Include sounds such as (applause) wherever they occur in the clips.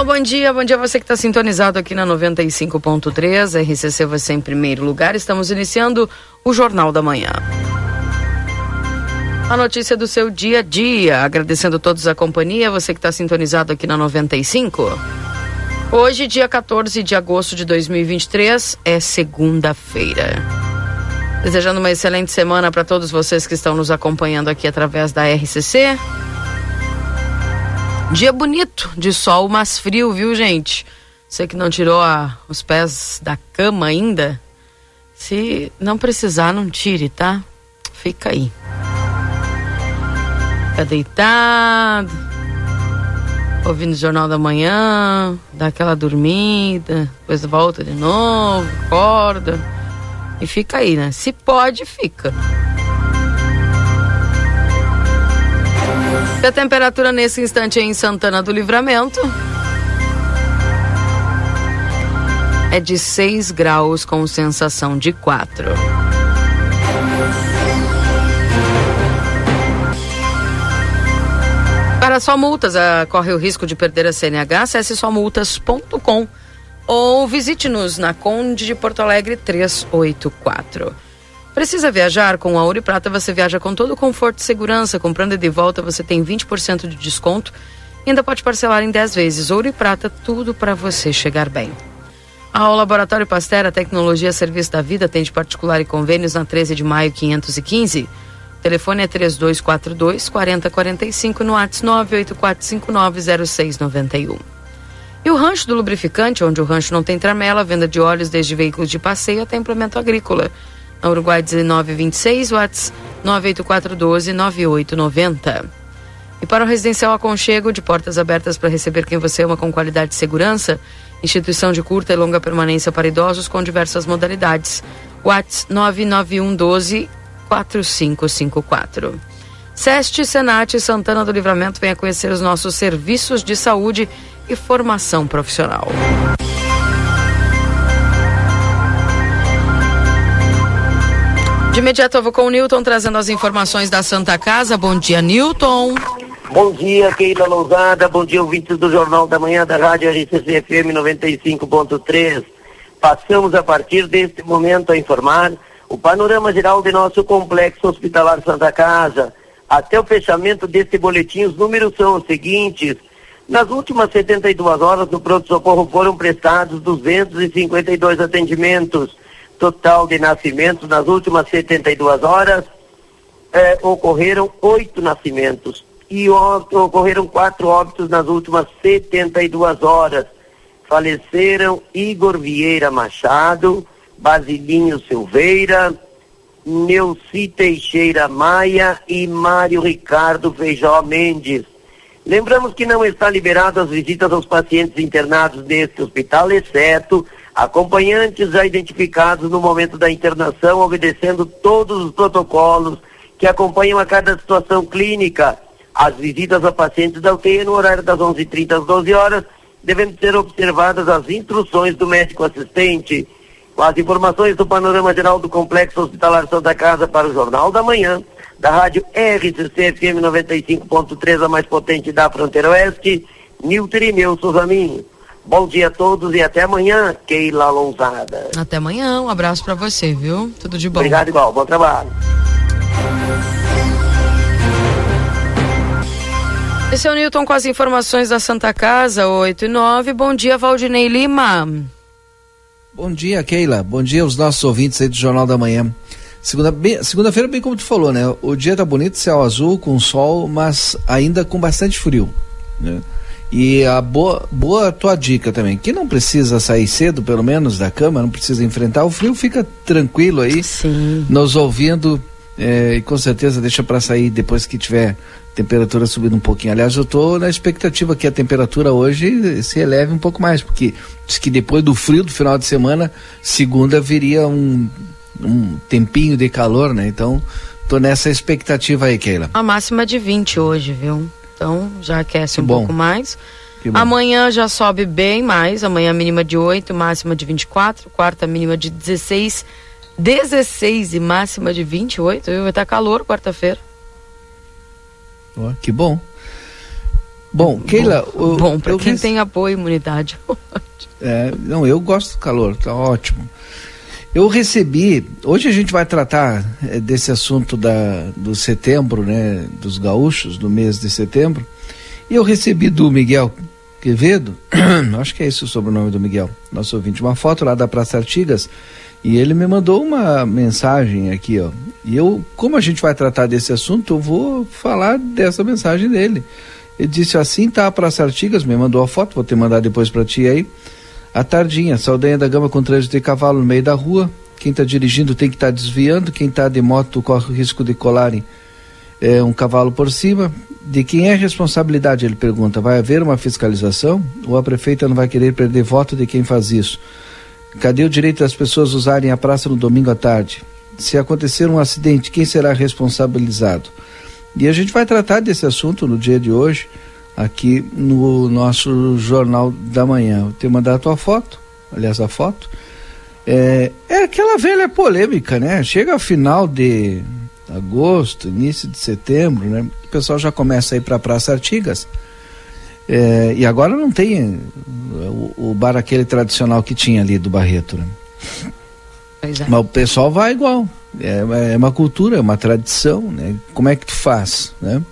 Alô, bom dia, bom dia você que está sintonizado aqui na 95.3, RCC você em primeiro lugar. Estamos iniciando o Jornal da Manhã. A notícia do seu dia a dia, agradecendo a todos a companhia, você que está sintonizado aqui na 95. Hoje, dia 14 de agosto de 2023, é segunda-feira. Desejando uma excelente semana para todos vocês que estão nos acompanhando aqui através da RCC. Dia bonito, de sol, mas frio, viu, gente? Você que não tirou a, os pés da cama ainda, se não precisar, não tire, tá? Fica aí. Fica deitado, ouvindo o Jornal da Manhã, dá aquela dormida, depois volta de novo, acorda e fica aí, né? Se pode, fica. E a temperatura nesse instante em Santana do Livramento é de 6 graus com sensação de 4. Para só multas, ah, corre o risco de perder a CNH, acesse somultas.com ou visite-nos na Conde de Porto Alegre 384. Precisa viajar? Com a Ouro e Prata você viaja com todo o conforto e segurança. Comprando de volta você tem 20% de desconto e ainda pode parcelar em 10 vezes. Ouro e Prata, tudo para você chegar bem. Ao Laboratório Pastera, tecnologia serviço da vida, tem de particular e convênios na 13 de maio 515. O telefone é 3242 4045 no WhatsApp 984590691. E o rancho do lubrificante, onde o rancho não tem tramela, venda de óleos desde veículos de passeio até implemento agrícola Uruguai 1926, Whats 984129890. E para o residencial Aconchego, de portas abertas para receber quem você ama com qualidade e segurança, instituição de curta e longa permanência para idosos com diversas modalidades. Whats 99112 4554. SEST, Senat Santana do Livramento venha conhecer os nossos serviços de saúde e formação profissional. De imediato eu vou com o Newton trazendo as informações da Santa Casa. Bom dia, Newton. Bom dia, Keila Lousada. Bom dia, ouvintes do Jornal da Manhã da Rádio RCC FM 95.3. Passamos a partir deste momento a informar o panorama geral de nosso complexo hospitalar Santa Casa. Até o fechamento deste boletim, os números são os seguintes. Nas últimas 72 horas do pronto-socorro foram prestados 252 atendimentos total de nascimentos nas últimas 72 horas, eh, ocorreram oito nascimentos e ocorreram quatro óbitos nas últimas 72 horas. Faleceram Igor Vieira Machado, Basilinho Silveira, Neuci Teixeira Maia e Mário Ricardo Feijó Mendes. Lembramos que não está liberado as visitas aos pacientes internados neste hospital, exceto acompanhantes já identificados no momento da internação, obedecendo todos os protocolos que acompanham a cada situação clínica. As visitas a pacientes da UTI no horário das 11h30 às 12 horas devendo ser observadas as instruções do médico assistente. Com as informações do panorama geral do Complexo Hospitalar Santa Casa para o Jornal da Manhã, da rádio RCC FM 95.3, a mais potente da fronteira oeste, Nilton Irineu Souzaminho. Bom dia a todos e até amanhã, Keila Lousada. Até amanhã, um abraço para você, viu? Tudo de bom. Obrigado igual, bom trabalho. Esse é o Newton com as informações da Santa Casa, 8 e 9. Bom dia, Valdinei Lima. Bom dia, Keila. Bom dia aos nossos ouvintes aí do Jornal da Manhã. Segunda-feira, segunda bem como tu falou, né? O dia tá bonito, céu azul, com sol, mas ainda com bastante frio, né? E a boa, boa tua dica também, que não precisa sair cedo, pelo menos, da cama, não precisa enfrentar o frio, fica tranquilo aí, Sim. nos ouvindo é, e com certeza deixa para sair depois que tiver temperatura subindo um pouquinho. Aliás, eu estou na expectativa que a temperatura hoje se eleve um pouco mais, porque diz que depois do frio do final de semana, segunda viria um, um tempinho de calor, né? Então, tô nessa expectativa aí, Keila. A máxima de 20 hoje, viu? Então já aquece Que um bom. pouco mais. Amanhã já sobe bem mais. Amanhã mínima de 8, máxima de 24. Quarta mínima de 16. 16 e máxima de 28. viu? Vai estar calor quarta-feira. Que bom. Bom, Keila, Bom, para quem tem apoio imunidade. (laughs) É, não, eu gosto do calor, tá ótimo. Eu recebi, hoje a gente vai tratar eh, desse assunto da, do setembro, né, dos gaúchos, do mês de setembro, e eu recebi do Miguel Quevedo, (clears throat) acho que é esse o sobrenome do Miguel, nosso ouvinte, uma foto lá da Praça Artigas, e ele me mandou uma mensagem aqui, ó. E eu, como a gente vai tratar desse assunto, eu vou falar dessa mensagem dele. Ele disse assim, tá a Praça Artigas, me mandou a foto, vou te mandar depois para ti aí. À tardinha, Saldanha da Gama com trânsito de cavalo no meio da rua. Quem está dirigindo tem que estar desviando. Quem está de moto corre o risco de colarem é, um cavalo por cima. De quem é a responsabilidade? Ele pergunta. Vai haver uma fiscalização? Ou a prefeita não vai querer perder voto de quem faz isso? Cadê o direito das pessoas usarem a praça no domingo à tarde? Se acontecer um acidente, quem será responsabilizado? E a gente vai tratar desse assunto no dia de hoje aqui no nosso Jornal da Manhã. Eu tenho mandado a tua foto, aliás, a foto. É, é aquela velha polêmica, né? Chega ao final de agosto, início de setembro, né? O pessoal já começa a ir para a Praça Artigas. É, e agora não tem o, o bar aquele tradicional que tinha ali do Barreto, né? Pois é. Mas o pessoal vai igual. É, é uma cultura, é uma tradição, né? Como é que tu faz, né?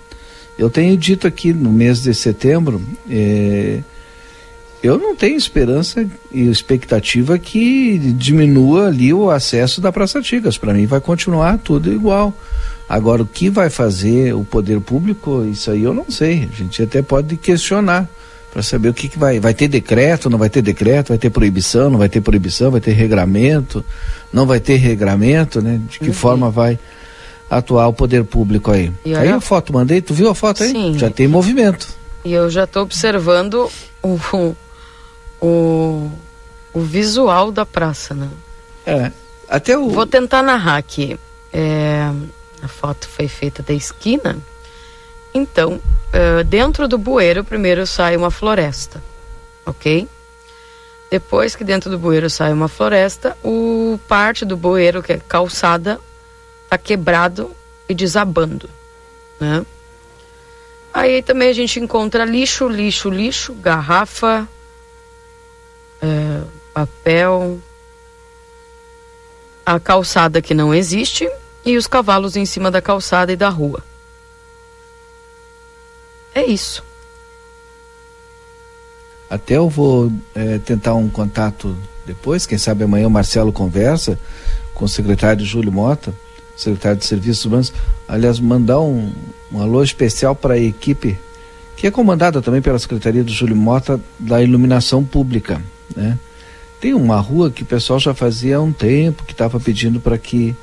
Eu tenho dito aqui no mês de setembro, é, eu não tenho esperança e expectativa que diminua ali o acesso da Praça Artigas. Para mim vai continuar tudo igual. Agora, o que vai fazer o poder público, isso aí eu não sei. A gente até pode questionar para saber o que, que vai. Vai ter decreto, não vai ter decreto, vai ter proibição, não vai ter proibição, vai ter regramento, não vai ter regramento, né? De que Uhum. forma vai atuar o poder público aí. Aí a foto, mandei, tu viu a foto aí? Sim. Já tem movimento. E eu já estou observando o, o, o visual da praça, né? É. Até o. Vou tentar narrar aqui. É, a foto foi feita da esquina. Então, eh, dentro do bueiro, primeiro sai uma floresta, ok? Depois que dentro do bueiro sai uma floresta, o parte do bueiro, que é calçada, tá quebrado e desabando, né? Aí também a gente encontra lixo, lixo, lixo, garrafa, eh, papel, a calçada que não existe e os cavalos em cima da calçada e da rua. É isso. Até eu vou eh, tentar um contato depois, quem sabe amanhã o Marcelo conversa com o secretário Júlio Mota, secretário de Serviços Humanos. Aliás, mandar um, um alô especial para a equipe, que é comandada também pela Secretaria do Júlio Mota da Iluminação Pública. Né? Tem uma rua que o pessoal já fazia há um tempo que estava pedindo para que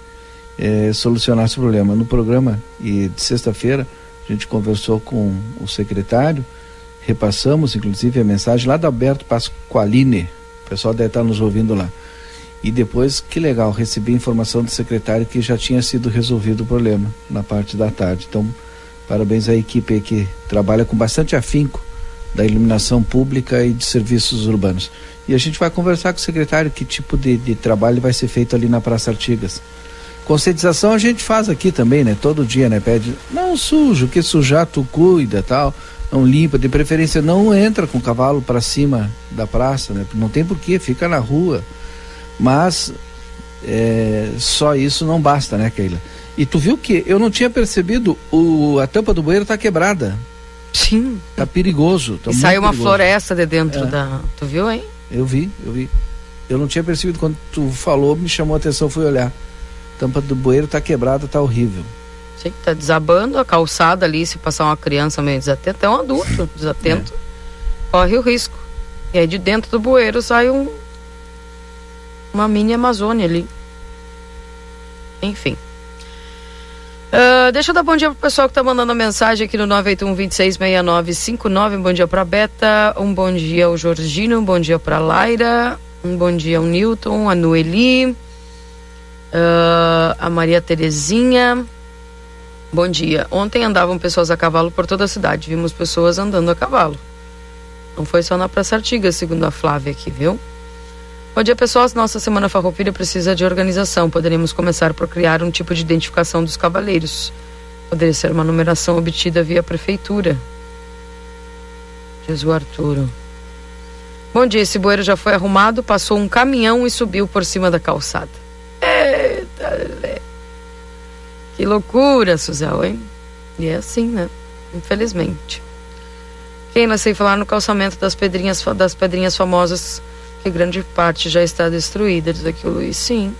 eh, solucionasse o problema. No programa e de sexta-feira, a gente conversou com o secretário repassamos inclusive a mensagem lá da Alberto Pasqualini, o pessoal deve estar nos ouvindo lá. E depois, que legal, recebi informação do secretário que já tinha sido resolvido o problema na parte da tarde. Então, parabéns à equipe que trabalha com bastante afinco da iluminação pública e de serviços urbanos. E a gente vai conversar com o secretário que tipo de, de trabalho vai ser feito ali na Praça Artigas. Conscientização a gente faz aqui também, né? Todo dia, né? Pede, não sujo, que sujar tu cuida tal não limpa, de preferência não entra com o cavalo para cima da praça, né? Não tem porquê, fica na rua. Mas é, só isso não basta, né, Keila? E tu viu que eu não tinha percebido o, a tampa do bueiro tá quebrada. Sim. Tá perigoso. Tá e saiu uma perigoso. floresta de dentro É. da. Tu viu, hein? Eu vi, eu vi. Eu não tinha percebido quando tu falou, me chamou a atenção, fui olhar. A tampa do bueiro tá quebrada, tá horrível. Sim, tá desabando a calçada ali, se passar uma criança meio desatenta, é um adulto desatento. corre o risco. E aí de dentro do bueiro sai um uma mini Amazônia ali. Enfim. Uh, deixa eu dar bom dia pro pessoal que tá mandando mensagem aqui no 981-266959. Um bom dia pra Beta, um bom dia ao Jorginho, um bom dia pra Laira, um bom dia ao Newton, a Noeli, uh, a Maria Terezinha. Bom dia. Ontem andavam pessoas a cavalo por toda a cidade. Vimos pessoas andando a cavalo. Não foi só na Praça Artiga, segundo a Flávia aqui, viu? Bom dia, pessoal. Nossa Semana Farroupilha precisa de organização. Poderíamos começar por criar um tipo de identificação dos cavaleiros. Poderia ser uma numeração obtida via prefeitura. Jesus Arturo. Bom dia, esse bueiro já foi arrumado, passou um caminhão e subiu por cima da calçada. Eita, que loucura, Suzel, hein? E é assim, né? Infelizmente. Quem não sei falar no calçamento das pedrinhas, das pedrinhas famosas, que grande parte já está destruída, diz aqui o Luiz. Sim.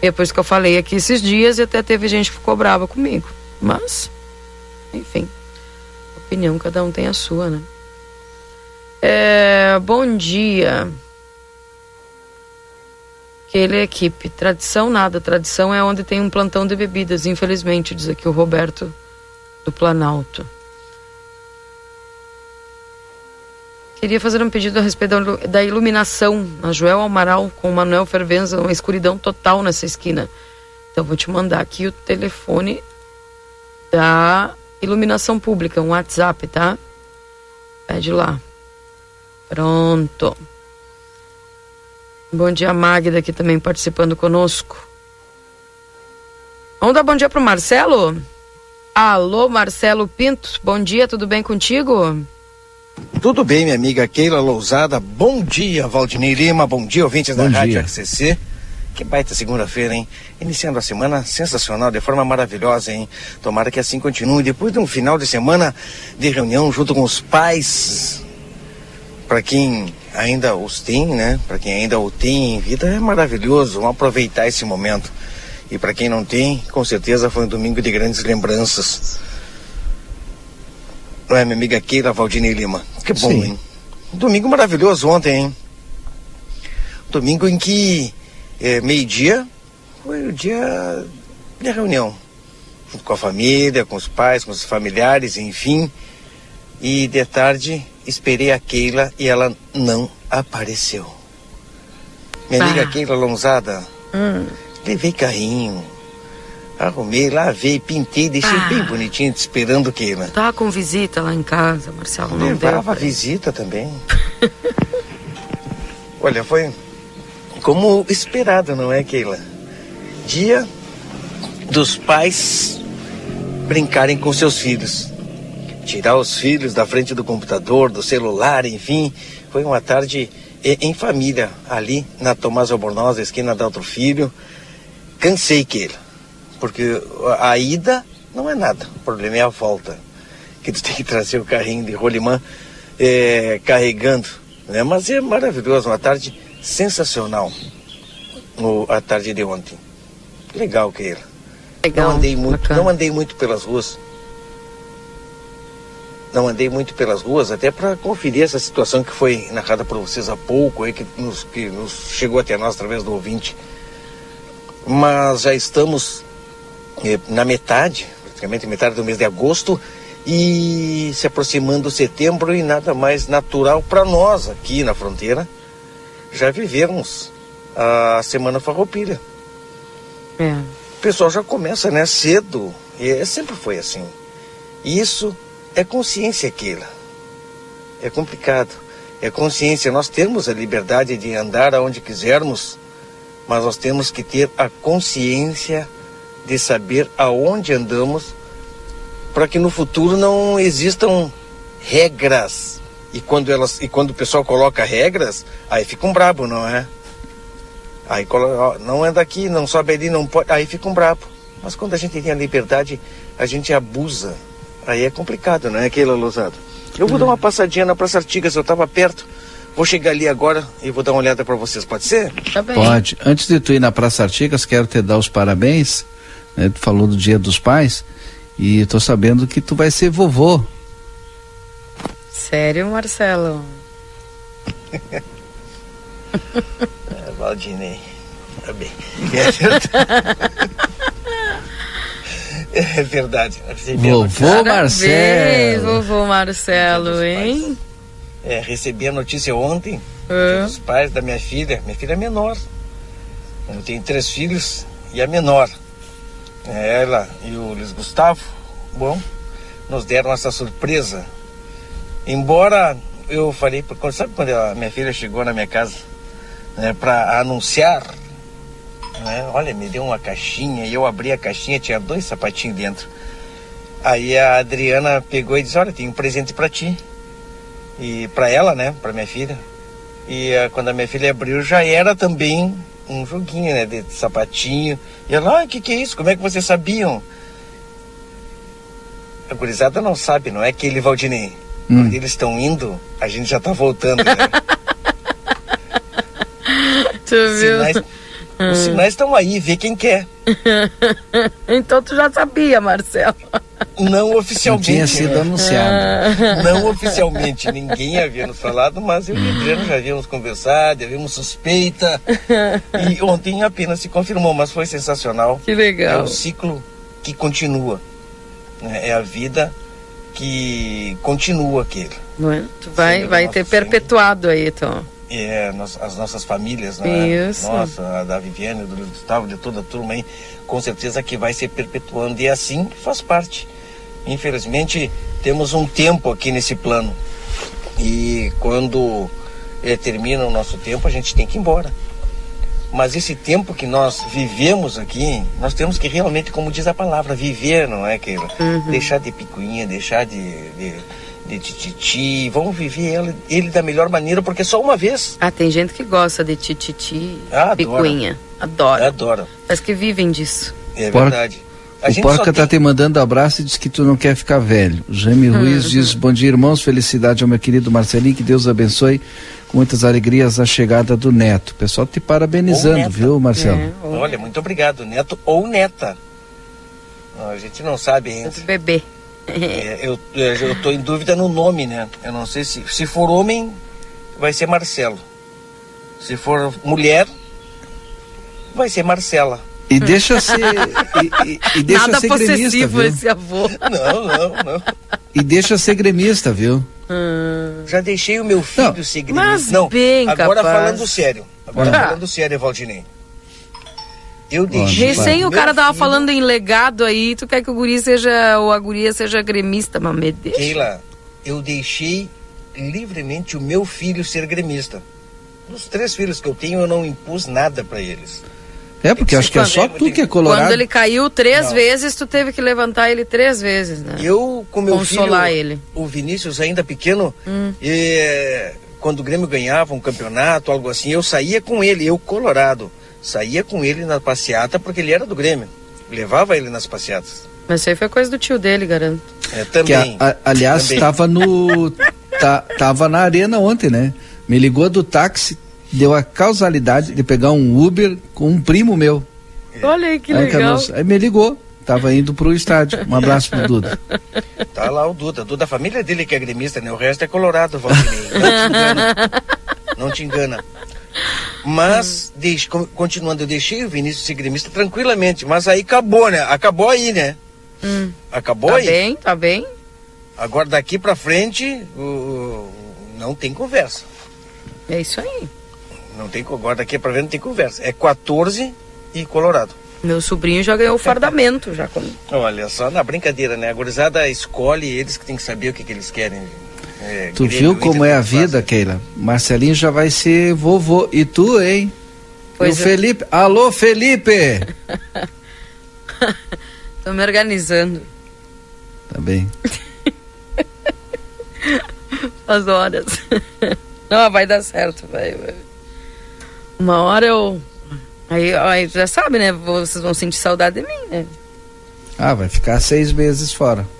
E é que eu falei aqui esses dias e até teve gente que ficou brava comigo. Mas, enfim. Opinião, cada um tem a sua, né? É, bom dia. Aquele equipe. Tradição nada. Tradição é onde tem um plantão de bebidas, infelizmente, diz aqui o Roberto do Planalto. Queria fazer um pedido a respeito da iluminação na Joel Amaral com o Manuel Fervenza, uma escuridão total nessa esquina. Então vou te mandar aqui o telefone da iluminação pública, um WhatsApp, tá? Pede lá. Pronto. Bom dia, Magda, aqui também participando conosco. Vamos dar bom dia pro Marcelo? Alô, Marcelo Pinto, bom dia, tudo bem contigo? Tudo bem, minha amiga Keila Lousada. Bom dia, Valdinei Lima. Bom dia, ouvintes bom da dia. Rádio RCC. Que baita segunda-feira, hein? Iniciando a semana sensacional, de forma maravilhosa, hein? Tomara que assim continue. Depois de um final de semana de reunião junto com os pais, para quem ainda os tem, né? Para quem ainda o tem em vida, é maravilhoso. Vamos aproveitar esse momento. E para quem não tem, com certeza foi um domingo de grandes lembranças. Não é, minha amiga Keila Valdinei Lima? Que bom, Sim. hein? Um domingo maravilhoso ontem, hein? Domingo em que, é, meio-dia, foi o dia de reunião. Junto com a família, com os pais, com os familiares, enfim. E de tarde, esperei a Keila e ela não apareceu. Minha bah. amiga Keila Lonzada, hum. levei carrinho, arrumei, lavei, pintei, deixei ah. bem bonitinho, esperando Keila. Tá com visita lá em casa, Marcelo, não Levava deu visita também. (laughs) Olha, foi como esperado, não é, Keila? Dia dos pais brincarem com seus filhos tirar os filhos da frente do computador, do celular, enfim. Foi uma tarde em família, ali na Tomás Albornoz, esquina da Outro Filho. Cansei ele, porque a ida não é nada, o problema é a volta. Que tu tem que trazer o carrinho de rolimã é, carregando, né? Mas é maravilhoso, uma tarde sensacional, no, a tarde de ontem. Legal que ele. Legal, não andei muito, bacana. não andei muito pelas ruas não andei muito pelas ruas, até para conferir essa situação que foi narrada por vocês há pouco, aí, que, nos, que nos chegou até nós através do ouvinte. Mas já estamos na metade, praticamente metade do mês de agosto, e se aproximando setembro e nada mais natural para nós aqui na fronteira já vivemos a Semana Farroupilha. É. O pessoal já começa, né, cedo, e é, sempre foi assim. Isso é consciência aquilo. É complicado. É consciência. Nós temos a liberdade de andar aonde quisermos, mas nós temos que ter a consciência de saber aonde andamos para que no futuro não existam regras. E quando elas e quando o pessoal coloca regras, aí fica um brabo, não é? Aí não é daqui, não sobe ali, não pode, aí fica um brabo. Mas quando a gente tem a liberdade, a gente abusa Aí é complicado, não é, Keila Lousada? Eu vou dar uma passadinha na Praça Artigas, eu estava perto. Vou chegar ali agora e vou dar uma olhada para vocês, pode ser? Tá bem. Pode. Antes de tu ir na Praça Artigas, quero te dar os parabéns. Né? Tu falou do Dia dos Pais e estou sabendo que tu vai ser vovô. Sério, Marcelo? é, Valdinei. Tá bem. (laughs) É verdade. É verdade. Vovô Marcelo. Vovô Marcelo, hein? É, recebi a notícia ontem é. dos pais da minha filha. Minha filha é menor. Eu tenho três filhos e a menor. Ela e o Luiz Gustavo, bom, nos deram essa surpresa. Embora eu falei, sabe quando a minha filha chegou na minha casa né, para anunciar né? Olha, me deu uma caixinha e eu abri a caixinha, tinha dois sapatinhos dentro. Aí a Adriana pegou e disse: Olha, tem um presente para ti. E para ela, né? Para minha filha. E uh, quando a minha filha abriu, já era também um joguinho, né? De sapatinho. E ela, ah, o que, que é isso? Como é que vocês sabiam? A gurizada não sabe, não é que ele, Valdinei. Hum. Quando eles estão indo, a gente já tá voltando, né? (laughs) tu viu? Sinais, os sinais estão aí, vê quem quer. (laughs) então tu já sabia, Marcelo. Não oficialmente. Não tinha sido anunciado. Não oficialmente, ninguém havia nos falado, mas eu e o Adriano já havíamos conversado, havíamos suspeita. E ontem apenas se confirmou, mas foi sensacional. Que legal. É o ciclo que continua. Né? É a vida que continua aquele. Não é? Tu vai, vai ter perpetuado aí, então é, as nossas famílias, né? Isso. Nossa, a da Viviane, do Gustavo, de toda a turma aí, com certeza que vai se perpetuando e assim faz parte. Infelizmente, temos um tempo aqui nesse plano e quando é, termina o nosso tempo, a gente tem que ir embora. Mas esse tempo que nós vivemos aqui, nós temos que realmente, como diz a palavra, viver, não é, Keila? Uhum. Deixar de picuinha, deixar de, de de tititi, vamos viver ele, ele, da melhor maneira, porque só uma vez. Ah, tem gente que gosta de tititi, ah, picuinha. Adora. Adora. Mas que vivem disso. É verdade. A o Porca tá tem... te mandando abraço e diz que tu não quer ficar velho. Jaime uhum. Ruiz diz: Bom dia, irmãos. Felicidade ao meu querido Marcelinho. Que Deus abençoe com muitas alegrias a chegada do neto. O pessoal te parabenizando, viu, Marcelo? É, ou... Olha, muito obrigado. Neto ou neta. A gente não sabe ainda. Bebê. É, eu, eu tô em dúvida no nome, né? Eu não sei se. Se for homem, vai ser Marcelo. Se for mulher, vai ser Marcela. E deixa ser. e, e, e deixa Nada ser gremista, viu? esse avô. Não, não, não. E deixa ser gremista, viu? Hum. Já deixei o meu filho não. ser gremista. Mas não, bem agora capaz. falando sério. Agora ah. falando sério, Valdinei. Eu deixei. Recém o cara tava filho... falando em legado aí, tu quer que o guri seja, ou a guria seja gremista, mas me deixa. Keila, eu deixei livremente o meu filho ser gremista. Dos três filhos que eu tenho, eu não impus nada para eles. É, porque acho que é só tu que é colorado. Quando ele caiu três não. vezes, tu teve que levantar ele três vezes, né? Eu, com meu Consolar filho, ele. o Vinícius ainda pequeno, hum. e, quando o Grêmio ganhava um campeonato, algo assim, eu saía com ele, eu colorado saía com ele na passeata porque ele era do Grêmio. Levava ele nas passeatas. Mas isso aí foi coisa do tio dele, garanto. É, também. Que, a, a, aliás, estava no. (laughs) tá, tava na arena ontem, né? Me ligou do táxi, deu a causalidade de pegar um Uber com um primo meu. Olha aí que aí, legal. Aí me ligou. Tava indo pro estádio. Um abraço pro Duda. (laughs) Tá lá o Duda. Duda, a família dele que é gremista, né? O resto é colorado, Valdinei. Não te engana. Não te engana. Mas, hum. deixe, continuando, eu deixei o Vinícius ser gremista tranquilamente, mas aí acabou, né? Acabou aí, né? Hum. Acabou tá aí. Tá bem, tá bem. Agora daqui pra frente, uh, não tem conversa. É isso aí. Não tem, agora daqui pra frente não tem conversa. É 14 e Colorado. Meu sobrinho já ganhou o fardamento, já. Com... Olha só, na brincadeira, né? A gurizada escolhe, eles que tem que saber o que, que eles querem. É, tu viu como é a vida, Keila? Marcelinho já vai ser vovô. E tu, hein? Pois e o eu... Felipe. Alô, Felipe! (laughs) Tô me organizando. Tá bem. (laughs) As horas. (laughs) Não, vai dar certo, vai, vai. Uma hora eu. Aí, aí já sabe, né? Vocês vão sentir saudade de mim, né? Ah, vai ficar seis meses fora. (laughs)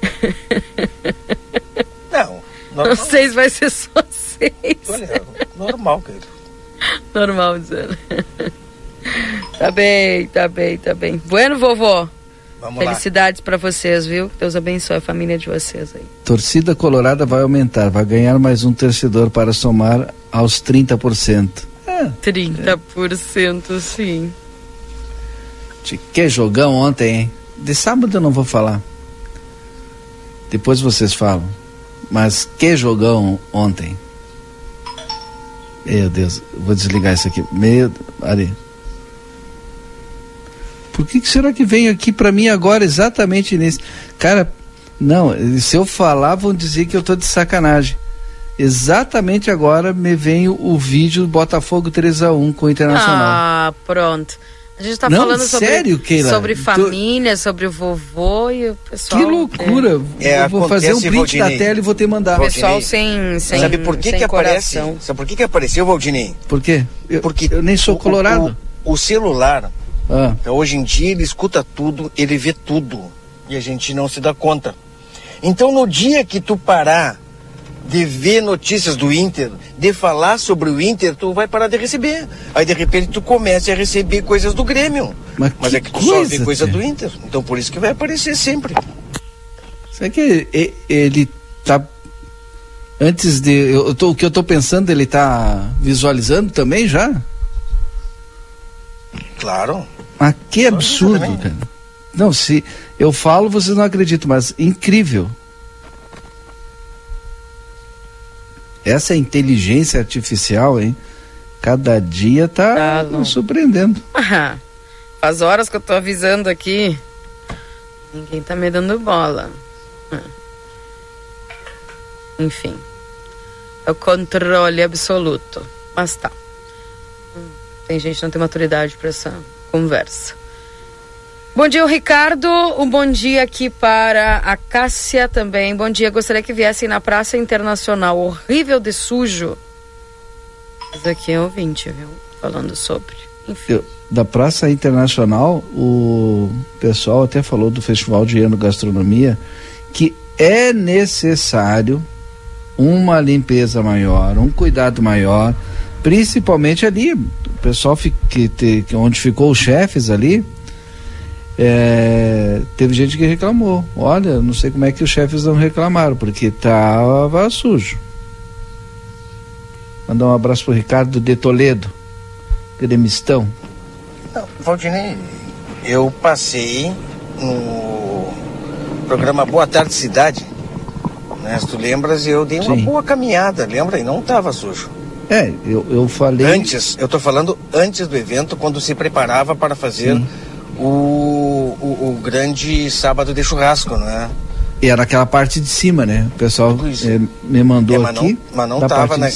Normal. Seis vai ser só seis. Olha, normal, querido. Normal, dizendo. Tá bem, tá bem, tá bem. Bueno, vovó. Vamos Felicidades para vocês, viu? Deus abençoe a família de vocês aí. Torcida Colorada vai aumentar, vai ganhar mais um torcedor para somar aos 30%. É. 30%, sim. Que jogão ontem, hein? De sábado eu não vou falar. Depois vocês falam. Mas que jogão ontem. Meu Deus, vou desligar isso aqui. Meu, Ari. Por que, que será que veio aqui para mim agora exatamente nesse? Cara, não, se eu falar vão dizer que eu tô de sacanagem. Exatamente agora me vem o, vídeo do Botafogo 3 a 1 com o Internacional. Ah, pronto. A gente está falando sobre, sério, sobre família, Tô... sobre o vovô e o pessoal. Que loucura! É, eu vou fazer um print Valdinei. da tela e vou ter mandar. O pessoal sem, sem Sabe por que, que aparece? Sabe por que, que apareceu, Valdinei? Por quê? Eu, Porque eu nem sou colorado. O, o, o celular, ah. hoje em dia, ele escuta tudo, ele vê tudo. E a gente não se dá conta. Então, no dia que tu parar de ver notícias do Inter, de falar sobre o Inter, tu vai parar de receber. Aí de repente tu começa a receber coisas do Grêmio. Mas, Mas é que tu coisa, só vê coisa do Inter. Então por isso que vai aparecer sempre. Será que ele tá antes de eu tô, o que eu tô pensando ele tá visualizando também já? Claro. Mas que absurdo, cara. Não, se eu falo, vocês não acreditam, mas incrível. Essa inteligência artificial, hein? Cada dia tá, tá surpreendendo. Ah, faz horas que eu tô avisando aqui. Ninguém tá me dando bola. Ah. Enfim. É o controle absoluto. Mas tá. Hum, tem gente que não tem maturidade para essa conversa. Bom dia, Ricardo. Um bom dia aqui para a Cássia também. Bom dia. Gostaria que viessem na Praça Internacional. Horrível de sujo. Mas aqui é ouvinte, viu? Falando sobre. Enfim. Eu, da Praça Internacional, o pessoal até falou do Festival de Ano Gastronomia que é necessário uma limpeza maior, um cuidado maior, principalmente ali, o pessoal que, que onde ficou os chefes ali, é, teve gente que reclamou. Olha, não sei como é que os chefes não reclamaram, porque tava sujo. Mandar um abraço pro Ricardo de Toledo, gremistão. Não, Valdinei, eu passei no programa Boa Tarde Cidade. Né? Se tu lembras, eu dei uma Sim. boa caminhada, lembra? E não tava sujo. É, eu, eu falei. Antes, eu tô falando antes do evento, quando se preparava para fazer. Sim o, o, o grande sábado de churrasco, né? E era aquela parte de cima, né? O pessoal é, me mandou é, mas aqui. Não, mas não tava, na,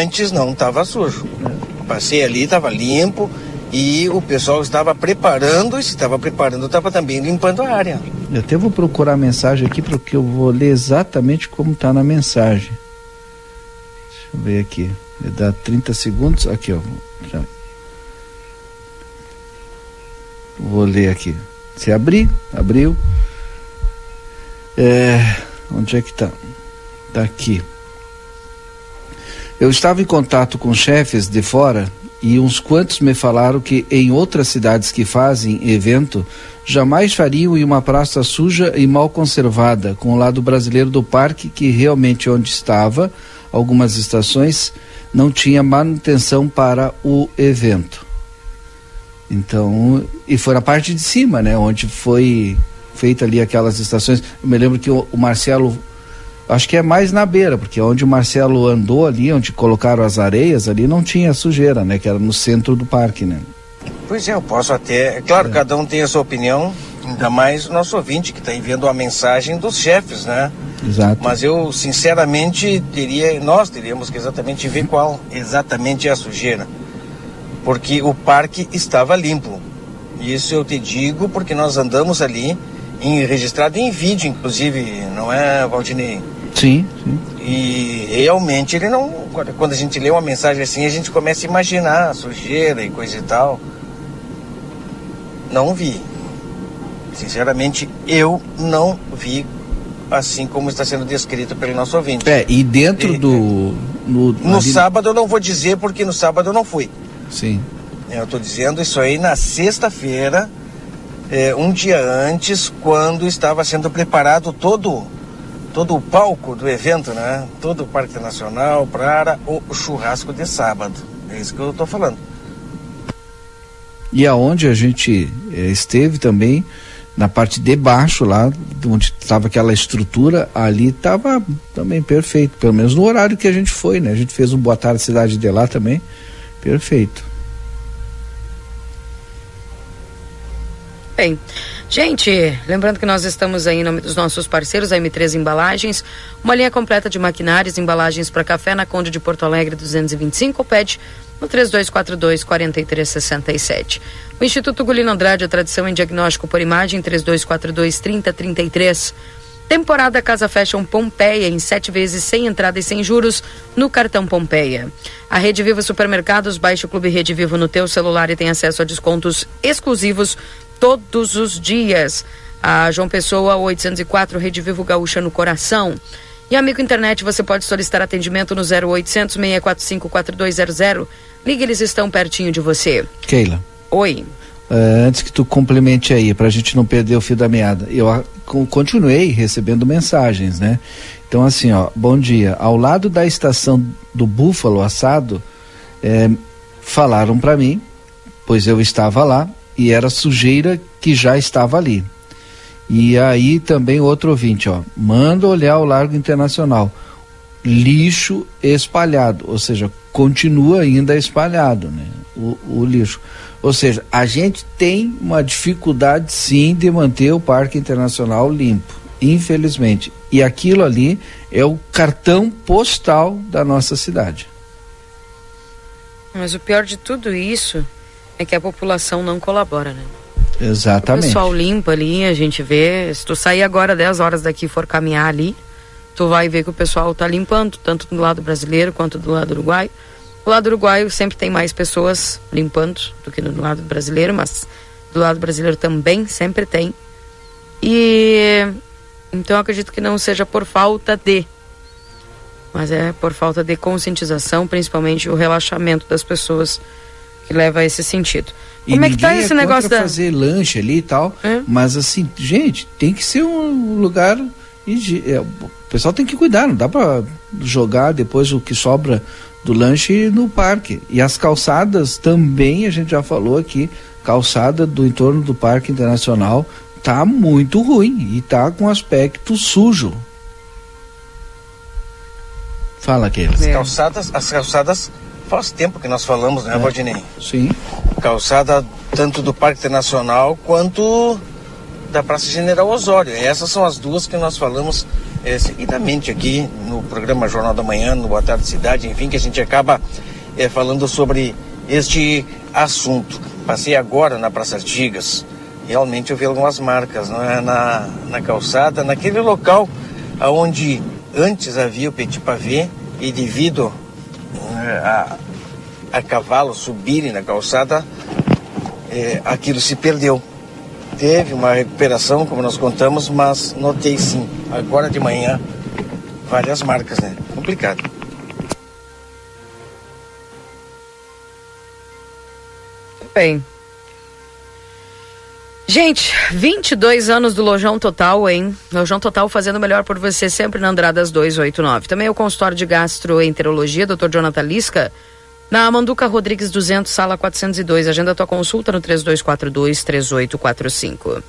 antes não tava sujo. É. Passei ali, tava limpo e o pessoal estava preparando, e se estava preparando, estava também limpando a área. Eu até vou procurar a mensagem aqui porque eu vou ler exatamente como está na mensagem. Deixa eu ver aqui. Dá 30 segundos. Aqui, ó. Vou ler aqui. Se abrir, abriu. É, onde é que está? Está aqui. Eu estava em contato com chefes de fora e uns quantos me falaram que em outras cidades que fazem evento jamais fariam em uma praça suja e mal conservada, com o lado brasileiro do parque que realmente onde estava, algumas estações não tinha manutenção para o evento. Então, e foi na parte de cima, né, onde foi feita ali aquelas estações. Eu me lembro que o, o Marcelo acho que é mais na beira, porque onde o Marcelo andou ali, onde colocaram as areias ali, não tinha sujeira, né? Que era no centro do parque, né? Pois é, eu posso até. É claro, é. cada um tem a sua opinião, ainda mais o nosso ouvinte que está enviando a mensagem dos chefes, né? Exato. Mas eu, sinceramente, teria. Nós teríamos que exatamente ver qual exatamente é a sujeira porque o parque estava limpo. Isso eu te digo porque nós andamos ali, em, registrado em vídeo, inclusive, não é, Valdinei? Sim, sim. E realmente ele não. Quando a gente lê uma mensagem assim, a gente começa a imaginar sujeira e coisa e tal. Não vi. Sinceramente, eu não vi assim como está sendo descrito pelo nosso ouvinte. É, e dentro e, do. No, no ali... sábado eu não vou dizer porque no sábado eu não fui. Sim. Eu estou dizendo isso aí na sexta-feira. é, um dia antes, quando estava sendo preparado todo todo o palco do evento, né? Todo o Parque Nacional para o churrasco de sábado. É isso que eu estou falando. E aonde a gente eh, esteve também, na parte de baixo lá, onde estava aquela estrutura, ali estava também perfeito, pelo menos no horário que a gente foi, né? A gente fez um Boa Tarde Cidade de lá também, perfeito. Bem, gente, lembrando que nós estamos aí em nome dos nossos parceiros, a M3 Embalagens, uma linha completa de maquinários, embalagens para café na Conde de Porto Alegre 225, pede no 3242 4367. O Instituto Gulino Andrade, a tradição em diagnóstico por imagem, 3242 3033. Temporada Casa Fashion Pompeia em sete vezes sem entrada e sem juros no cartão Pompeia. A Rede Vivo Supermercados baixe o Clube Rede Vivo no teu celular e tem acesso a descontos exclusivos todos os dias. A João Pessoa 804 Rede Vivo Gaúcha no coração. E amigo internet, você pode solicitar atendimento no 0800 645 4200. Ligue, eles estão pertinho de você. Keila. Oi. Uh, antes que tu complemente aí, para a gente não perder o fio da meada, eu a, continuei recebendo mensagens, né? Então, assim, ó, bom dia. Ao lado da estação do Búfalo Assado, é, falaram para mim, pois eu estava lá, e era sujeira que já estava ali. E aí também outro ouvinte, ó, manda olhar o Largo Internacional, lixo espalhado, ou seja, continua ainda espalhado, né? O, o lixo. Ou seja, a gente tem uma dificuldade sim de manter o Parque Internacional limpo, infelizmente. E aquilo ali é o cartão postal da nossa cidade. Mas o pior de tudo isso é que a população não colabora, né? Exatamente. O pessoal limpa ali, a gente vê. Se tu sair agora 10 horas daqui e for caminhar ali, tu vai ver que o pessoal tá limpando, tanto do lado brasileiro quanto do lado uruguaio. O lado uruguaio sempre tem mais pessoas limpando do que no lado brasileiro, mas do lado brasileiro também sempre tem. E então eu acredito que não seja por falta de, mas é por falta de conscientização, principalmente o relaxamento das pessoas que leva a esse sentido. E Como é que tá esse é negócio da fazer lanche ali e tal, é? mas assim, gente, tem que ser um lugar é, o pessoal tem que cuidar, não dá para jogar depois o que sobra do lanche no parque. E as calçadas também, a gente já falou aqui, calçada do entorno do Parque Internacional tá muito ruim e tá com aspecto sujo. Fala, Keila. As calçadas, as calçadas faz tempo que nós falamos, né, é. Valdinei? Sim. Calçada tanto do Parque Internacional quanto da Praça General Osório. essas são as duas que nós falamos é, seguidamente aqui no programa Jornal da Manhã, no Boa Tarde Cidade, enfim, que a gente acaba é, falando sobre este assunto. Passei agora na Praça Artigas, realmente eu vi algumas marcas é? na, na calçada, naquele local onde antes havia o Petit Pavé e devido a, a cavalo subirem na calçada, é, aquilo se perdeu. Teve uma recuperação, como nós contamos, mas notei sim, agora de manhã, várias marcas, né? Complicado. Bem. Gente, 22 anos do Lojão Total, hein? Lojão Total fazendo melhor por você sempre na Andradas 289. Também o consultório de gastroenterologia, Dr. Jonathan Lisca, na Manduca Rodrigues 200, sala 402. Agenda tua consulta no 3242 3845.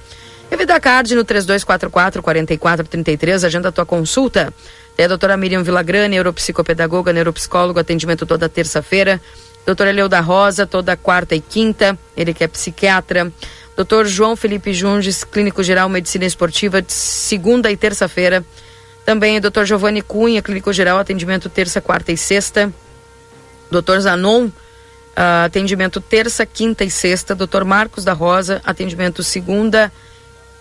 E Card no 3244 4433. Agenda tua consulta. Tem a doutora Miriam Villagrani, neuropsicopedagoga, neuropsicólogo, atendimento toda terça-feira. Doutora Leuda Rosa, toda quarta e quinta. Ele que é psiquiatra. Dr. João Felipe Junges, clínico geral medicina esportiva, segunda e terça-feira. Também o Dr. Giovanni Cunha, clínico geral, atendimento terça, quarta e sexta. Dr. Zanon, uh, atendimento terça, quinta e sexta. Dr. Marcos da Rosa, atendimento segunda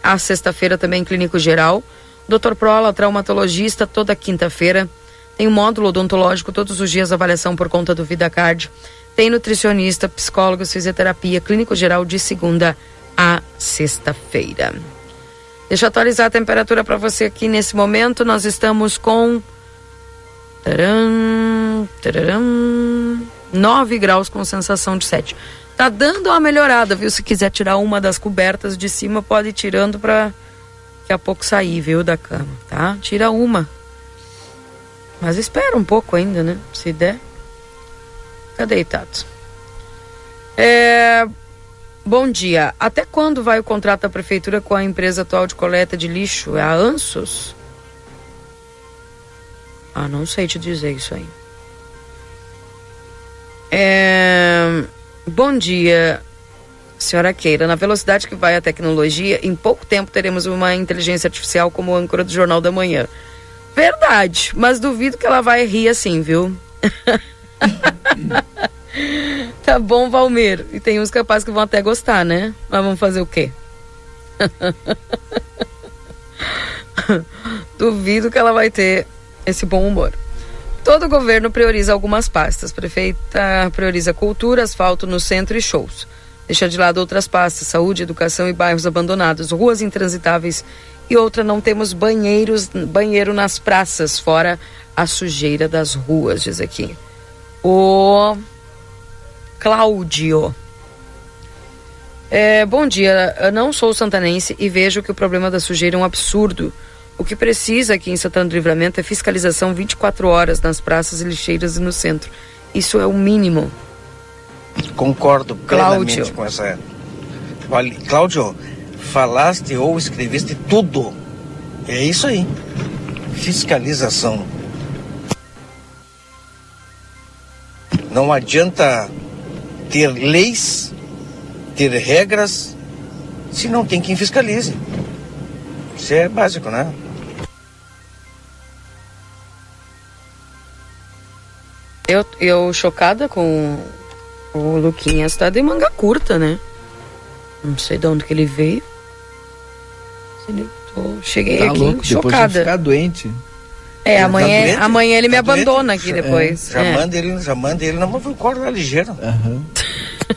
a sexta-feira, também clínico geral. Dr. Prola, traumatologista, toda quinta-feira. Tem um módulo odontológico todos os dias, avaliação por conta do VidaCard. Tem nutricionista, psicólogos, fisioterapia, clínico geral de segunda a sexta-feira. Deixa eu atualizar a temperatura para você aqui nesse momento. Nós estamos com. Taram, taram, 9 graus com sensação de 7. Tá dando uma melhorada, viu? Se quiser tirar uma das cobertas de cima, pode ir tirando pra daqui a pouco sair, viu, da cama, tá? Tira uma. Mas espera um pouco ainda, né? Se der. Fica deitado. É... Bom dia. Até quando vai o contrato da prefeitura com a empresa atual de coleta de lixo? É a Ansos? Ah, não sei te dizer isso aí. É... Bom dia, senhora Keira. Na velocidade que vai a tecnologia, em pouco tempo teremos uma inteligência artificial como âncora do Jornal da Manhã. Verdade, mas duvido que ela vai rir assim, viu? (laughs) tá bom, Valmir. E tem uns capazes que vão até gostar, né? Mas vamos fazer o quê? (laughs) Duvido que ela vai ter esse bom humor. Todo governo prioriza algumas pastas. Prefeita prioriza cultura, asfalto no centro e shows. Deixa de lado outras pastas, saúde, educação e bairros abandonados, ruas intransitáveis e outra não temos banheiros, banheiro nas praças, fora a sujeira das ruas, diz aqui. O Cláudio. É, bom dia, eu não sou santanense e vejo que o problema da sujeira é um absurdo. O que precisa aqui em Santana do Livramento é fiscalização 24 horas nas praças e lixeiras e no centro. Isso é o mínimo. Concordo plenamente Cláudio. com essa. Olha, Cláudio, falaste ou escreveste tudo. É isso aí. Fiscalização. Não adianta ter leis, ter regras, se não tem quem fiscalize. Isso é básico, né? Eu, eu chocada com o Luquinhas, tá de manga curta, né? Não sei de onde que ele veio. Ele, tô, cheguei tá aqui louco, chocada. Depois de ficar doente. É, ele amanhã, tá amanhã ele tá me abandona doente? aqui depois. É. Já, é. Manda ele, já manda ele na corda ligeiro. Uhum.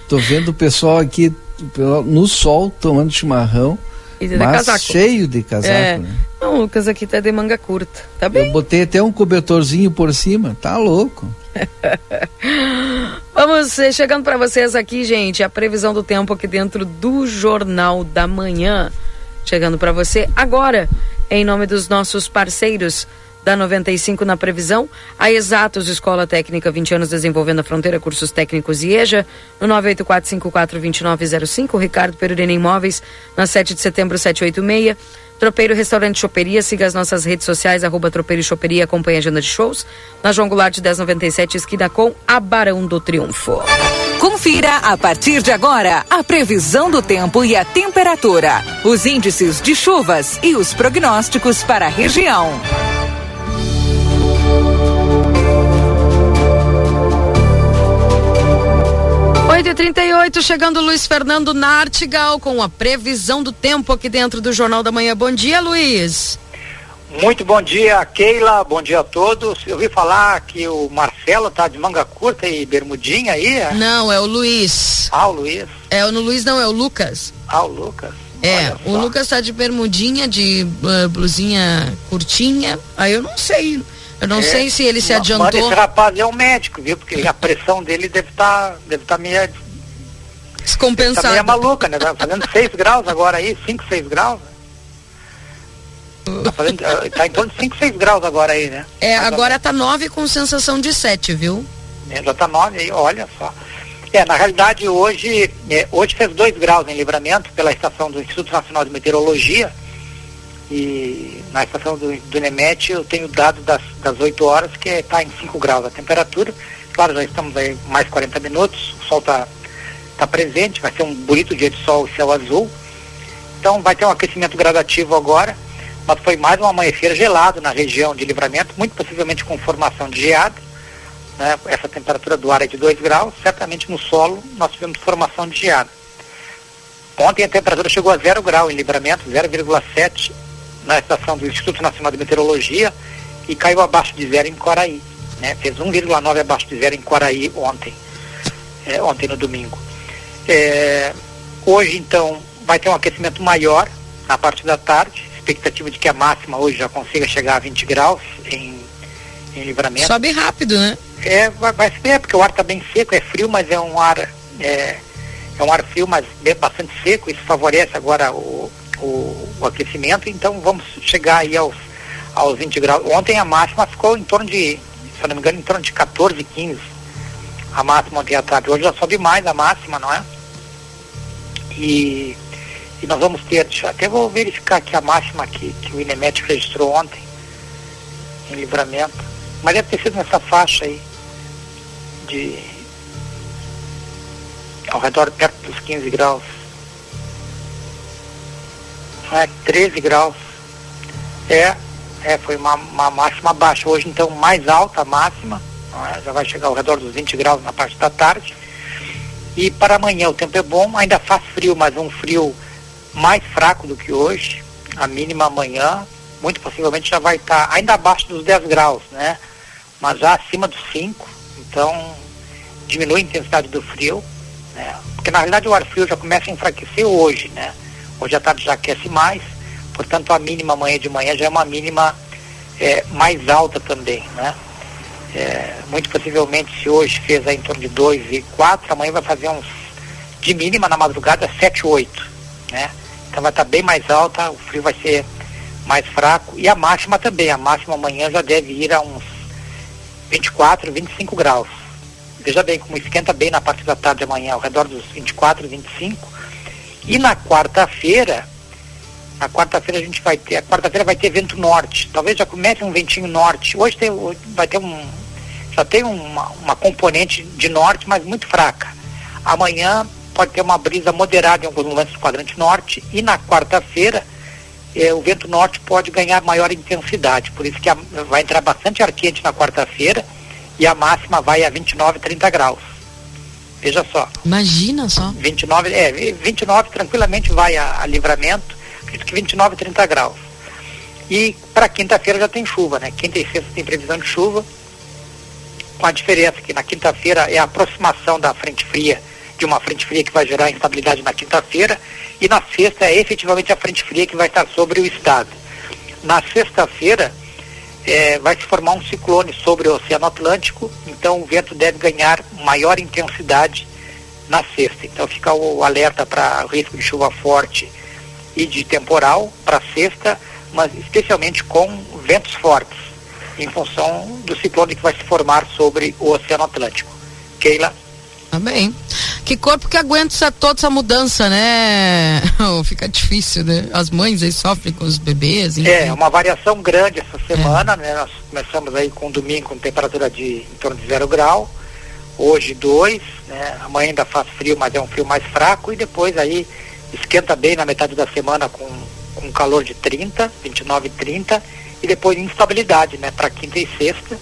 Tô vendo o pessoal aqui no sol tomando chimarrão. E de mas casaco. cheio de casaco, é. né? Não, o Lucas aqui tá de manga curta. Tá bem? Eu botei até um cobertorzinho por cima. Tá louco. (laughs) Vamos eh, chegando para vocês aqui, gente, a previsão do tempo aqui dentro do Jornal da Manhã. Chegando para você agora, em nome dos nossos parceiros da 95 na previsão, a Exatos Escola Técnica 20 anos desenvolvendo a fronteira, cursos técnicos e EJA, no 984542905, Ricardo Perurena Imóveis, na 7 de setembro 786. Tropeiro Restaurante Choperia, siga as nossas redes sociais, arroba Tropeiro Choperia, acompanhe a agenda de shows. Na João Goulart de 1097, esquina com a Barão do Triunfo. Confira a partir de agora a previsão do tempo e a temperatura, os índices de chuvas e os prognósticos para a região. 8h38, chegando Luiz Fernando Nartigal com a previsão do tempo aqui dentro do Jornal da Manhã. Bom dia, Luiz. Muito bom dia, Keila. Bom dia a todos. Eu ouvi falar que o Marcelo tá de manga curta e bermudinha aí. É? Não, é o Luiz. Ah, o Luiz. É, o Luiz não, é o Lucas. Ah, o Lucas. É, o Lucas tá de bermudinha, de uh, blusinha curtinha. Aí eu não sei. Eu não é, sei se ele se adiantou. Mas esse rapaz é um médico, viu? Porque a pressão dele deve estar tá, deve tá meio descompensada. Tá meio maluca, né? Tá fazendo 6 graus agora aí, 5, 6 graus. Tá, fazendo, (laughs) tá em torno de 5, 6 graus agora aí, né? É, agora tá 9 com sensação de 7, viu? É, já tá 9 aí, olha só. É, na realidade hoje, é, hoje fez 2 graus em livramento pela estação do Instituto Nacional de Meteorologia e na estação do, do eu tenho dado das, das 8 horas que está em 5 graus a temperatura. Claro, já estamos aí mais 40 minutos, o sol está tá presente, vai ser um bonito dia de sol e céu azul. Então vai ter um aquecimento gradativo agora, mas foi mais um amanhecer gelado na região de livramento, muito possivelmente com formação de geada. Né? Essa temperatura do ar é de 2 graus, certamente no solo nós tivemos formação de geada. Ontem a temperatura chegou a 0 grau em livramento, 0,7 na estação do Instituto Nacional de Meteorologia e caiu abaixo de zero em Quaraí. Né? Fez 1,9 abaixo de zero em Quaraí ontem, é, ontem no domingo. É, hoje, então, vai ter um aquecimento maior na parte da tarde, expectativa de que a máxima hoje já consiga chegar a 20 graus em, em livramento. Sobe rápido, né? É, vai, vai ser, porque o ar está bem seco, é frio, mas é um ar é, é um ar frio, mas bastante seco, isso favorece agora o, o, o aquecimento, então vamos chegar aí aos, aos 20 graus. Ontem a máxima ficou em torno de, se eu não me engano, em torno de 14, 15. A máxima ontem à tarde. Hoje já sobe mais a máxima, não é? E, e nós vamos ter, até vou verificar aqui a máxima que, que o Inemet registrou ontem, em livramento. Mas deve ter sido nessa faixa aí de ao redor perto dos 15 graus. É, 13 graus. É, é foi uma, uma máxima baixa. Hoje então mais alta a máxima, é? já vai chegar ao redor dos 20 graus na parte da tarde. E para amanhã o tempo é bom, ainda faz frio, mas um frio mais fraco do que hoje. A mínima amanhã, muito possivelmente já vai estar ainda abaixo dos 10 graus, né? Mas já acima dos 5. Então diminui a intensidade do frio né? Porque na realidade o ar frio já começa a enfraquecer hoje, né? Hoje à tarde já aquece mais, portanto a mínima amanhã de manhã já é uma mínima é, mais alta também, né? É, muito possivelmente se hoje fez em torno de 2 e 4, amanhã vai fazer uns de mínima na madrugada 7, 8, né? Então vai estar bem mais alta, o frio vai ser mais fraco e a máxima também, a máxima amanhã já deve ir a uns 24, 25 graus. Veja bem como esquenta bem na parte da tarde de amanhã, ao redor dos 24, 25. E na quarta-feira, na quarta-feira a gente vai ter, a quarta-feira vai ter vento norte. Talvez já comece um ventinho norte. Hoje tem, vai ter um, já tem uma, uma componente de norte, mas muito fraca. Amanhã pode ter uma brisa moderada em alguns momentos do quadrante norte e na quarta-feira eh, o vento norte pode ganhar maior intensidade. Por isso que a, vai entrar bastante ar quente na quarta-feira e a máxima vai a 29, 30 graus. Veja só. Imagina só. 29, é, 29 tranquilamente vai a, a livramento, acredito que 29, 30 graus. E para quinta-feira já tem chuva, né? Quinta e sexta tem previsão de chuva, com a diferença que na quinta-feira é a aproximação da frente fria, de uma frente fria que vai gerar instabilidade na quinta-feira, e na sexta é efetivamente a frente fria que vai estar sobre o estado. Na sexta-feira, é, vai se formar um ciclone sobre o Oceano Atlântico, então o vento deve ganhar maior intensidade na sexta. Então fica o alerta para risco de chuva forte e de temporal para sexta, mas especialmente com ventos fortes, em função do ciclone que vai se formar sobre o Oceano Atlântico. Keila? Tá que corpo que aguenta toda essa mudança, né? (laughs) Fica difícil, né? As mães aí sofrem com os bebês. Enfim. É, uma variação grande essa semana, é. né? Nós começamos aí com domingo com temperatura de em torno de zero grau, hoje dois, né? Amanhã ainda faz frio, mas é um frio mais fraco e depois aí esquenta bem na metade da semana com, com calor de 30, 29 e 30 e depois instabilidade, né? Para quinta e sexta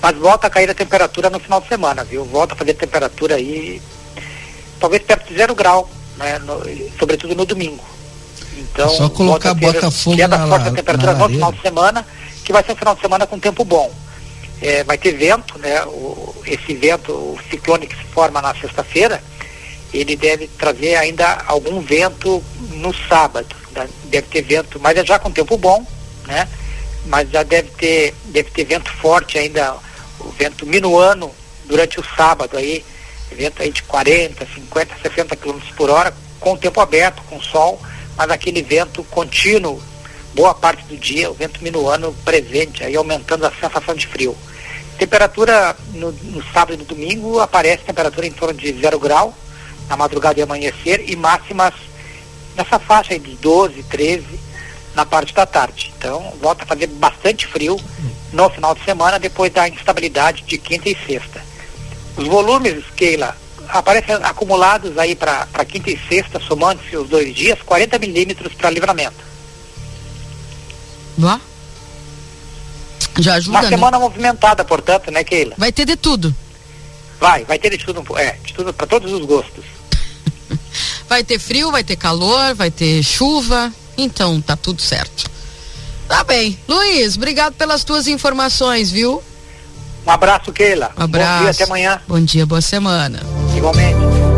mas volta a cair a temperatura no final de semana, viu? Volta a fazer temperatura aí, talvez perto de zero grau, né? No, sobretudo no domingo. Então, só colocar Botafogo na, forte a temperatura no final de semana, que vai ser um final de semana com tempo bom. É, vai ter vento, né? O, esse vento, o ciclone que se forma na sexta-feira, ele deve trazer ainda algum vento no sábado. Né? Deve ter vento, mas é já com tempo bom, né? Mas já deve ter, deve ter vento forte ainda o vento minuano durante o sábado aí, vento aí de 40, 50, 60 km por hora, com o tempo aberto, com sol, mas aquele vento contínuo, boa parte do dia, o vento minuano presente, aí aumentando a sensação de frio. Temperatura no, no sábado e no domingo aparece temperatura em torno de zero grau, na madrugada e amanhecer, e máximas nessa faixa aí de 12, 13 na parte da tarde. Então volta a fazer bastante frio no final de semana, depois da instabilidade de quinta e sexta. Os volumes, Keila, aparecem acumulados aí para quinta e sexta, somando-se os dois dias, 40 milímetros para livramento. Lá? Já ajuda, Uma né? semana movimentada, portanto, né, Keila? Vai ter de tudo. Vai, vai ter de tudo, é, de tudo para todos os gostos. (laughs) vai ter frio, vai ter calor, vai ter chuva, então tá tudo certo. Tá bem. Luiz, obrigado pelas tuas informações, viu? Um abraço, Keila. Um abraço. Bom dia, até amanhã. Bom dia, boa semana. Igualmente.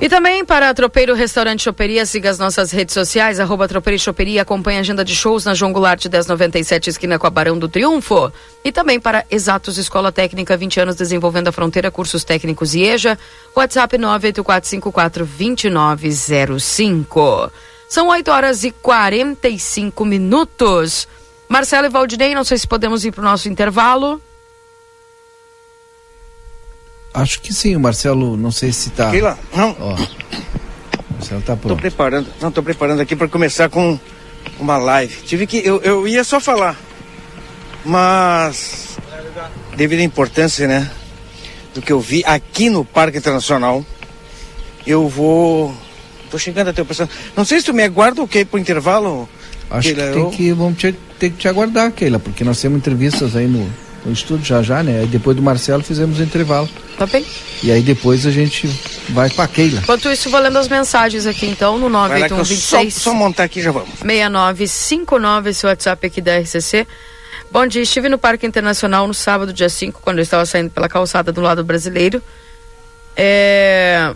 E também para Tropeiro Restaurante Choperia, siga as nossas redes sociais, arroba Tropeiro Choperia, acompanhe a agenda de shows na João Goulart 1097, esquina com a Barão do Triunfo. E também para Exatos Escola Técnica, 20 anos desenvolvendo a fronteira, cursos técnicos e EJA, WhatsApp 984542905. São 8 horas e 45 minutos. Marcelo e Valdinei, não sei se podemos ir para o nosso intervalo. Acho que sim, o Marcelo, não sei se tá. Keila, não. Ó. O Marcelo tá Tô pronto. preparando, não, tô preparando aqui para começar com uma live. Tive que, eu, eu ia só falar, mas devido à importância, né, do que eu vi aqui no Parque Internacional, eu vou, tô chegando até o pessoal. Não sei se tu me aguarda ou ir pro intervalo. Acho Keila, que tem eu- que vamos te- ter que te aguardar, Keila, porque nós temos entrevistas aí no, no estúdio já já, né? Aí depois do Marcelo fizemos o intervalo. Tá bem? E aí depois a gente vai pra Keila. Enquanto isso, vou lendo as mensagens aqui então no Vai lá que eu só, 98126 só montar aqui e já vamos. 6959, esse WhatsApp aqui da RCC. Bom dia, estive no Parque Internacional no sábado, dia 5, quando eu estava saindo pela calçada do lado brasileiro. É,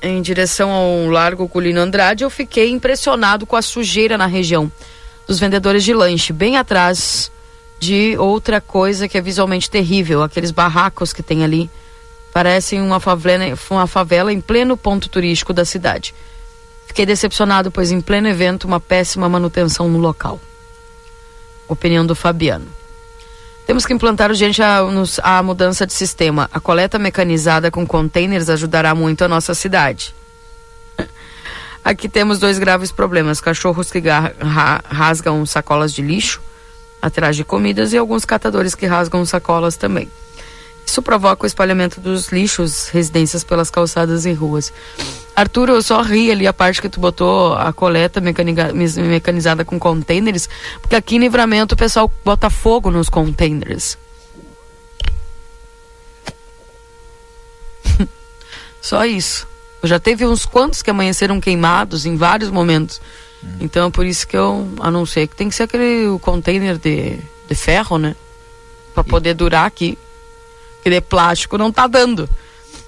em direção ao Largo Culino Andrade, eu fiquei impressionado com a sujeira na região dos vendedores de lanche, bem atrás de outra coisa que é visualmente terrível, aqueles barracos que tem ali. Parecem uma favela, uma favela em pleno ponto turístico da cidade. Fiquei decepcionado, pois em pleno evento, uma péssima manutenção no local. Opinião do Fabiano. Temos que implantar urgente a, a mudança de sistema. A coleta mecanizada com containers ajudará muito a nossa cidade. Aqui temos dois graves problemas: cachorros que ga- ra- rasgam sacolas de lixo atrás de comidas e alguns catadores que rasgam sacolas também. Isso provoca o espalhamento dos lixos, residências pelas calçadas e ruas. Arthur, eu só ri ali a parte que tu botou a coleta mes- mecanizada com containers, porque aqui em Livramento o pessoal bota fogo nos containers. (laughs) só isso. Já teve uns quantos que amanheceram queimados em vários momentos. Então, por isso que eu, a não ser que tem que ser aquele o container de, de ferro, né? Pra poder durar aqui. Que de plástico não tá dando.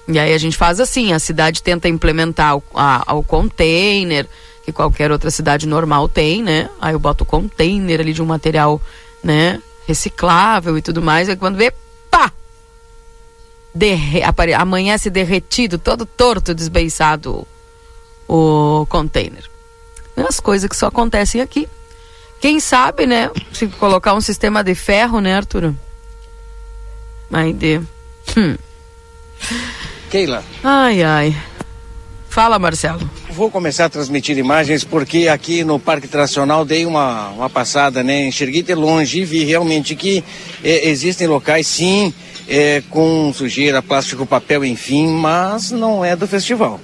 E aí a gente faz assim, a cidade tenta implementar o, a, o container, que qualquer outra cidade normal tem, né? Aí eu boto o container ali de um material, né? Reciclável e tudo mais. Aí quando vê, pá! Derre, apare, amanhece derretido, todo torto, desbeiçado o container. As coisas que só acontecem aqui. Quem sabe, né? Se colocar um sistema de ferro, né, Arthur? Aí de. Hum. Keila, Ai, ai. Fala, Marcelo. vou começar a transmitir imagens porque aqui no Parque Internacional dei uma, uma passada, né? Enxerguei de longe e vi realmente que eh, existem locais, sim, eh, com sujeira, plástico, papel, enfim, mas não é do festival.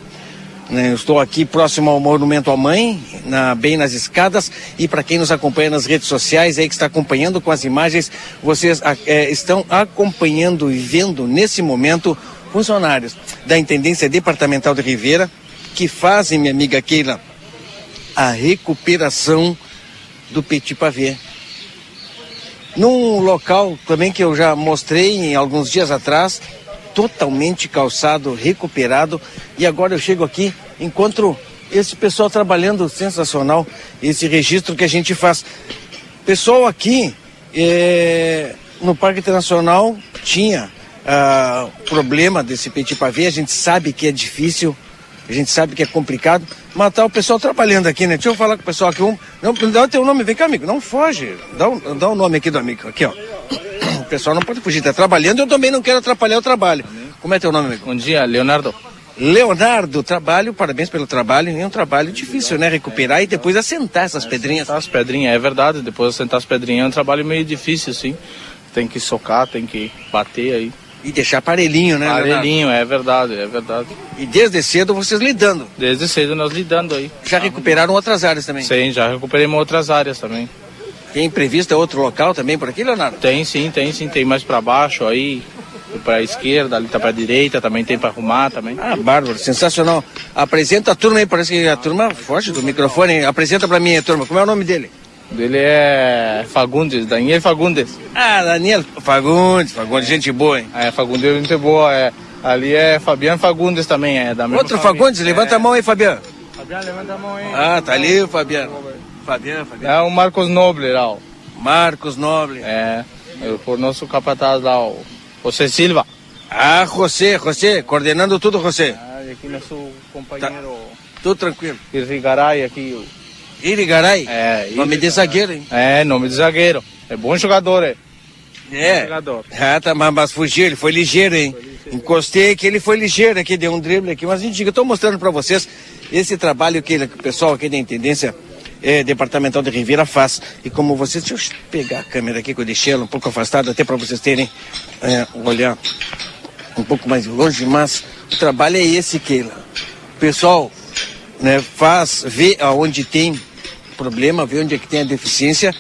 Né? Eu estou aqui próximo ao Monumento à Mãe, na- bem nas escadas, e para quem nos acompanha nas redes sociais, aí que está acompanhando com as imagens, vocês eh, estão acompanhando e vendo nesse momento funcionários da Intendência Departamental de Ribeira que fazem, minha amiga Keila, a recuperação do Petit Pavé. Num local também que eu já mostrei alguns dias atrás, totalmente calçado, recuperado, e agora eu chego aqui, encontro esse pessoal trabalhando sensacional, esse registro que a gente faz. Pessoal aqui é, no Parque Internacional tinha ah, problema desse petit pavé, a gente sabe que é difícil, a gente sabe que é complicado, mas tá o pessoal trabalhando aqui, né? Deixa eu falar com o pessoal aqui. Um, não, dá o teu nome, vem cá, amigo. Não foge. Dá o, dá o nome aqui do amigo. Aqui, ó. Pessoal não pode fugir, tá trabalhando, eu também não quero atrapalhar o trabalho. Como é teu nome, amigo? Bom dia, Leonardo. Leonardo, trabalho, parabéns pelo trabalho. É um trabalho difícil, né? Recuperar e depois assentar essas pedrinhas. As pedrinhas, é verdade. Depois de sentar as pedrinhas é um trabalho meio difícil, sim. Tem que socar, tem que bater aí. E deixar aparelhinho, né, Leonardo? Aparelhinho, é verdade, é verdade. E desde cedo vocês lidando. Desde cedo nós lidando aí. Já recuperaram outras áreas também. Sim, já recuperamos outras áreas também. Tem previsto outro local também por aqui, Leonardo? Tem sim, tem sim, tem mais para baixo aí, para a esquerda, ali tá para a direita, também tem para arrumar também. Ah, bárbaro, sensacional. Apresenta a turma aí, parece que a turma foge do microfone. Apresenta para mim a turma, como é o nome dele? Dele é Fagundes, Daniel Fagundes. Ah, Daniel Fagundes, Fagundes, gente boa, hein? É, Fagundes é gente boa, é. Ali é Fabiano Fagundes também, é da mesma Outro família. Fagundes, levanta é. a mão aí, Fabiano. Fabiano, levanta a mão aí. Ah, tá ali o Fabiano. Fabiano, Fabiano. É o Marcos Noble lá. Marcos Noble. É, é por nosso capataz lá, o José Silva. Ah, José, José, coordenando tudo, José. Ah, e aqui nosso companheiro Tudo tranquilo. Irrigaray aqui, o Irigaray? É, Nome de zagueiro, hein? É, nome de zagueiro. É bom jogador, é. É. jogador. Ah, tá, mas, mas fugiu, ele foi ligeiro, hein? Encostei que ele foi ligeiro aqui, deu um drible aqui, mas a gente, eu tô mostrando para vocês esse trabalho que, ele- que o pessoal aqui da Intendência eh, Departamental de Ribeira faz. E como vocês, deixa eu pegar a câmera aqui que eu deixei ela um pouco afastada, até para vocês terem, eh, olhar um pouco mais longe, mas o trabalho é esse, Keila. O pessoal né, faz, vê aonde tem problema, vê onde é que tem a deficiência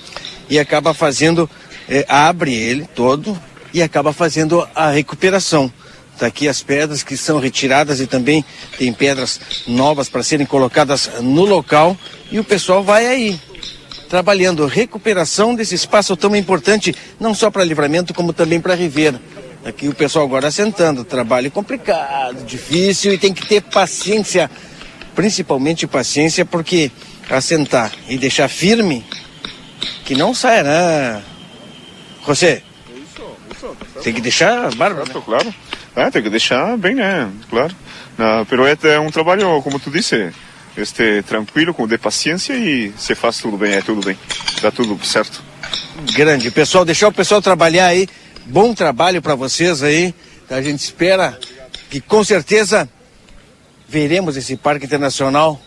e acaba fazendo, eh, abre ele todo e acaba fazendo a recuperação. Tá aqui as pedras que são retiradas e também tem pedras novas para serem colocadas no local e o pessoal vai aí trabalhando recuperação desse espaço tão importante, não só para livramento, como também para Ribeira. Aqui o pessoal agora sentando, trabalho complicado, difícil e tem que ter paciência, principalmente paciência, porque assentar e deixar firme, que não saia, né? José, tem que deixar bárbaro. Certo, claro. É, tem que deixar bem, né? Claro. Na pirueta é um trabalho, como tu disse, este, tranquilo, com de paciência e se faz tudo bem, é tudo bem. Dá tudo certo. grande. Pessoal, deixar o pessoal trabalhar aí. Bom trabalho para vocês aí. A gente espera que com certeza veremos esse parque internacional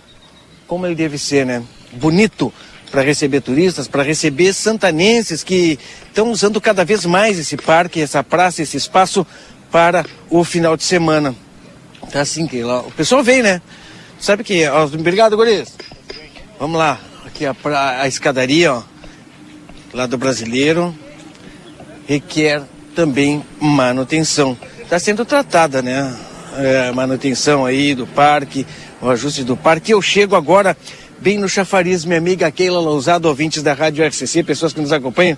como ele deve ser, né? Bonito para receber turistas, para receber santanenses que estão usando cada vez mais esse parque, essa praça, esse espaço para o final de semana. Tá assim que lá, o pessoal vem, né? Sabe que, obrigado, guris. Vamos lá, aqui a, pra- a escadaria, ó, lá do brasileiro, requer também manutenção. Está sendo tratada, né? É, manutenção aí do parque, o ajuste do parque. Eu chego agora bem no chafariz, minha amiga Keila Lousado, ouvintes da Rádio RCC, pessoas que nos acompanham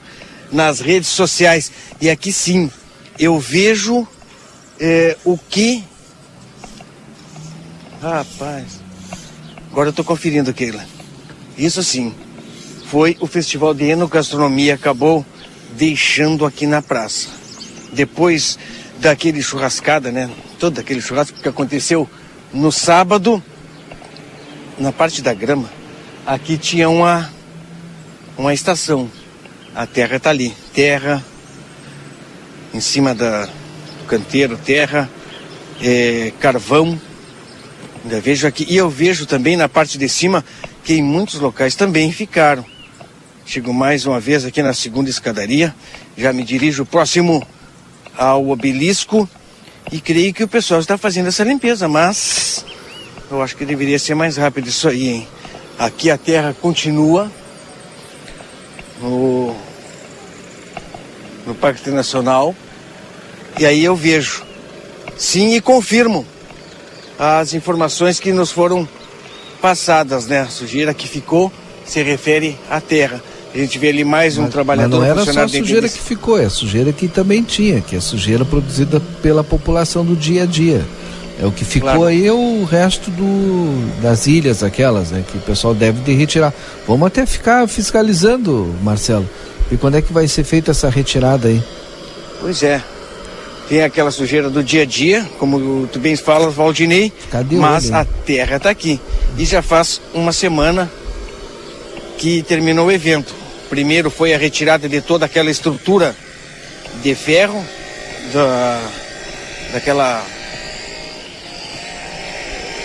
nas redes sociais. E aqui sim, eu vejo é, o que. Rapaz, agora eu estou conferindo, Keila. Isso sim, foi o Festival de Enogastronomia, acabou deixando aqui na praça. Depois daquele churrascada, né? Todo aquele churrasco que aconteceu no sábado, na parte da grama, aqui tinha uma, uma estação. A terra está ali. Terra, em cima da, canteiro, terra, eh, carvão. Ainda vejo aqui. E eu vejo também na parte de cima que em muitos locais também ficaram. Chego mais uma vez aqui na segunda escadaria. Já me dirijo próximo ao obelisco e creio que o pessoal está fazendo essa limpeza, mas eu acho que deveria ser mais rápido isso aí, hein? Aqui a terra continua no, no Parque Internacional e aí eu vejo, sim, e confirmo as informações que nos foram passadas, né? A sujeira que ficou se refere à terra. A gente vê ali mais um Mas trabalhador não era só a sujeira que ficou, é a sujeira que também tinha, que é a sujeira produzida pela população do dia a dia. É o que ficou Claro. aí é o resto do, das ilhas aquelas, né? Que o pessoal deve de retirar. Vamos até ficar fiscalizando, Marcelo. E quando é que vai ser feita essa retirada aí? Pois é. Tem aquela sujeira do dia a dia, como tu bem falas, Valdinei, Cadê mas ele? a terra está aqui. E já faz uma semana que terminou o evento. Primeiro foi a retirada de toda aquela estrutura de ferro, da, daquela.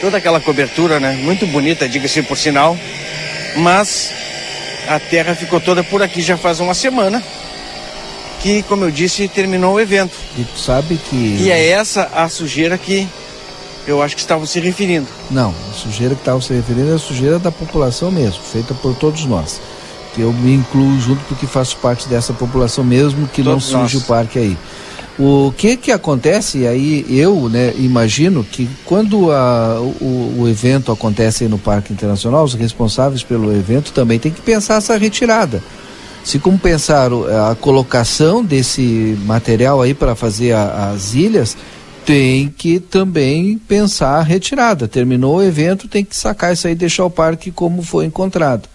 toda aquela cobertura, né? Muito bonita, diga-se por sinal. Mas a terra ficou toda por aqui já faz uma semana que, como eu disse, terminou o evento. E tu sabe que. E é essa a sujeira que eu acho que estavam se referindo. Não, a sujeira que estava se referindo é a sujeira da população mesmo, feita por todos nós. Eu me incluo junto porque faço parte dessa população mesmo que Todos não surge nós. o parque aí. O que que acontece, aí eu né, imagino que quando a- o, o evento acontece aí no Parque Internacional, os responsáveis pelo evento também têm que pensar essa retirada. Se como pensaram a colocação desse material aí para fazer a- as ilhas, tem que também pensar a retirada. Terminou o evento, tem que sacar isso aí e deixar o parque como foi encontrado.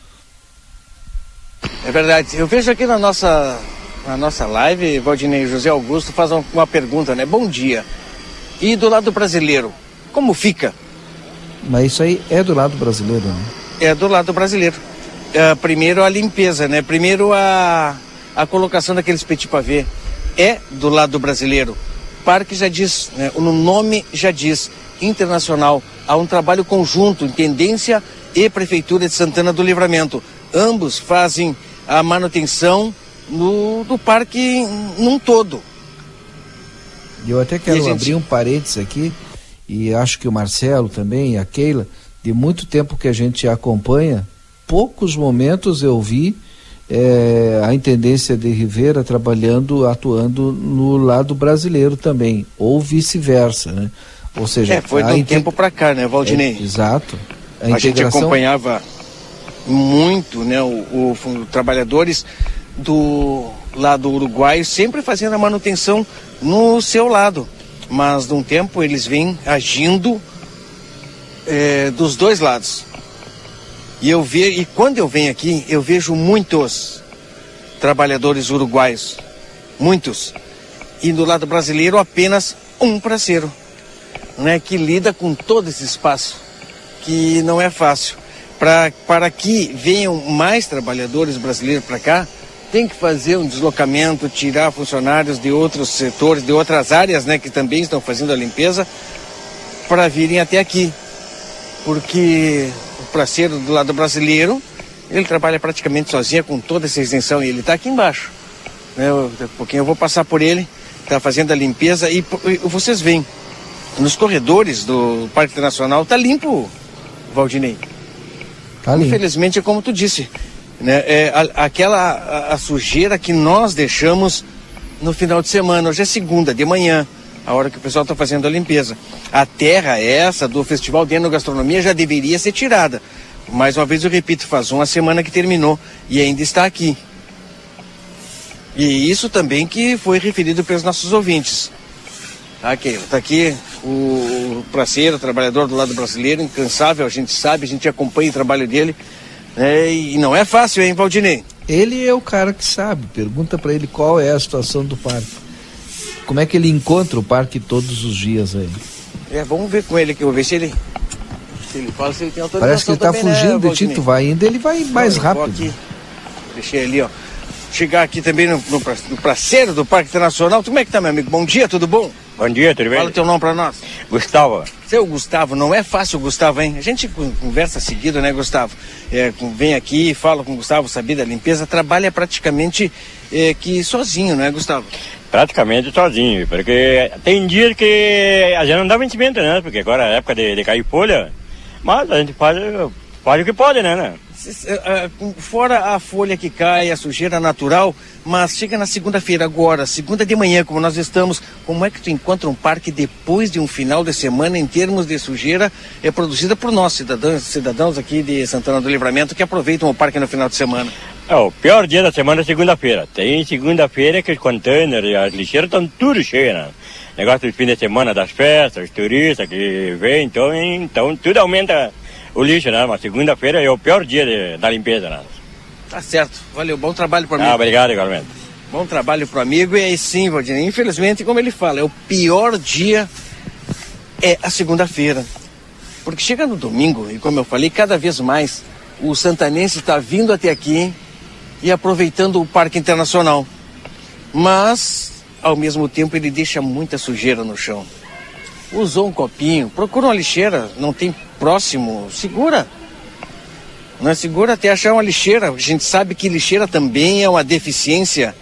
É verdade. Eu vejo aqui na nossa, na nossa live, Valdinei José Augusto faz uma pergunta, né? Bom dia. E do lado brasileiro, como fica? Mas isso aí é do lado brasileiro, né? É do lado brasileiro. É, primeiro a limpeza, né? Primeiro a, a colocação daqueles petit pavé. É do lado brasileiro. O parque já diz, né? o nome já diz, internacional. Há um trabalho conjunto, Intendência e Prefeitura de Santana do Livramento. Ambos fazem a manutenção no, do parque num todo. Eu até quero gente- abrir um parênteses aqui, e acho que o Marcelo também, a Keila, de muito tempo que a gente acompanha, poucos momentos eu vi eh, a intendência de Rivera trabalhando, atuando no lado brasileiro também, ou vice-versa, né? Ou seja, É, foi um inte- tempo para cá, né, Valdinei? É, exato. A, A, gente integração acompanhava muito, né, o, o- trabalhadores do lado uruguaio sempre fazendo a manutenção no seu lado, mas de um tempo eles vêm agindo eh, dos dois lados. E eu ve, e quando eu venho aqui, eu vejo muitos trabalhadores uruguaios, muitos, e do lado brasileiro apenas um parceiro, né, que lida com todo esse espaço que não é fácil. Pra, para que venham mais trabalhadores brasileiros para cá, tem que fazer um deslocamento, tirar funcionários de outros setores, de outras áreas, né, que também estão fazendo a limpeza, para virem até aqui. Porque parceiro do lado brasileiro, ele trabalha praticamente sozinho com toda essa extensão e ele está aqui embaixo. Né, eu- daqui a pouquinho eu vou passar por ele, está fazendo a limpeza e, e vocês veem, nos corredores do Parque Internacional tá limpo, Valdinei. tá ali. Infelizmente é como tu disse, né? É a- aquela a, a sujeira que nós deixamos no final de semana. Hoje é segunda de manhã, a hora que o pessoal está fazendo a limpeza. A terra essa do Festival de Enogastronomia já deveria ser tirada. Mais uma vez eu repito, faz uma semana que terminou e ainda está aqui. E isso também que foi referido pelos nossos ouvintes. Tá, Keila? Tá aqui o parceiro, o trabalhador do lado brasileiro, incansável, a gente sabe, a gente acompanha o trabalho dele. né? E não é fácil, hein, Valdinei? Ele é o cara que sabe. Pergunta para ele qual é a situação do parque. Como é que ele encontra o parque todos os dias aí? É, vamos ver com ele aqui, vou ver se ele. Se ele fala, se ele tem autorização. Parece que ele tá também, né, fugindo de ti, Valdinei? tu vai indo, ele vai mais Não, rápido. aqui. Deixei ali, ó. Chegar aqui também no, no, no parceiro do Parque Internacional. Como é que tá, meu amigo? Bom dia, tudo bom? Bom dia, tudo bem? Fala teu nome pra nós. Gustavo. Seu Gustavo, não é fácil, Gustavo, hein? A gente con- conversa seguido, né, Gustavo? É, com- vem aqui, fala com o Gustavo, sabia da limpeza, trabalha praticamente é, que sozinho, não é, Gustavo? Praticamente sozinho, porque tem dias que a gente não dá vencimento, né? Porque agora é época de, de cair folha, mas a gente faz, faz o que pode, né? né? É, é, Fora a folha que cai, a sujeira natural, mas chega na segunda-feira agora, segunda de manhã, como nós estamos, como é que tu encontra um parque depois de um final de semana em termos de sujeira é produzida por nós, cidadãos, cidadãos aqui de Santana do Livramento, que aproveitam o parque no final de semana? É, o pior dia da semana é segunda-feira. Tem segunda-feira que os containers as lixeiras estão tudo cheios, né? Negócio do fim de semana das festas, os turistas que vêm, então, então tudo aumenta o lixo, né? Mas segunda-feira é o pior dia de- da limpeza, né? Tá certo, valeu, bom trabalho para mim. Ah, obrigado igualmente. Bom trabalho pro amigo e aí sim, Valdinei. Infelizmente, como ele fala, é o pior dia é a segunda-feira. Porque chega no domingo, e como eu falei, cada vez mais o santanense está vindo até aqui e aproveitando o Parque Internacional. Mas, ao mesmo tempo, ele deixa muita sujeira no chão. Usou um copinho, procura uma lixeira, não tem próximo, segura. Não é segura até achar uma lixeira. A gente sabe que lixeira também é uma deficiência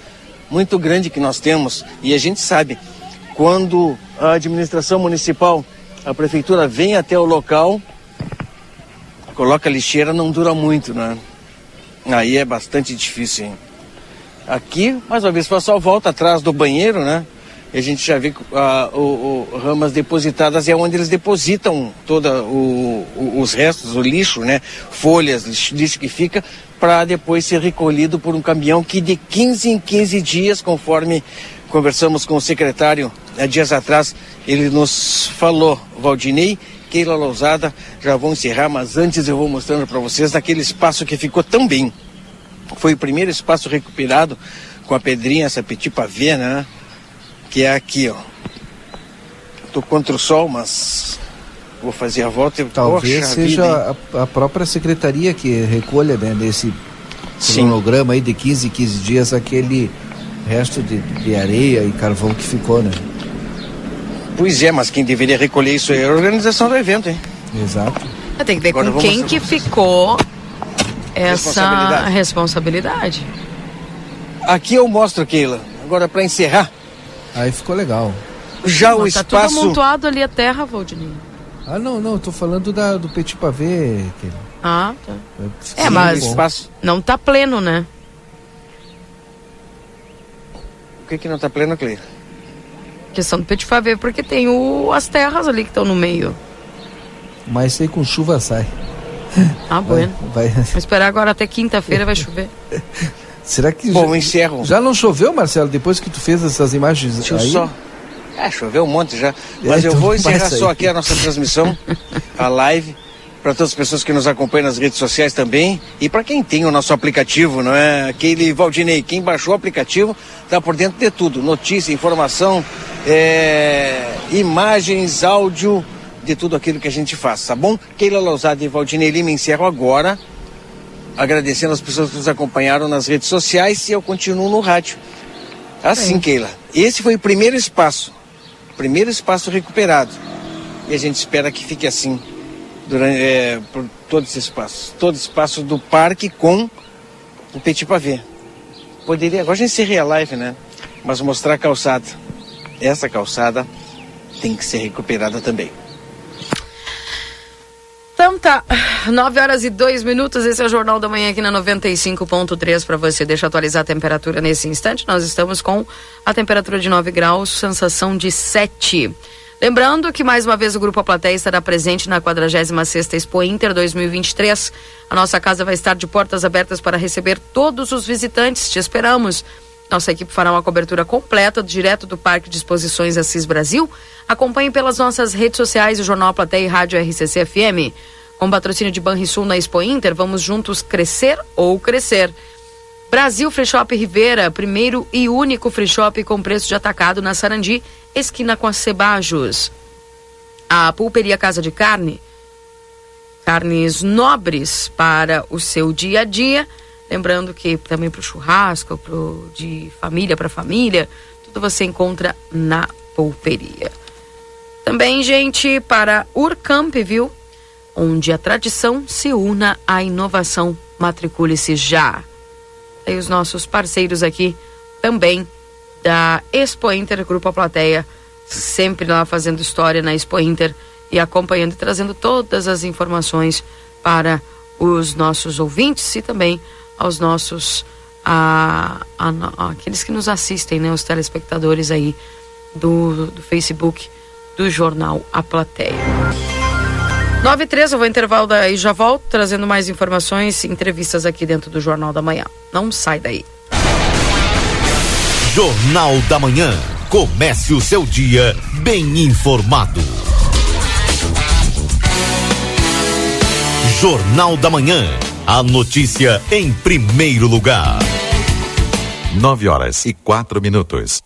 muito grande que nós temos. E a gente sabe, quando a administração municipal, a prefeitura vem até o local, coloca lixeira, não dura muito, né? Aí é bastante difícil, hein? Aqui, mais uma vez, o pessoal volta atrás do banheiro, né? A gente já vê ah, o, o, ramas depositadas é onde eles depositam todos os restos, o lixo, né? Folhas, lixo, lixo que fica, para depois ser recolhido por um caminhão que de 15 em 15 dias, conforme conversamos com o secretário há dias atrás, ele nos falou, Valdinei, Keila Lousada, já vou encerrar, mas antes eu vou mostrando para vocês aquele espaço que ficou tão bem. Foi o primeiro espaço recuperado com a pedrinha, essa petit pavé, né? Que é aqui, ó. Tô contra o sol, mas vou fazer a volta. Talvez Poxa seja a, a, própria secretaria que recolha, né, nesse cronograma aí de 15 15 dias aquele resto de, de areia e carvão que ficou, né? Pois é, mas quem deveria recolher isso é a organização do evento, hein? Exato. Tem que ver Agora com quem que ficou essa responsabilidade. responsabilidade. Aqui eu mostro, Keila. Agora para encerrar. Aí ficou legal. Já mas o tá espaço. Tá tudo amontoado ali a terra, Valdinei. Ah, não, não, tô falando da, do Petit Pavé. Ah, tá. É, mas espaço... não tá pleno, né? O que que não tá pleno, Cleira? Questão do Petit Pavé, porque tem o, as terras ali que estão no meio. Mas sei com chuva sai. Ah, bueno. Vai, vai. Vou esperar agora até quinta-feira vai chover. (laughs) Será que Bom, já, encerro. Já não choveu, Marcelo, depois que tu fez essas imagens Deixa aí? só. É, choveu um monte já. Mas é, eu então vou encerrar só aqui a nossa transmissão, (laughs) a live, para todas as pessoas que nos acompanham nas redes sociais também e para quem tem o nosso aplicativo, não é? Aquele Valdinei, quem baixou o aplicativo está por dentro de tudo: notícia, informação, é, imagens, áudio de tudo aquilo que a gente faz, tá bom? Keila Lousada e Valdinei Lima encerro agora, agradecendo as pessoas que nos acompanharam nas redes sociais e eu continuo no rádio. Assim, Keila, esse foi o primeiro espaço, primeiro espaço recuperado. E a gente espera que fique assim durante, é, por todo esse espaço, todo espaço do parque com o Petit Pavé. Poderia, agora a gente encerrei a live, né? Mas mostrar a calçada. Essa calçada tem que ser recuperada também. Então tá, 9 horas e 2 minutos, esse é o Jornal da Manhã aqui na 95.3 para você. Deixa eu atualizar a temperatura nesse instante. Nós estamos com a temperatura de 9 graus, sensação de 7. Lembrando que mais uma vez o Grupo A Plateia estará presente na 46ª Expo Inter 2023. A nossa casa vai estar de portas abertas para receber todos os visitantes. Te esperamos. Nossa equipe fará uma cobertura completa direto do Parque de Exposições Assis Brasil. Acompanhe pelas nossas redes sociais o Jornal Plateia e Rádio RCC FM. Com patrocínio de Banrisul na Expo Inter, vamos juntos crescer ou crescer. Brasil Free Shop Rivera, primeiro e único free shop com preço de atacado na Sarandi, esquina com a Cebajos. A Pulperia Casa de Carne, carnes nobres para o seu dia a dia Lembrando que também para o churrasco, pro, de família para família, tudo você encontra na polperia. Também, gente, para Urcamp, viu? Onde a tradição se una à inovação. Matricule-se já. E os nossos parceiros aqui também da Expo Inter, Grupo A Plateia, sempre lá fazendo história na Expo Inter e acompanhando e trazendo todas as informações para os nossos ouvintes e também aos nossos a, a, a, aqueles que nos assistem, né, os telespectadores aí do, do Facebook do jornal A Plateia. 9 e 13, eu vou intervalo daí já volto trazendo mais informações e entrevistas aqui dentro do Jornal da Manhã. Não sai daí. Jornal da Manhã. Comece o seu dia bem informado. Jornal da Manhã. A notícia em primeiro lugar. 9 horas e quatro minutos.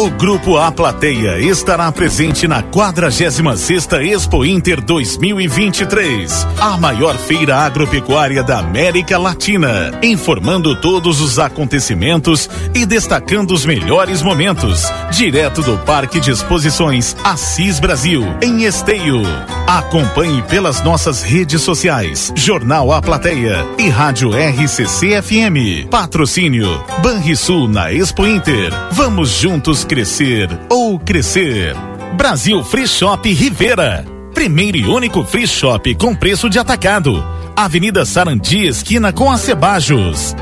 O Grupo A Plateia estará presente na 46ª Expo Inter 2023, a maior feira agropecuária da América Latina, informando todos os acontecimentos e destacando os melhores momentos, direto do Parque de Exposições Assis Brasil, em Esteio. Acompanhe pelas nossas redes sociais, Jornal A Plateia e Rádio RCC FM. Patrocínio Banrisul na Expo Inter. Vamos juntos crescer ou crescer. Brasil Free Shop Rivera. Primeiro e único free shop com preço de atacado Avenida Sarandi, esquina com Acebajos.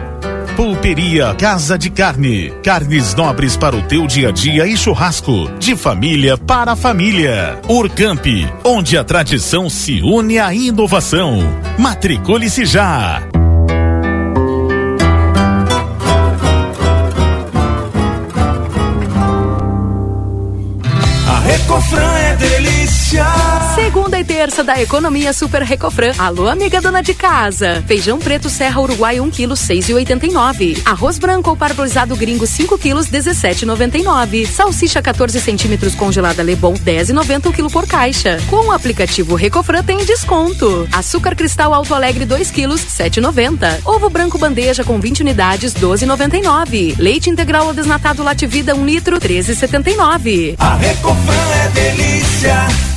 Pulperia Casa de Carne. Carnes nobres para o teu dia a dia e churrasco. De família para família. Urcamp, onde a tradição se une à inovação. Matricule-se já. Recofran é delícia. Segunda e terça da Economia Super Recofran. Alô, amiga dona de casa. Feijão preto Serra Uruguai 1 kg 6,89. Arroz branco ou parbolizado gringo 5 kg 17,99. Salsicha 14 centímetros congelada Lebon 10,90 o quilo por caixa. Com o aplicativo Recofran tem desconto. Açúcar cristal Alto Alegre 2 kg 7,90. Ovo branco bandeja com 20 unidades 12,99. Leite integral ou desnatado Lativida 1 litro 13,79. A Recofran é delícia.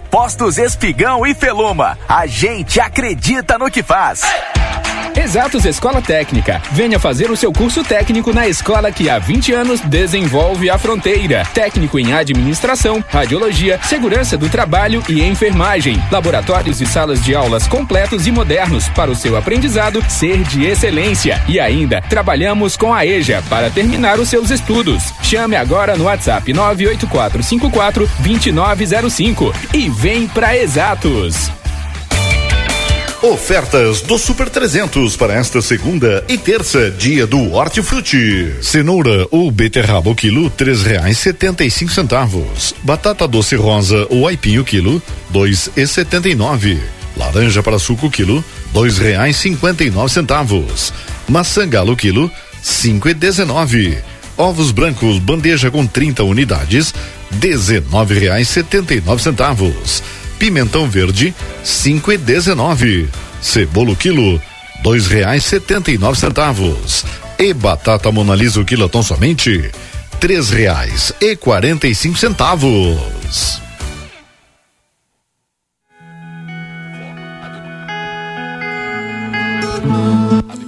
Postos Espigão e Feluma. A gente acredita no que faz. Exatos Escola Técnica. Venha fazer o seu curso técnico na escola que há 20 anos desenvolve a fronteira. Técnico em administração, radiologia, segurança do trabalho e enfermagem. Laboratórios e salas de aulas completos e modernos para o seu aprendizado ser de excelência. E ainda, trabalhamos com a EJA para terminar os seus estudos. Chame agora no WhatsApp 98454 2905 e vem para Exatos. Ofertas do Super 300 para esta segunda e terça, dia do Hortifruti. Cenoura ou beterraba o quilo, três reais setenta e cinco centavos. Batata doce rosa ou aipim o quilo, dois e setenta e nove. Laranja para suco quilo, dois reais cinquenta e nove centavos. Maçã galo quilo, cinco e dezenove. Ovos brancos bandeja com 30 unidades, dezenove reais setenta e nove centavos. Pimentão verde, cinco e dezenove. Cebola quilo, dois reais setenta e nove centavos. E batata monalisa o quilotão somente, três reais e quarenta e cinco centavos.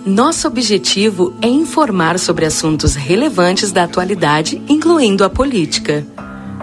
Nosso objetivo é informar sobre assuntos relevantes da atualidade, incluindo a política.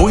O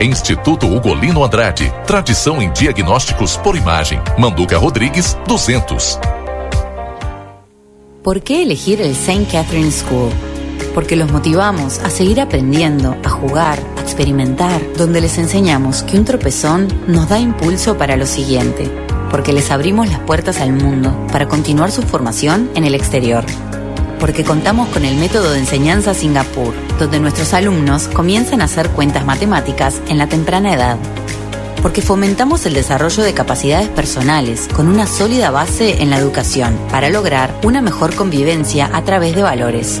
Instituto Ugolino Andrade. Tradição em diagnósticos por imagem. Manduca Rodrigues, 200. ¿Por qué elegir el St. Catherine School? Porque los motivamos a seguir aprendiendo, a jugar, a experimentar, donde les enseñamos que un tropezón nos da impulso para lo siguiente, porque les abrimos las puertas al mundo para continuar su formación en el exterior. Porque contamos con el método de enseñanza Singapur, donde nuestros alumnos comienzan a hacer cuentas matemáticas en la temprana edad. Porque fomentamos el desarrollo de capacidades personales con una sólida base en la educación para lograr una mejor convivencia a través de valores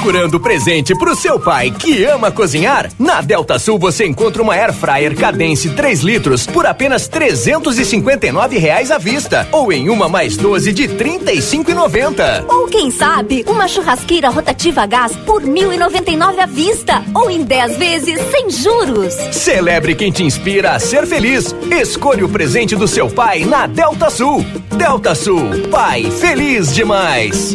Procurando presente pro seu pai que ama cozinhar? Na Delta Sul você encontra uma Air Fryer Cadence 3 litros por apenas 359 reais à vista ou em uma mais 12 de R$ 35,90. Ou quem sabe, uma churrasqueira rotativa a gás por R$ 1.099 à vista ou em 10 vezes sem juros. Celebre quem te inspira a ser feliz. Escolha o presente do seu pai na Delta Sul. Delta Sul, pai feliz demais.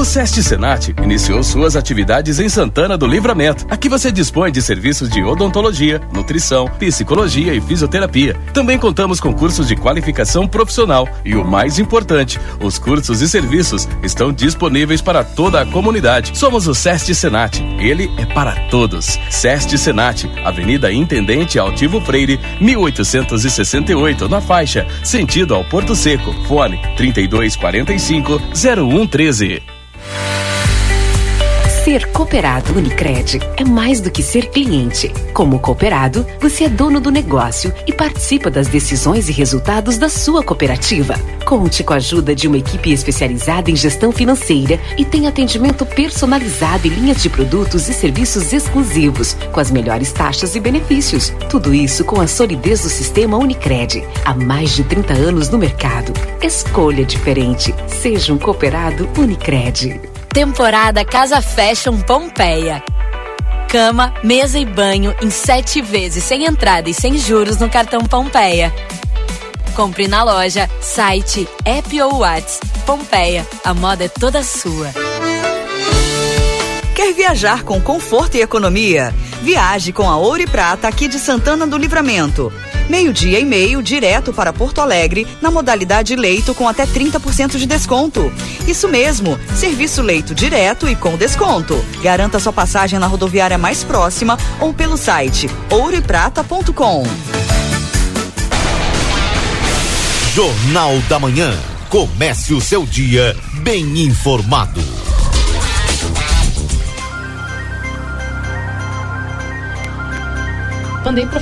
O SEST Senat iniciou suas atividades em Santana do Livramento. Aqui você dispõe de serviços de odontologia, nutrição, psicologia e fisioterapia. Também contamos com cursos de qualificação profissional e o mais importante, os cursos e serviços estão disponíveis para toda a comunidade. Somos o SEST Senat. Ele é para todos. SEST Senat, Avenida Intendente Altivo Freire, 1868, na faixa, sentido ao Porto Seco. Fone 3245 0113. Ser cooperado Unicred é mais do que ser cliente. Como cooperado, você é dono do negócio e participa das decisões e resultados da sua cooperativa. Conte com a ajuda de uma equipe especializada em gestão financeira e tem atendimento personalizado e linhas de produtos e serviços exclusivos, com as melhores taxas e benefícios. Tudo isso com a solidez do sistema Unicred. Há mais de 30 anos no mercado. Escolha diferente. Seja um cooperado Unicred. Temporada Casa Fashion Pompeia. Cama, mesa e banho em sete vezes sem entrada e sem juros no cartão Pompeia. Compre na loja, site, app ou Whats. Pompeia, a moda é toda sua. Quer viajar com conforto e economia? Viaje com a Ouro e Prata aqui de Santana do Livramento. Meio-dia e meio direto para Porto Alegre na modalidade leito com até 30% de desconto. Isso mesmo, serviço leito direto e com desconto. Garanta sua passagem na rodoviária mais próxima ou pelo site ouroeprata.com. Jornal da Manhã. Comece o seu dia bem informado. Mandei pra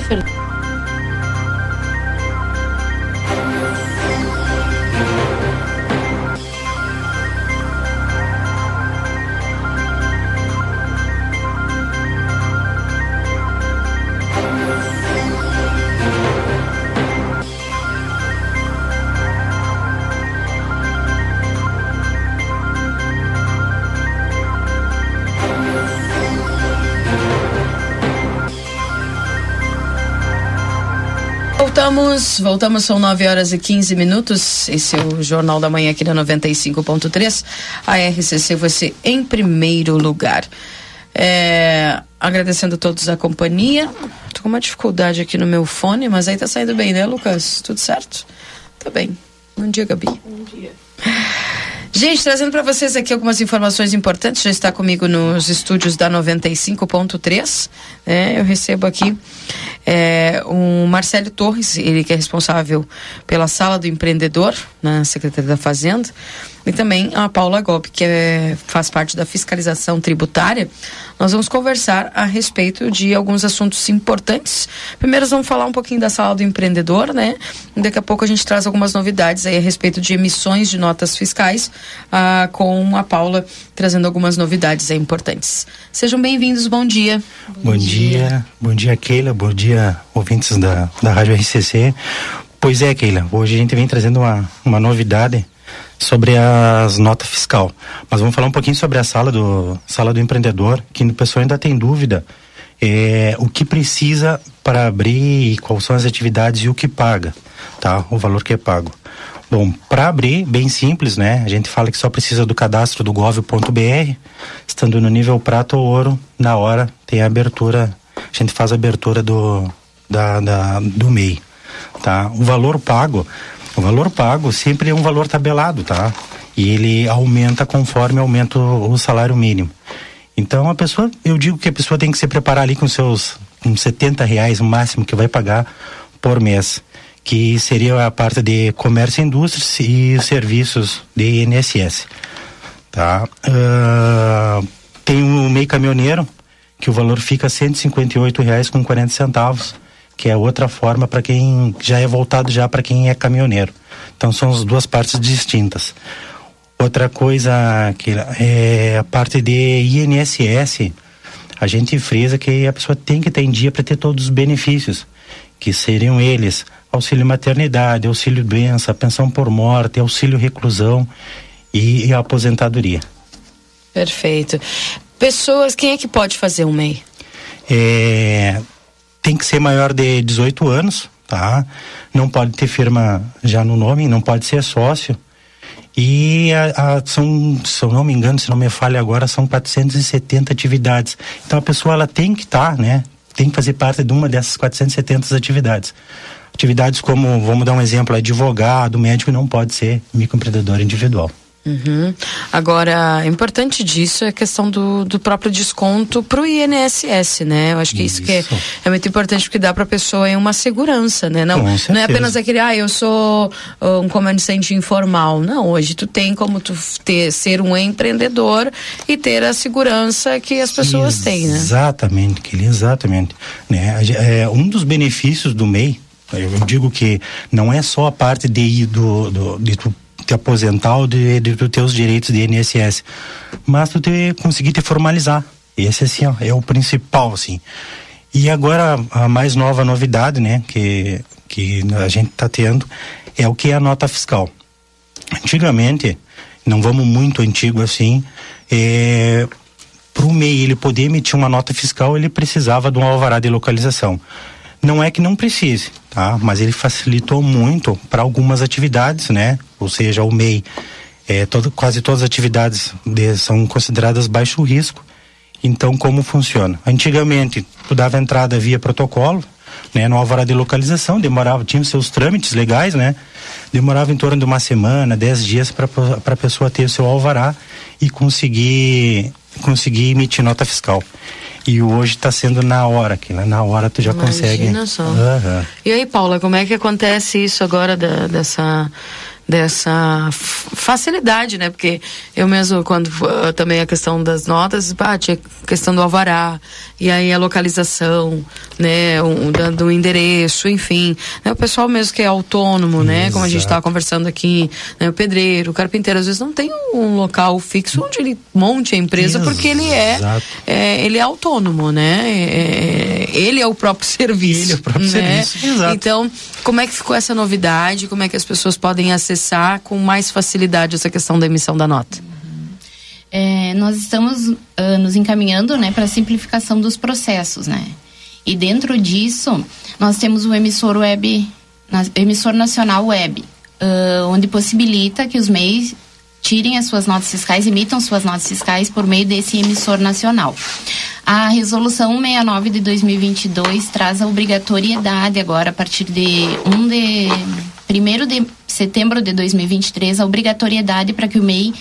Voltamos, voltamos, são 9 horas e 15 minutos. Esse é o Jornal da Manhã aqui da 95.3. A RCC você em primeiro lugar. É, agradecendo a todos a companhia. Tô com uma dificuldade aqui no meu fone, mas aí tá saindo bem, né, Lucas? Tudo certo? Tá bem. Bom dia, Gabi. Bom dia. Gente, trazendo para vocês aqui algumas informações importantes, já está comigo nos estúdios da 95.3. Né? Eu recebo aqui é, o Marcelo Torres, ele que é responsável pela sala do empreendedor na Secretaria da Fazenda, e também a Paula Gobi, que é, faz parte da fiscalização tributária. Nós vamos conversar a respeito de alguns assuntos importantes. Primeiro, vamos falar um pouquinho da sala do empreendedor, né? Daqui a pouco a gente traz algumas novidades aí a respeito de emissões de notas fiscais, ah, com a Paula trazendo algumas novidades aí importantes. Sejam bem-vindos, bom dia. Bom, dia. bom dia, Keila, bom dia, ouvintes da, da Rádio RCC. Pois é, Keila, hoje a gente vem trazendo uma, uma novidade sobre as notas fiscal. Mas vamos falar um pouquinho sobre a sala do sala do empreendedor, que o pessoal ainda tem dúvida é, o que precisa para abrir, quais são as atividades e o que paga, tá? O valor que é pago. Bom, para abrir, bem simples, né? A gente fala que só precisa do cadastro do gov.br, estando no nível prata ou ouro, na hora tem a abertura, a gente faz a abertura do, da, da do MEI, tá? O valor pago, o valor pago sempre é um valor tabelado, tá? E ele aumenta conforme aumenta o, salário mínimo. Então a pessoa, eu digo que a pessoa tem que se preparar ali com seus uns 70 reais máximo que vai pagar por mês, que seria a parte de comércio e indústrias e serviços de INSS. Tá? Uh, tem o meio caminhoneiro, que o valor fica 158 reais com 40 centavos que é outra forma para quem já é voltado já para quem é caminhoneiro. Então são as duas partes distintas. Outra coisa que é a parte de INSS, a gente frisa que a pessoa tem que ter em dia para ter todos os benefícios, que seriam eles: auxílio maternidade, auxílio doença, pensão por morte, auxílio reclusão e, e aposentadoria. Perfeito. Pessoas, quem é que pode fazer um MEI? É, tem que ser maior de 18 anos, tá? Não pode ter firma já no nome, não pode ser sócio. E a, a, são, se eu não me engano, se não me falha agora, são 470 atividades. Então a pessoa ela tem que estar, tá, né? Tem que fazer parte de uma dessas 470 atividades. Atividades como, vamos dar um exemplo, advogado, médico não pode ser microempreendedor individual. Uhum. Agora, importante disso é a questão do, do próprio desconto para o INSS, né? Eu acho que isso, isso que é, é, muito importante porque dá para a pessoa uma segurança, né? Não, não é apenas aquele, ah, eu sou um comerciante informal. Não, hoje tu tem como tu ter, ser um empreendedor e ter a segurança que as pessoas exatamente, têm, né? Exatamente, Kelly, exatamente. Né? É, um dos benefícios do MEI, eu digo que não é só a parte de, do, do, de tu te aposentar ou de, de, de teus direitos de INSS, mas tu te, conseguir te formalizar. Esse assim ó, é o principal assim. E agora a mais nova novidade, né, que que a gente está tendo é o que é a nota fiscal. Antigamente, não vamos muito antigo assim, é, para o MEI ele poder emitir uma nota fiscal, ele precisava de um alvará de localização. Não é que não precise, tá? Mas ele facilitou muito para algumas atividades, né? Ou seja, o MEI, é, todo, quase todas as atividades de, são consideradas baixo risco. Então, como funciona? Antigamente, tu dava entrada via protocolo, né? No alvará de localização, demorava, tinha seus trâmites legais, né? Demorava em torno de uma semana, dez dias para a pessoa ter o seu alvará e conseguir, conseguir emitir nota fiscal. E hoje está sendo na hora, que na hora tu já Imagina consegue. Só. Uhum. E aí, Paula, como é que acontece isso agora da, dessa dessa facilidade, né? Porque eu mesmo, quando uh, também a questão das notas, ah, tinha questão do alvará, e aí a localização, né? Um, do, do endereço, enfim. Né? O pessoal mesmo que é autônomo, né? Exato. Como a gente estava conversando aqui, né? O pedreiro, o carpinteiro, às vezes não tem um local fixo onde ele monte a empresa, Exato. porque ele é, é, ele é autônomo, né? É, é ele é o próprio (laughs) serviço. Ele é o próprio né? serviço. Exato. Então, como é que ficou essa novidade? Como é que as pessoas podem acessar acessar com mais facilidade essa questão da emissão da nota? É, nós estamos uh, nos encaminhando né, para a simplificação dos processos, né? E dentro disso, nós temos o emissor web, emissor nacional web, uh, onde possibilita que os MEIs tirem as suas notas fiscais, emitam suas notas fiscais por meio desse emissor nacional. A resolução 169 de 2022 traz a obrigatoriedade agora a partir de 1 de 1 de setembro de 2023 a obrigatoriedade para que o MEI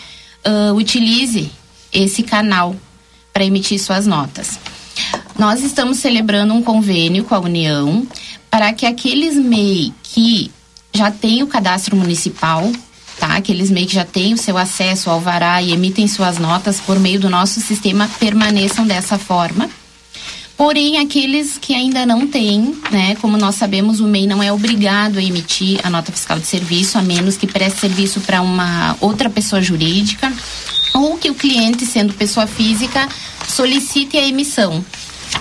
uh, utilize esse canal para emitir suas notas. Nós estamos celebrando um convênio com a União para que aqueles MEI que já têm o cadastro municipal, tá? Aqueles MEI que já têm o seu acesso ao alvará e emitem suas notas por meio do nosso sistema permaneçam dessa forma. Porém, aqueles que ainda não têm, né, como nós sabemos, o MEI não é obrigado a emitir a nota fiscal de serviço, a menos que preste serviço para uma outra pessoa jurídica, ou que o cliente, sendo pessoa física, solicite a emissão.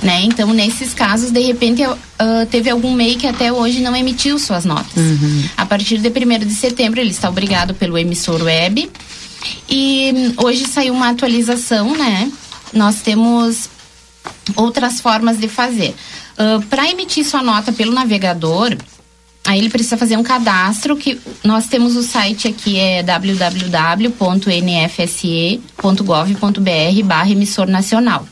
Né? Então, nesses casos, de repente, uh, teve algum MEI que até hoje não emitiu suas notas. Uhum. A partir de 1 de setembro, ele está obrigado pelo emissor web. E hum, hoje saiu uma atualização, né? Nós temos outras formas de fazer. Uh, Para emitir sua nota pelo navegador, aí ele precisa fazer um cadastro que nós temos o site aqui é www.nfse.gov.br barra emissor nacional.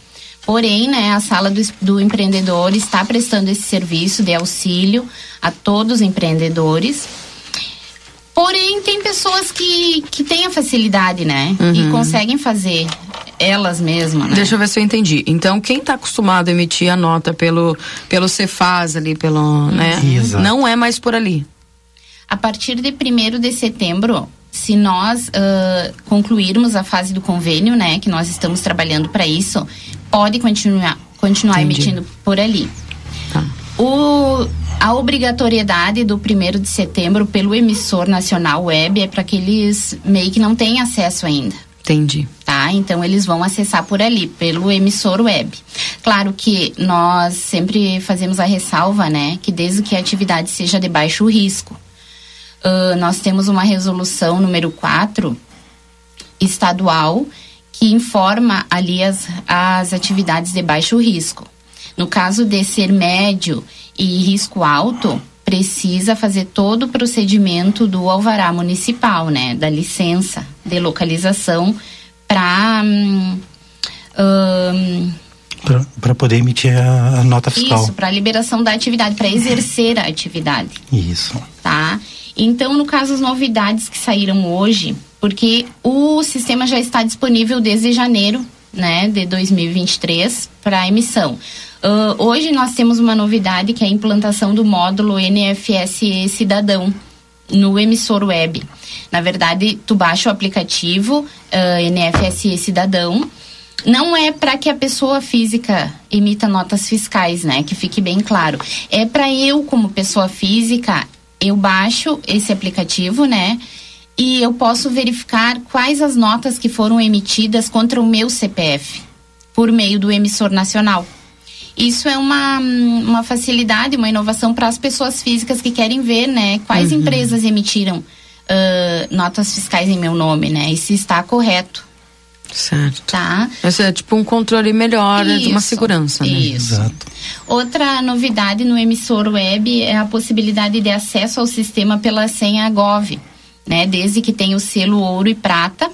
Porém, né, a sala do, do empreendedor está prestando esse serviço de auxílio a todos os empreendedores. Porém, tem pessoas que, que têm a facilidade, né? E Uhum. conseguem fazer elas mesmas, né? Deixa eu ver se eu entendi. Então, quem está acostumado a emitir a nota pelo, pelo Cefaz ali, pelo, né? Exato. Não é mais por ali. A partir de 1 de setembro, se nós ah, concluirmos a fase do convênio, né, que nós estamos trabalhando para isso, pode continuar, continuar Entendi. emitindo por ali. O, a obrigatoriedade do 1 de setembro pelo emissor nacional web é para aqueles MEI que não têm acesso ainda. Entendi. Tá? Então eles vão acessar por ali, pelo emissor web. Claro que nós sempre fazemos a ressalva, né, que desde que a atividade seja de baixo risco. Ah, nós temos uma resolução número 4 estadual que informa ali as, as atividades de baixo risco. No caso de ser médio e risco alto, precisa fazer todo o procedimento do alvará municipal, né, da licença de localização para Para poder emitir a, a nota fiscal. isso, para liberação da atividade, para exercer a atividade. Isso. tá? Então, no caso, as novidades que saíram hoje, porque o sistema já está disponível desde janeiro, né, de 2023 para emissão. Ah, hoje nós temos uma novidade que é a implantação do módulo NFSE Cidadão no emissor web. Na verdade, tu baixa o aplicativo ah, NFSE Cidadão. Não é para que a pessoa física emita notas fiscais, né? Que fique bem claro. É para eu, como pessoa física, eu baixo esse aplicativo, né? E eu posso verificar quais as notas que foram emitidas contra o meu CPF por meio do emissor nacional. Isso é uma, uma facilidade, uma inovação para as pessoas físicas que querem ver, né? Quais Uhum. empresas emitiram ah, notas fiscais em meu nome, né? E se está correto. Certo. Tá? Esse é tipo um controle melhor de uma Isso, segurança, né? isso. Outra novidade no emissor web é a possibilidade de acesso ao sistema pela senha Gov, né? Desde que tenha o selo ouro e prata,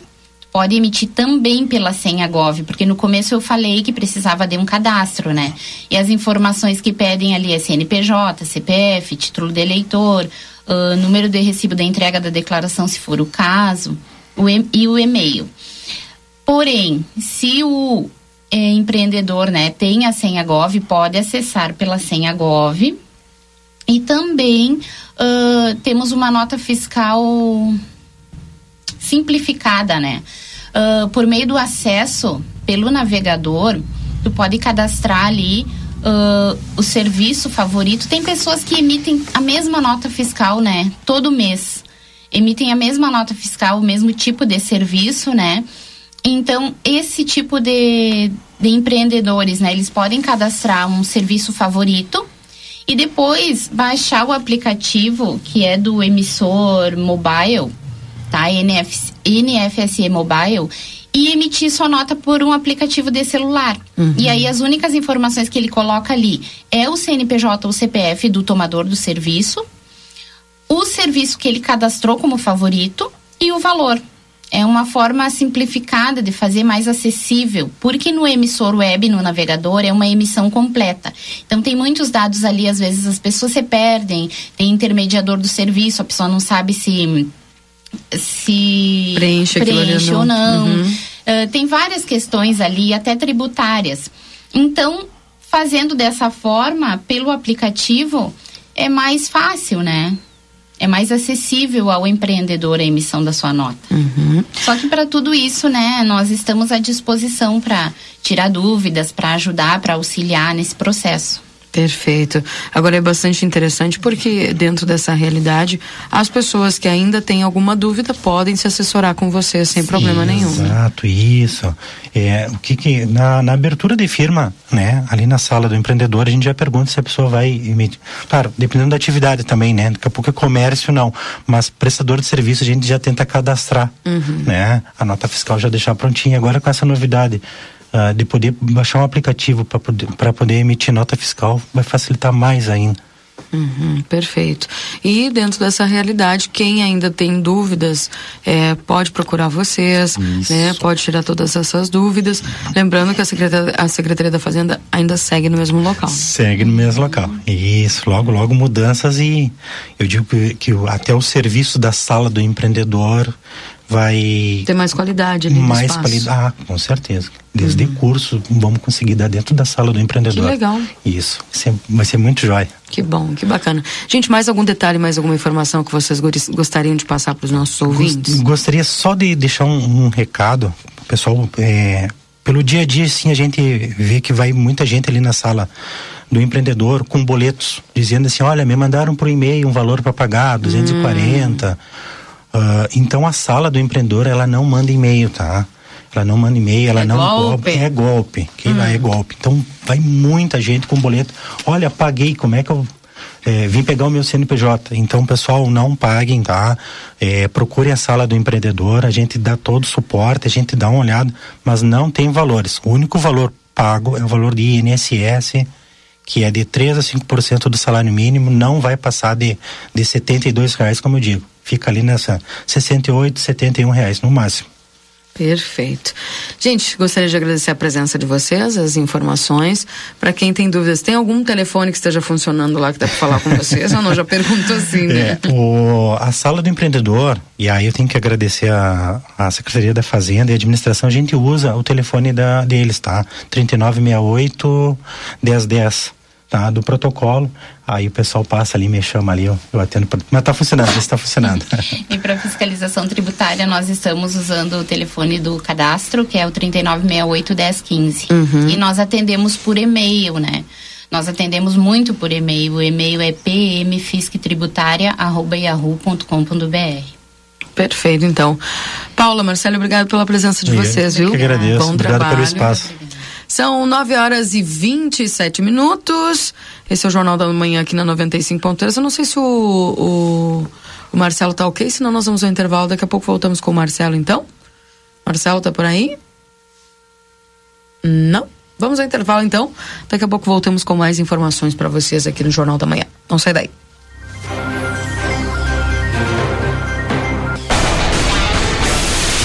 pode emitir também pela senha Gov, porque no começo eu falei que precisava de um cadastro, né? E as informações que pedem ali é CNPJ, CPF, título de eleitor, ah, número de recibo da entrega da declaração, se for o caso, o e- e o e-mail. Porém, se o eh, empreendedor né, tem a senha Gov, pode acessar pela senha Gov. E também ah, temos uma nota fiscal simplificada, né? Ah, por meio do acesso pelo navegador, tu pode cadastrar ali ah, o serviço favorito. Tem pessoas que emitem a mesma nota fiscal, né? Todo mês. Emitem a mesma nota fiscal, o mesmo tipo de serviço, né? Então, esse tipo de, de empreendedores, né? Eles podem cadastrar um serviço favorito e depois baixar o aplicativo que é do emissor mobile, tá? NF, NFSE Mobile e emitir sua nota por um aplicativo de celular. Uhum. E aí as únicas informações que ele coloca ali é o CNPJ ou CPF do tomador do serviço, o serviço que ele cadastrou como favorito e o valor. é uma forma simplificada de fazer mais acessível, porque no emissor web, no navegador, é uma emissão completa. Então tem muitos dados ali, às vezes as pessoas se perdem, tem intermediador do serviço, a pessoa não sabe se se Preenche preenche ou não. Uhum. Ah, tem várias questões ali, até tributárias. Então, fazendo dessa forma, pelo aplicativo, é mais fácil, né? É mais acessível ao empreendedor a emissão da sua nota. Uhum. Só que para tudo isso, né, nós estamos à disposição para tirar dúvidas, para ajudar, para auxiliar nesse processo. Perfeito. Agora é bastante interessante porque dentro dessa realidade, as pessoas que ainda têm alguma dúvida podem se assessorar com você sem problema nenhum. né? Exato, isso. É, o que que na, na abertura de firma, né, ali na sala do empreendedor, a gente já pergunta se a pessoa vai emitir. Claro, dependendo da atividade também, né? Daqui a pouco é comércio, não. Mas prestador de serviço a gente já tenta cadastrar, Uhum. né? A nota fiscal já deixar prontinha. Agora com essa novidade ah, de poder baixar um aplicativo para poder, pra poder emitir nota fiscal, vai facilitar mais ainda. Uhum, perfeito. E dentro dessa realidade, quem ainda tem dúvidas, é, pode procurar vocês, né? Pode tirar todas essas dúvidas. Lembrando que a Secretaria, a Secretaria da Fazenda ainda segue no mesmo local. Segue no mesmo local. Isso, logo, logo mudanças e eu digo que, que até o serviço da sala do empreendedor vai Tem mais qualidade ali mais qualidade. Ah, com certeza. Desde curso vamos conseguir dar dentro da sala do empreendedor. Que legal. Isso, é- vai ser muito jóia. Que bom, que bacana. Gente, mais algum detalhe, mais alguma informação que vocês gostariam de passar para os nossos ouvintes? Gos- Gostaria só de deixar um, um recado, pessoal. É, pelo dia a dia, sim, a gente vê que vai muita gente ali na sala do empreendedor com boletos, dizendo assim: olha, me mandaram por e-mail um valor para pagar, 240. Ah, então a sala do empreendedor, ela não manda e-mail, tá? Ela não manda e-mail, ela É não golpe. É golpe. Quem lá é golpe. Então vai muita gente com boleto. Olha, paguei, como é que eu é, vim pegar o meu CNPJ. Então, pessoal, não paguem, tá? É, procure a sala do empreendedor, a gente dá todo o suporte, a gente dá uma olhada, mas não tem valores. O único valor pago é o valor de INSS, que é de 3 a 5% do salário mínimo, não vai passar de, de 72 reais, como eu digo. Fica ali nessa 68, 71 reais no máximo. Perfeito. Gente, gostaria de agradecer a presença de vocês, as informações. Para quem tem dúvidas, tem algum telefone que esteja funcionando lá que dá para falar com vocês? Eu não já pergunto assim, né? É, o, a sala do empreendedor, e aí eu tenho que agradecer a, a Secretaria da Fazenda e Administração, a gente usa o telefone da, deles, tá? 3968 1010, tá? Do protocolo. Aí o pessoal passa ali, me chama ali, eu, eu atendo. pra- Mas tá funcionando, isso tá funcionando. (laughs) E para fiscalização tributária, nós estamos usando o telefone do cadastro, que é o 3968 1015. Uhum. E nós atendemos por e-mail, né? Nós atendemos muito por e-mail. O e-mail é pmfisctributária.yahoo.com.br. Perfeito, então. Paula, Marcelo, obrigado pela presença de Eu vocês, que viu? agradeço. Bom Obrigado trabalho. pelo espaço. São 9 horas e 27 minutos. Esse é o Jornal da Manhã aqui na 95.3. Eu não sei se o, o, o Marcelo tá ok, senão nós vamos ao intervalo. Daqui a pouco voltamos com o Marcelo, então. Marcelo tá por aí? Não. Vamos ao intervalo, então. Daqui a pouco voltamos com mais informações para vocês aqui no Jornal da Manhã. Não sai daí.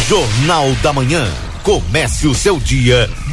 Jornal da Manhã. Comece o seu dia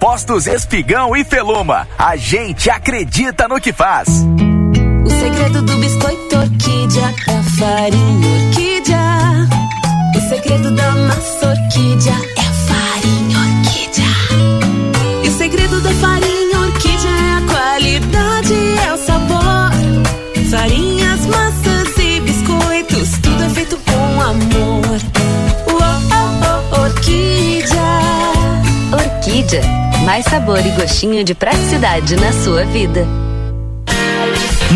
Postos Espigão e Feluma. A gente acredita no que faz. O segredo do biscoito orquídea é a farinha orquídea. O segredo da massa Mais sabor e gostinho de praticidade na sua vida.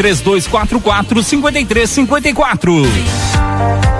3244 5354.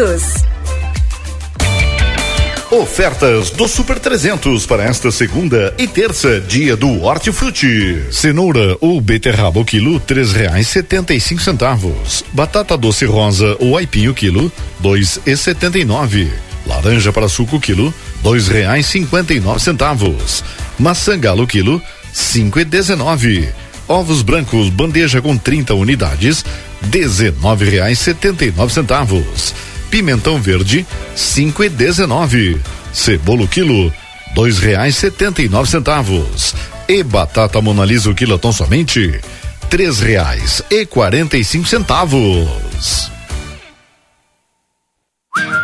todos. Ofertas do Super 300 para esta segunda e terça, dia do Hortifruti. Cenoura ou beterraba o quilo, três reais setenta e cinco centavos. Batata doce rosa ou aipim o quilo, dois e setenta e nove. Laranja para suco quilo, dois reais cinquenta e nove centavos. Maçã galo quilo, cinco e dezenove. Ovos brancos bandeja com 30 unidades, dezenove reais setenta e nove centavos. Pimentão verde, cinco e dezenove. Cebola o quilo, dois reais setenta e nove centavos. E batata monalisa o quilotão somente, três reais e quarenta e cinco centavos.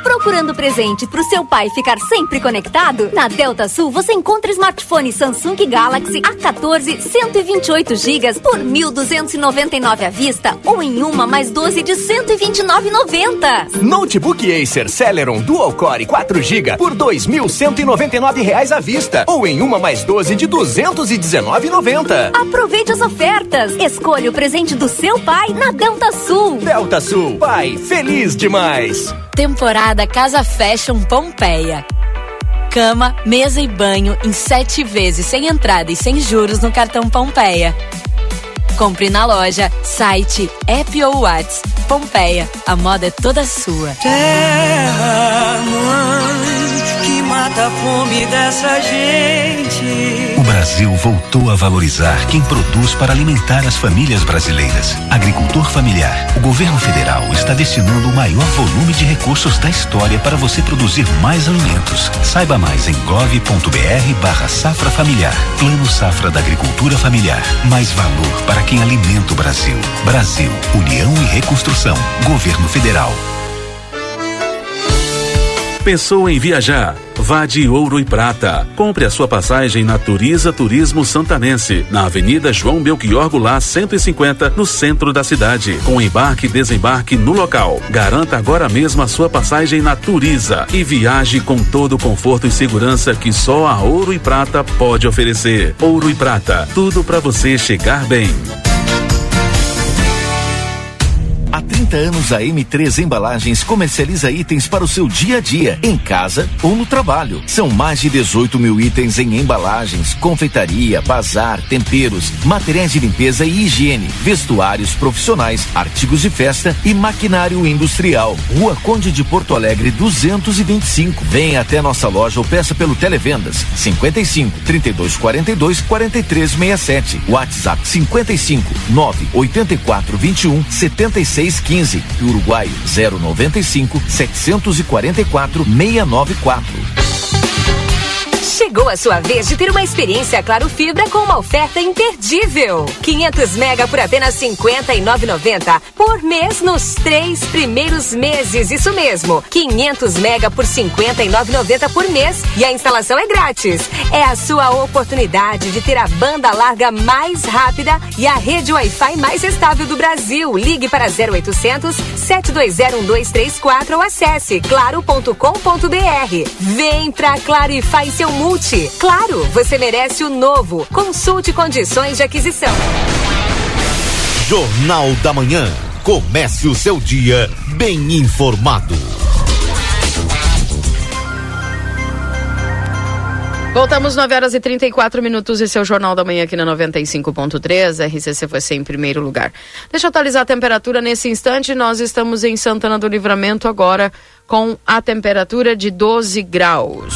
Procurando presente pro seu pai ficar sempre conectado? Na Delta Sul você encontra smartphone Samsung Galaxy A14 128 GB por 1.299 à vista ou em uma mais 12 de 129,90. Notebook Acer Celeron Dual Core 4 GB por 2.199 reais à vista ou em uma mais 12 de 219,90. Aproveite as ofertas. Escolha o presente do seu pai na Delta Sul. Delta Sul, pai, feliz demais. Temporada Casa Fashion Pompeia. Cama, mesa e banho em sete vezes sem entrada e sem juros no cartão Pompeia. Compre na loja, site, app ou Whats. Pompeia, a moda é toda sua. Terra, mãe, que mata a fome dessa gente. Brasil voltou a valorizar quem produz para alimentar as famílias brasileiras. Agricultor familiar. O governo federal está destinando o maior volume de recursos da história para você produzir mais alimentos. Saiba mais em gov.br barra safra familiar. Plano Safra da Agricultura Familiar. Mais valor para quem alimenta o Brasil. Brasil, União e Reconstrução. Governo Federal. Pensou em viajar? Vá de Ouro e Prata. Compre a sua passagem na Turiza Turismo Santanense, na Avenida João Belchior Goulart 150, no centro da cidade, com embarque e desembarque no local. Garanta agora mesmo a sua passagem na Turiza e viaje com todo o conforto e segurança que só a Ouro e Prata pode oferecer. Ouro e Prata, tudo para você chegar bem. Há 30 anos a M3 Embalagens comercializa itens para o seu dia a dia, em casa ou no trabalho. São mais de 18 mil itens em embalagens, confeitaria, bazar, temperos, materiais de limpeza e higiene, vestuários profissionais, artigos de festa e maquinário industrial. Rua Conde de Porto Alegre 225. Venha até nossa loja ou peça pelo Televendas 55 32 42 43 67. WhatsApp 55 9 84 21 76 15 e Uruguai 095 744 694. Chegou a sua vez de ter uma experiência Claro Fibra com uma oferta imperdível. 500 mega por apenas 59,90 por mês nos três primeiros meses. Isso mesmo, 500 mega por 59,90 por mês e a instalação é grátis. É a sua oportunidade de ter a banda larga mais rápida e a rede Wi-Fi mais estável do Brasil. Ligue para 0800 720 1234 ou acesse claro.com.br. Vem pra Claro e faz seu multi. Claro, você merece o novo. Consulte condições de aquisição. Jornal da Manhã. Comece o seu dia bem informado. Voltamos 9 horas e 34 minutos. Esse é o Jornal da Manhã aqui na 95.3. RCC foi em primeiro lugar. Deixa eu atualizar a temperatura nesse instante. Nós estamos em Santana do Livramento agora com a temperatura de 12 graus.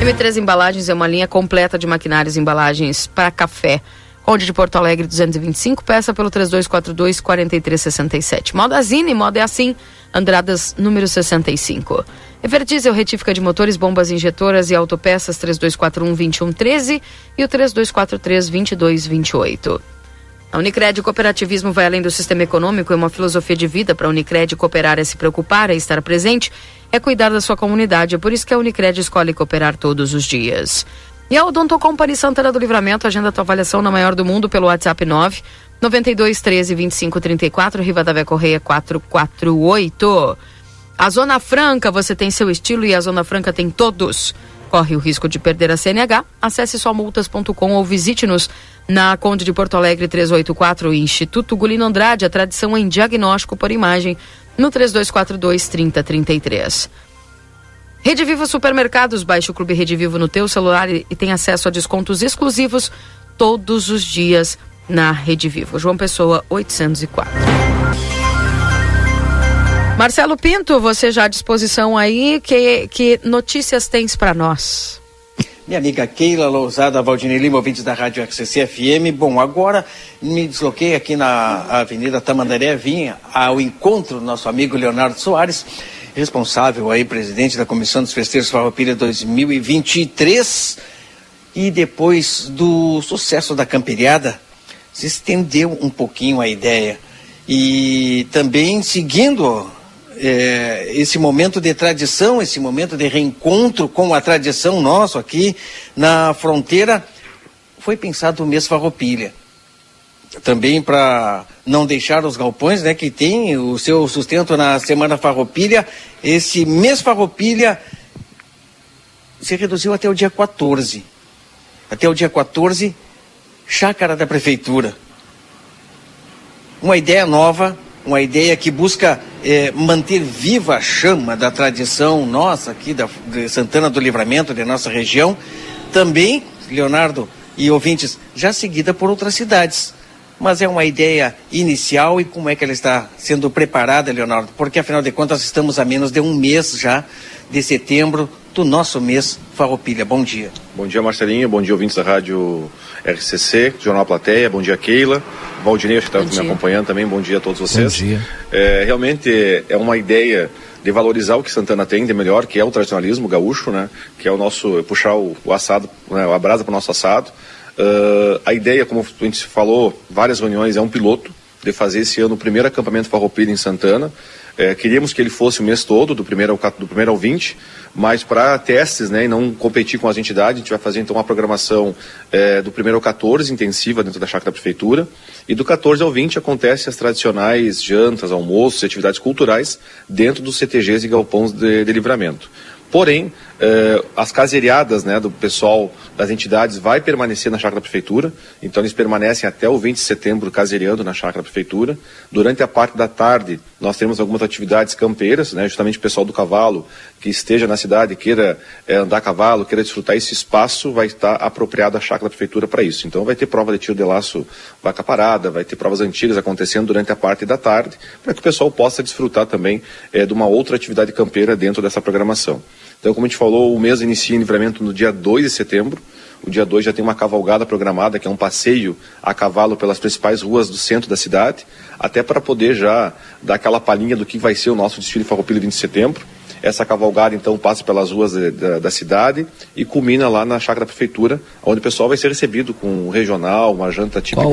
M3 Embalagens é uma linha completa de maquinários e embalagens para café. Conde de Porto Alegre 225, peça pelo 3242 4367. Modazine, moda é assim, Andradas número 65. Everdiesel, retífica de motores, bombas injetoras e autopeças 3241 2113 e o 3243 2228. A Unicred Cooperativismo vai além do sistema econômico, é uma filosofia de vida para a Unicred cooperar é se preocupar, é estar presente, é cuidar da sua comunidade. É por isso que a Unicred escolhe cooperar todos os dias. E a Odonto Company Santana do Livramento, agenda tua avaliação na maior do mundo pelo WhatsApp 9 92 13 25 34, Rivadavia Correia 448. A Zona Franca, você tem seu estilo e a Zona Franca tem todos. Corre o risco de perder a CNH? Acesse somultas.com ou visite-nos na Conde de Porto Alegre 384, Instituto Gulino Andrade, a tradição em diagnóstico por imagem, no 3242 3033. Rede Vivo Supermercados, baixe o Clube Rede Vivo no teu celular e, tem acesso a descontos exclusivos todos os dias na Rede Vivo. João Pessoa, 804. Marcelo Pinto, você já à disposição aí, que, que notícias tens para nós? Minha amiga Keila Lousada, Valdinei Lima, ouvintes da Rádio RCC FM. Bom, agora me desloquei aqui na Avenida Tamandaré, vim ao encontro do nosso amigo Leonardo Soares, responsável aí, presidente da Comissão dos Festeiros Farroupilha 2023. E depois do sucesso da camperiada, se estendeu um pouquinho a ideia. E também seguindo é, esse momento de tradição, esse momento de reencontro com a tradição nosso aqui na fronteira, foi pensado o mês Farroupilha. Também para não deixar os galpões, né, que tem o seu sustento na Semana Farroupilha, esse mês Farroupilha se reduziu até o dia 14. Até o dia 14, chácara da prefeitura. Uma ideia nova, uma ideia que busca é, manter viva a chama da tradição nossa aqui da, de Santana do Livramento, de nossa região. Também, Leonardo e ouvintes, já seguida por outras cidades. Mas é uma ideia inicial e como é que ela está sendo preparada, Leonardo? Porque afinal de contas estamos a menos de um mês já de setembro do nosso mês Farroupilha. Bom dia. Bom dia, Marcelinho. Bom dia, ouvintes da Rádio RCC, Jornal Plateia. Bom dia, Keila. Valdinei, acho que está me acompanhando também. Bom dia a todos vocês. Bom dia. É, realmente é uma ideia de valorizar o que Santana tem de melhor, que é o tradicionalismo gaúcho, né? Que é o nosso, puxar o, o assado, né? a brasa para o nosso assado. Uh, a ideia, como a gente falou, várias reuniões, é um piloto de fazer esse ano o primeiro acampamento farroupilha em Santana. É, queríamos que ele fosse o mês todo, do primeiro ao, do primeiro ao 20, mas para testes né, e não competir com as entidades, a gente vai fazer então uma programação é, do primeiro ao 14, intensiva dentro da chácara da prefeitura, e do 14 ao 20 acontecem as tradicionais jantas, almoços e atividades culturais dentro dos CTGs e galpões de, de livramento. Porém, eh, as caseriadas né, do pessoal das entidades vai permanecer na chácara da prefeitura, então eles permanecem até o 20 de setembro caseriando na chácara da prefeitura. Durante a parte da tarde, nós temos algumas atividades campeiras, né, justamente o pessoal do cavalo que esteja na cidade, queira eh, andar a cavalo, queira desfrutar esse espaço, vai estar apropriado à chácara da prefeitura para isso. Então vai ter prova de tiro de laço vaca parada, vai ter provas antigas acontecendo durante a parte da tarde, para que o pessoal possa desfrutar também eh, de uma outra atividade campeira dentro dessa programação. Então, como a gente falou, o mês inicia em livramento no dia 2 de setembro. O dia 2 já tem uma cavalgada programada, que é um passeio a cavalo pelas principais ruas do centro da cidade, até para poder já dar aquela palhinha do que vai ser o nosso desfile Farroupilha 20 de setembro. Essa cavalgada, então, passa pelas ruas de, da, da, cidade e culmina lá na chácara da prefeitura, onde o pessoal vai ser recebido com um regional, uma janta típica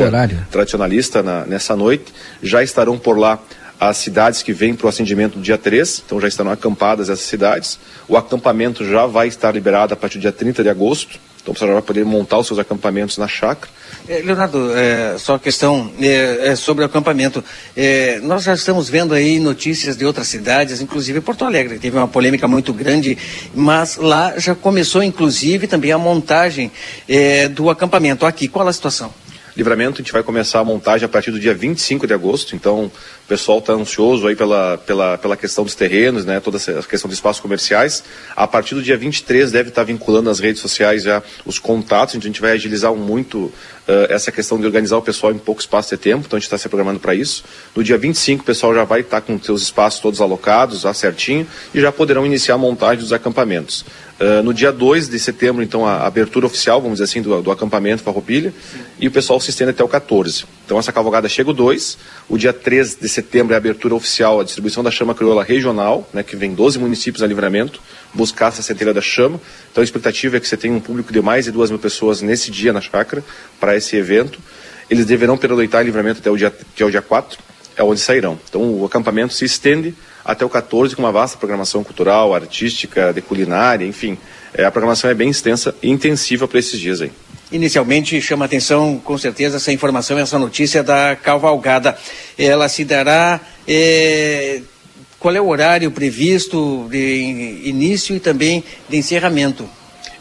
tradicionalista na, nessa noite. Já estarão por lá as cidades que vêm para o acendimento no dia 3, então já estarão acampadas essas cidades. O acampamento já vai estar liberado a partir do dia 30 de agosto, então o pessoal vai poder montar os seus acampamentos na chácara. É, Leonardo, é, só questão é, é sobre o acampamento. É, nós já estamos vendo aí notícias de outras cidades, inclusive Porto Alegre, teve uma polêmica muito grande, mas lá já começou, inclusive, também a montagem é, do acampamento. Aqui, qual a situação? Livramento, a gente vai começar a montagem a partir do dia 25 de agosto, então o pessoal está ansioso aí pela, pela, pela questão dos terrenos, né, toda essa questão dos espaços comerciais. A partir do dia 23 deve estar tá vinculando nas redes sociais já os contatos, a gente vai agilizar muito uh, essa questão de organizar o pessoal em pouco espaço de tempo, então a gente está se programando para isso. No dia 25 o pessoal já vai estar tá com seus espaços todos alocados, já certinho, e já poderão iniciar a montagem dos acampamentos. Uh, no dia 2 de setembro, então, a abertura oficial, vamos dizer assim, do, do acampamento Farroupilha, e o pessoal se estende até o 14. Então, essa cavalgada chega o 2, o dia 3 de setembro é a abertura oficial, a distribuição da chama crioula regional, né, que vem 12 municípios a livramento, buscar essa centelha da chama. Então, a expectativa é que você tenha um público de mais de 2 mil pessoas nesse dia na chácara, para esse evento. Eles deverão pernoitar em livramento até o dia, que é o dia 4, é onde sairão. Então, o acampamento se estende até o 14 com uma vasta programação cultural, artística, de culinária, enfim. É, a programação é bem extensa e intensiva para esses dias aí. Inicialmente chama atenção, com certeza, essa informação, essa notícia da cavalgada. Ela se dará. É, qual é o horário previsto de início e também de encerramento?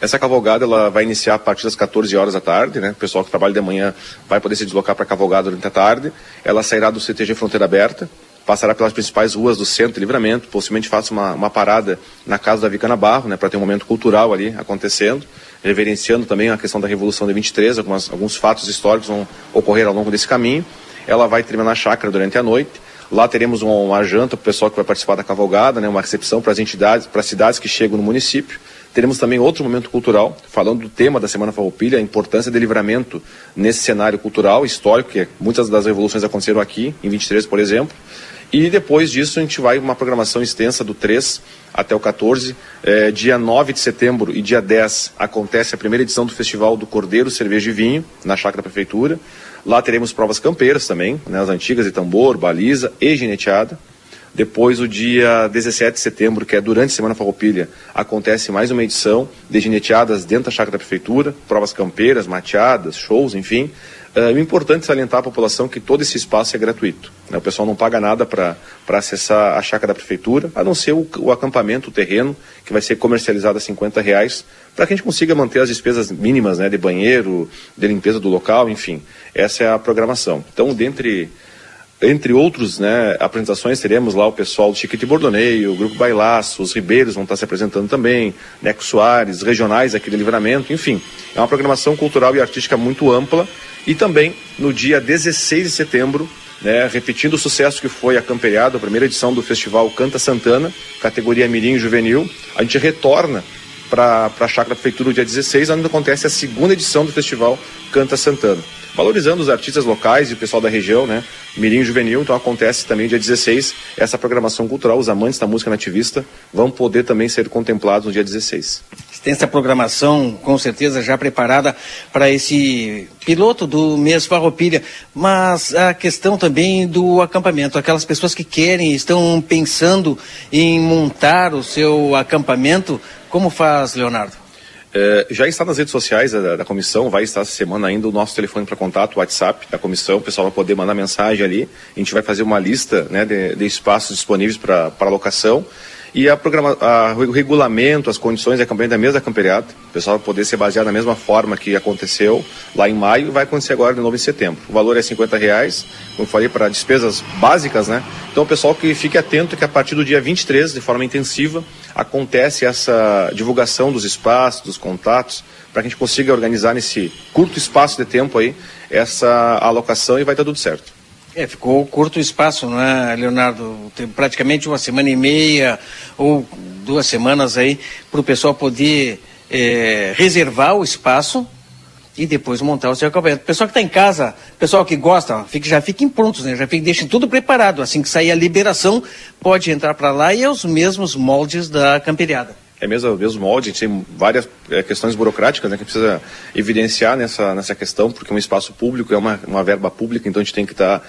Essa cavalgada ela vai iniciar a partir das 14 horas da tarde, né? O pessoal que trabalha de manhã vai poder se deslocar para a cavalgada durante a tarde. Ela sairá do CTG Fronteira Aberta, passará pelas principais ruas do centro de livramento, possivelmente faça uma, uma parada na casa da Vicana Barro, né, para ter um momento cultural ali acontecendo, reverenciando também a questão da Revolução de 23, algumas, alguns fatos históricos vão ocorrer ao longo desse caminho. Ela vai terminar a chácara durante a noite. Lá teremos uma, uma janta para o pessoal que vai participar da cavalgada, né, uma recepção para as entidades, para as cidades que chegam no município. Teremos também outro momento cultural, falando do tema da Semana Farroupilha, a importância de livramento nesse cenário cultural, histórico, que muitas das revoluções aconteceram aqui, em 23, por exemplo. E depois disso a gente vai uma programação extensa do 3 até o 14. É, dia 9 de setembro e dia 10 acontece a primeira edição do Festival do Cordeiro, Cerveja e Vinho, na Chácara da Prefeitura. Lá teremos provas campeiras também, né, as antigas de tambor, baliza e gineteada. Depois, o dia 17 de setembro, que é durante a Semana Farroupilha, acontece mais uma edição de gineteadas dentro da chácara da prefeitura, provas campeiras, mateadas, shows, enfim. É importante salientar à população que todo esse espaço é gratuito. Né? O pessoal não paga nada para acessar a chácara da prefeitura, a não ser o, o, acampamento, o terreno, que vai ser comercializado a 50 reais, para que a gente consiga manter as despesas mínimas né, de banheiro, de limpeza do local, enfim. Essa é a programação. Então, dentre entre outros né, apresentações, teremos lá o pessoal do Chiquete Bordoneio, o Grupo Bailaço, os Ribeiros vão estar se apresentando também, Neco Soares, regionais aqui de Livramento, enfim. É uma programação cultural e artística muito ampla e também no dia 16 de setembro, né, repetindo o sucesso que foi a Camperiada, a primeira edição do festival Canta Santana, categoria Mirim Juvenil, a gente retorna para a Chácara Prefeitura no dia 16, onde acontece a segunda edição do festival Canta Santana. Valorizando os artistas locais e o pessoal da região, né? Mirim Juvenil, então acontece também dia 16 essa programação cultural. Os amantes da música nativista vão poder também ser contemplados no dia 16 extensa programação, com certeza já preparada para esse piloto do mês Farroupilha, mas a questão também do acampamento, aquelas pessoas que querem, estão pensando em montar o seu acampamento, como faz, Leonardo? É, já está nas redes sociais da, da, comissão, vai estar essa semana ainda o nosso telefone para contato, o WhatsApp da comissão, o pessoal vai poder mandar mensagem ali, a gente vai fazer uma lista né, de, de espaços disponíveis para alocação. E a programa, a, o regulamento, as condições da campanha da mesa da camperiata, o pessoal vai poder ser baseado na mesma forma que aconteceu lá em maio, vai acontecer agora de novo em setembro. O valor é 50 reais, como falei, para despesas básicas, né? Então o pessoal que fique atento que a partir do dia 23, de forma intensiva, acontece essa divulgação dos espaços, dos contatos, para que a gente consiga organizar nesse curto espaço de tempo aí essa alocação e vai estar tudo certo. É, ficou curto o espaço, não é, Leonardo? Tem praticamente uma semana e meia ou duas semanas aí para o pessoal poder é, reservar o espaço e depois montar o seu acampamento. Pessoal que está em casa, pessoal que gosta, fique, já fiquem prontos, né? Já fiquem, deixem tudo preparado. Assim que sair a liberação, pode entrar para lá e é os mesmos moldes da camperiada. É mesmo, mesmo molde, a gente tem várias é, questões burocráticas né, que precisa evidenciar nessa, nessa questão, porque é um espaço público, é uma, uma verba pública, então a gente tem que estar tá,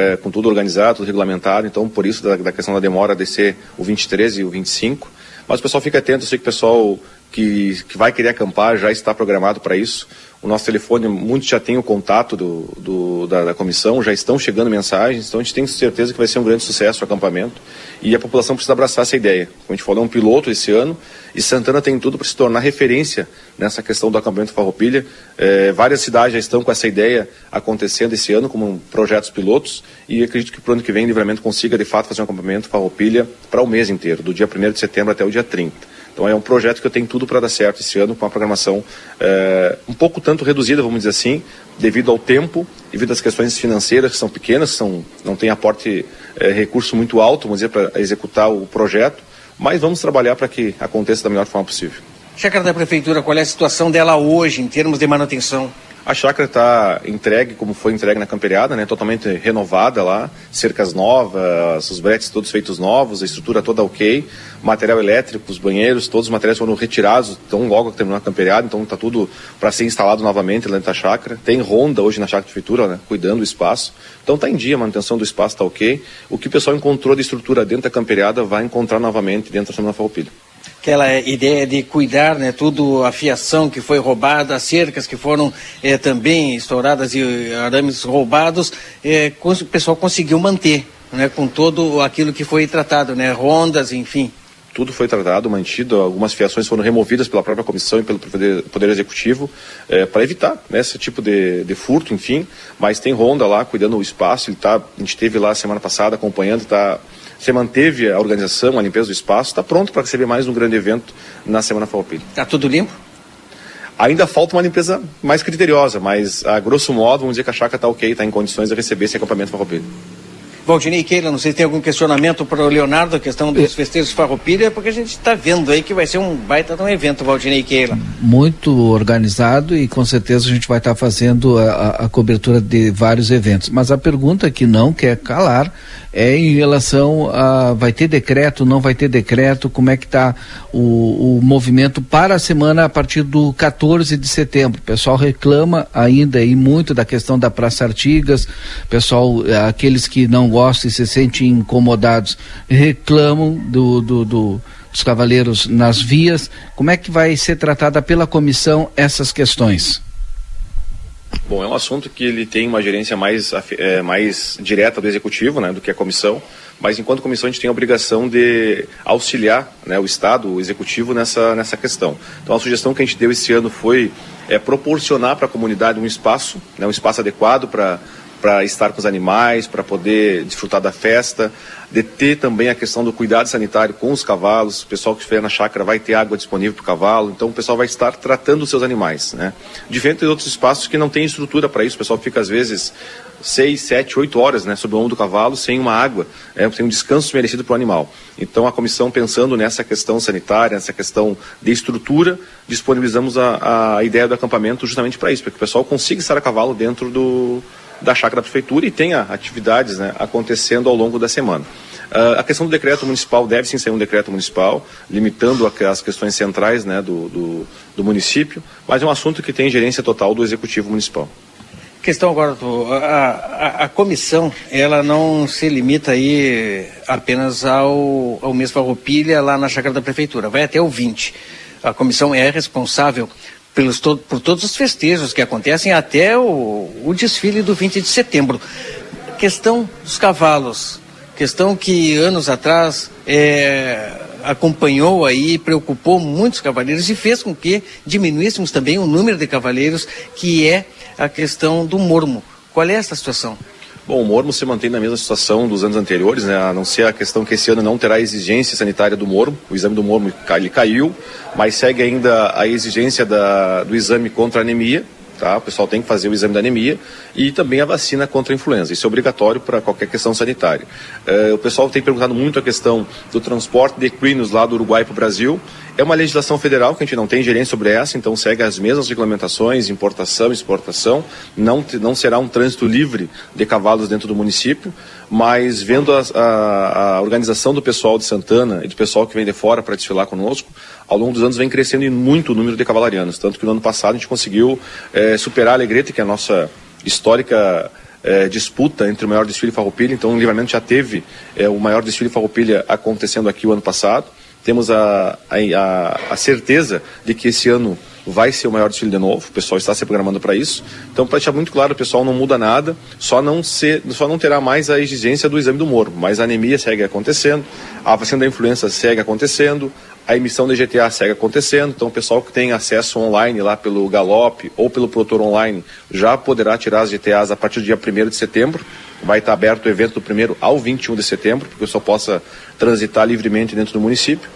é, com tudo organizado, tudo regulamentado, então por isso da, da questão da demora de ser o 23 e o 25. Mas o pessoal fica atento, eu sei que o pessoal que, que vai querer acampar já está programado para isso. O nosso telefone, muitos já têm o contato do, do da, da, comissão, já estão chegando mensagens, então a gente tem certeza que vai ser um grande sucesso o acampamento e a população precisa abraçar essa ideia. Como a gente falou, é um piloto esse ano e Santana tem tudo para se tornar referência nessa questão do acampamento Farroupilha. É, várias cidades já estão com essa ideia acontecendo esse ano como projetos pilotos e acredito que para o ano que vem o Livramento consiga de fato fazer um acampamento Farroupilha para o mês inteiro, do dia 1 de setembro até o dia 30. Então é um projeto que eu tenho tudo para dar certo esse ano, com uma programação é, um pouco tanto reduzida, vamos dizer assim, devido ao tempo, devido às questões financeiras que são pequenas, são, não tem aporte, é, recurso muito alto, vamos dizer, para executar o projeto, mas vamos trabalhar para que aconteça da melhor forma possível. Chácara da Prefeitura, qual é a situação dela hoje em termos de manutenção? A chácara está entregue como foi entregue na camperiada, né? Totalmente renovada lá, cercas novas, os bretes todos feitos novos, a estrutura toda ok, material elétrico, os banheiros, todos os materiais foram retirados, tão logo que terminou a camperiada, então está tudo para ser instalado novamente dentro da chácara. Tem ronda hoje na chácara de prefeitura, né? Cuidando do espaço. Então está em dia, a manutenção do espaço está ok. O que o pessoal encontrou de estrutura dentro da camperiada vai encontrar novamente dentro da Semana Farroupilha aquela ideia de cuidar, né, tudo, a fiação que foi roubada, as cercas que foram eh, também estouradas e arames roubados, eh, o pessoal conseguiu manter, né, com todo aquilo que foi tratado, né, rondas, enfim. Tudo foi tratado, mantido, algumas fiações foram removidas pela própria comissão e pelo Poder, poder Executivo eh, para evitar né, esse tipo de, de, furto, enfim, mas tem ronda lá cuidando do espaço, ele tá, a gente esteve lá semana passada acompanhando, está você manteve a organização, a limpeza do espaço, está pronto para receber mais um grande evento na Semana Farroupilha. Está tudo limpo? Ainda falta uma limpeza mais criteriosa, mas a grosso modo, vamos dizer que a chácara está ok, está em condições de receber esse acampamento Farroupilha. Valdinei Keila, não sei se tem algum questionamento para o Leonardo, a questão dos festejos Farroupilha, porque a gente está vendo aí que vai ser um baita de um evento, Valdinei Keila. Muito organizado e com certeza a gente vai estar tá fazendo a, a, cobertura de vários eventos. Mas a pergunta que não quer calar é em relação a vai ter decreto, não vai ter decreto, como é que está o, o movimento para a semana a partir do 14 de setembro. O pessoal reclama ainda aí muito da questão da Praça Artigas, pessoal, aqueles que não gostam e se sentem incomodados reclamam do, do, do dos cavaleiros nas vias. Como é que vai ser tratada pela comissão essas questões? Bom, é um assunto que ele tem uma gerência mais, é, mais direta do executivo, né, do que a comissão, mas enquanto comissão a gente tem a obrigação de auxiliar né, o Estado, o executivo nessa, nessa questão. Então a sugestão que a gente deu esse ano foi é, proporcionar para a comunidade um espaço, né, um espaço adequado para para estar com os animais, para poder desfrutar da festa, de ter também a questão do cuidado sanitário com os cavalos. O pessoal que estiver na chácara vai ter água disponível para o cavalo, então o pessoal vai estar tratando os seus animais, né? Diferente de outros espaços que não tem estrutura para isso, o pessoal fica às vezes seis, sete, oito horas, né, sob o ombro do cavalo, sem uma água, é, sem um descanso merecido para o animal. Então a comissão pensando nessa questão sanitária, nessa questão de estrutura, disponibilizamos a, a ideia do acampamento justamente para isso, para que o pessoal consiga estar a cavalo dentro do da chácara da prefeitura e tenha atividades né, acontecendo ao longo da semana. Uh, a questão do decreto municipal deve sim ser um decreto municipal, limitando as questões centrais né, do, do, do, município, mas é um assunto que tem gerência total do executivo municipal. Questão agora, a, a, a comissão, ela não se limita aí apenas ao, ao mês Farroupilha lá na chácara da prefeitura, vai até o 20. A comissão é responsável pelos to por todos os festejos que acontecem até o, o desfile do 20 de setembro. Questão dos cavalos, questão que anos atrás é, acompanhou aí, preocupou muitos cavaleiros e fez com que diminuíssemos também o número de cavaleiros, que é a questão do mormo. Qual é essa situação? Bom, o mormo se mantém na mesma situação dos anos anteriores, né? a não ser a questão que esse ano não terá exigência sanitária do mormo. O exame do mormo ele caiu, mas segue ainda a exigência da, do exame contra anemia. tá? O pessoal tem que fazer o exame da anemia e também a vacina contra a influenza. Isso é obrigatório para qualquer questão sanitária. Eh, o pessoal tem perguntado muito a questão do transporte de equinos lá do Uruguai para o Brasil. É uma legislação federal que a gente não tem gerência sobre essa, então segue as mesmas regulamentações, importação, exportação. Não, não será um trânsito livre de cavalos dentro do município, mas vendo a, a- a organização do pessoal de Santana e do pessoal que vem de fora para desfilar conosco, ao longo dos anos vem crescendo muito o número de cavalarianos. Tanto que no ano passado a gente conseguiu eh, superar a Alegrete, que é a nossa histórica eh, disputa entre o maior desfile farroupilha. Então o Livramento já teve eh, o maior desfile farroupilha acontecendo aqui o ano passado. Temos a, a, a, certeza de que esse ano vai ser o maior desfile de novo, o pessoal está se programando para isso. Então, para deixar muito claro, o pessoal não muda nada, só não, só não terá mais a exigência do exame do Moro, mas a anemia segue acontecendo, a vacina da influenza segue acontecendo, a emissão de GTA segue acontecendo, então o pessoal que tem acesso online lá pelo Galop ou pelo Protor Online já poderá tirar as GTAs a partir do dia 1 de setembro. Vai estar aberto o evento do 1 ao 21 de setembro, para que o pessoal possa transitar livremente dentro do município.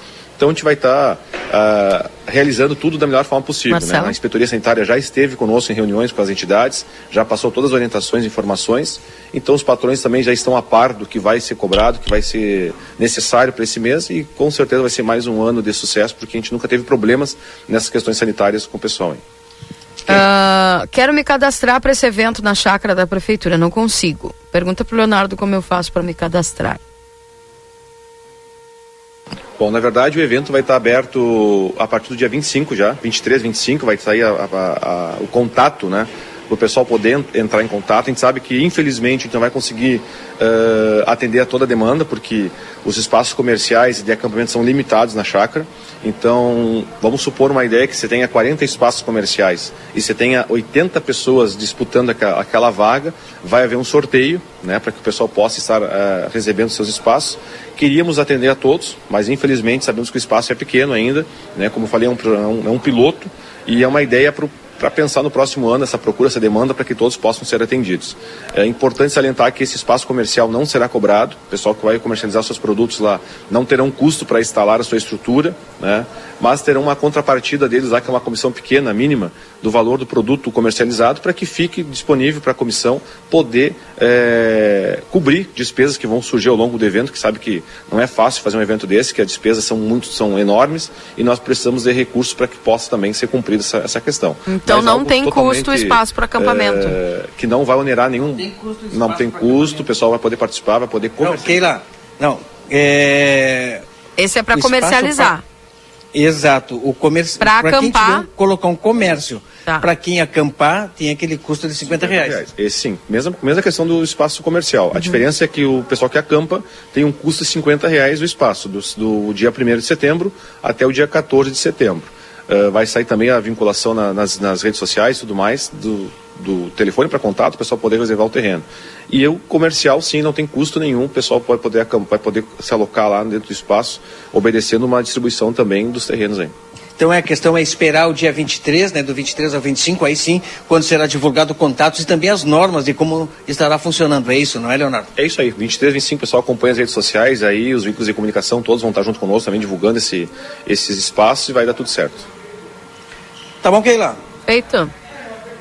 Então a gente vai estar ah, realizando tudo da melhor forma possível. Né? A Inspetoria Sanitária já esteve conosco em reuniões com as entidades, já passou todas as orientações e informações. Então os patrões também já estão a par do que vai ser cobrado, que vai ser necessário para esse mês e com certeza vai ser mais um ano de sucesso, porque a gente nunca teve problemas nessas questões sanitárias com o pessoal. Hein? Ah, quero me cadastrar para esse evento na chácara da prefeitura, não consigo. Pergunta pro Leonardo como eu faço para me cadastrar. Bom, na verdade o evento vai estar aberto a partir do dia 25 já, 23, 25, vai sair a- a- a- o contato, né? O pessoal poder en- entrar em contato. A gente sabe que, infelizmente, a gente não vai conseguir eh, atender a toda a demanda, porque os espaços comerciais e de acampamento são limitados na chácara. Então, vamos supor uma ideia que você tenha 40 espaços comerciais e você tenha 80 pessoas disputando aquela vaga, vai haver um sorteio, né, para que o pessoal possa estar eh, recebendo seus espaços. Queríamos atender a todos, mas infelizmente sabemos que o espaço é pequeno ainda, né, como falei, é é um, é um piloto e é uma ideia para pensar no próximo ano essa procura, essa demanda, para que todos possam ser atendidos. É importante salientar que esse espaço comercial não será cobrado, o pessoal que vai comercializar seus produtos lá não terão custo para instalar a sua estrutura, né? mas terão uma contrapartida deles lá, que é uma comissão pequena, mínima, do valor do produto comercializado, para que fique disponível para a comissão poder é, cobrir despesas que vão surgir ao longo do evento, que sabe que não é fácil fazer um evento desse, que as despesas são muito são enormes e nós precisamos de recursos para que possa também ser cumprida essa, essa questão. Então não tem custo o espaço para acampamento. é, que não vai onerar nenhum. Não tem custo, o pessoal vai poder participar, vai poder Não, Keila, não. É... Esse é para comercializar. Exato. O comércio. Pra quem acampar. tiver, colocar um comércio. Tá. Para quem acampar, tem aquele custo de 50 reais. Esse sim, mesma, mesma questão do espaço comercial. Uhum. A diferença é que o pessoal que acampa tem um custo de 50 reais o espaço, do, do dia 1 de setembro até o dia 14 de setembro. Ah, vai sair também a vinculação na- nas, nas redes sociais e tudo mais, do, do telefone para contato, o pessoal poder reservar o terreno. E o comercial, sim, não tem custo nenhum, o pessoal pode poder, vai poder se alocar lá dentro do espaço, obedecendo uma distribuição também dos terrenos aí. Então é a questão é esperar o dia 23, né, do 23 ao 25, aí sim, quando será divulgado contatos e também as normas de como estará funcionando. É isso, não é, Leonardo? É isso aí, 23, 25, o pessoal acompanha as redes sociais, aí os veículos de comunicação todos vão estar junto conosco também divulgando esse, esses espaços e vai dar tudo certo. Tá bom, Keila? Feito.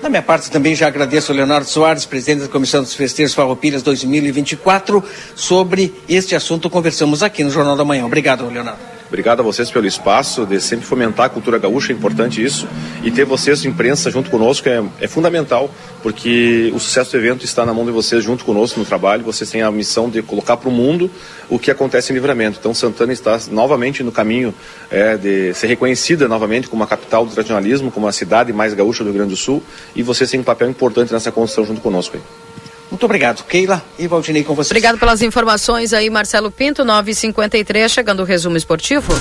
Da minha parte também já agradeço ao Leonardo Soares, presidente da Comissão dos Festeiros Farroupilhas 2024. Sobre este assunto conversamos aqui no Jornal da Manhã. Obrigado, Leonardo. Obrigado a vocês pelo espaço, de sempre fomentar a cultura gaúcha, é importante isso. E ter vocês, imprensa, junto conosco é, é fundamental, porque o sucesso do evento está na mão de vocês, junto conosco no trabalho. Vocês têm a missão de colocar para o mundo o que acontece em Livramento. Então, Santana está novamente no caminho é, de ser reconhecida novamente como a capital do tradicionalismo, como a cidade mais gaúcha do Rio Grande do Sul. E vocês têm um papel importante nessa construção junto conosco. Aí. Muito obrigado, Keila e Valdinei com vocês. Obrigado pelas informações aí, Marcelo Pinto, 9h53, chegando o resumo esportivo.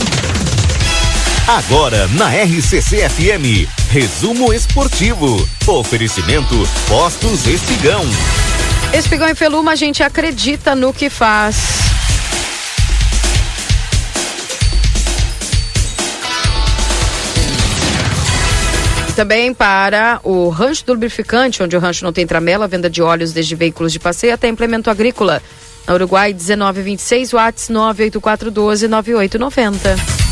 Agora na RCC FM, resumo esportivo. Oferecimento Postos Espigão. Espigão e Feluma, a gente acredita no que faz. Também para o Rancho do Lubrificante, onde o rancho não tem tramela, venda de óleos desde veículos de passeio até implemento agrícola. Na Uruguai, 1926, Watts 98412 9890.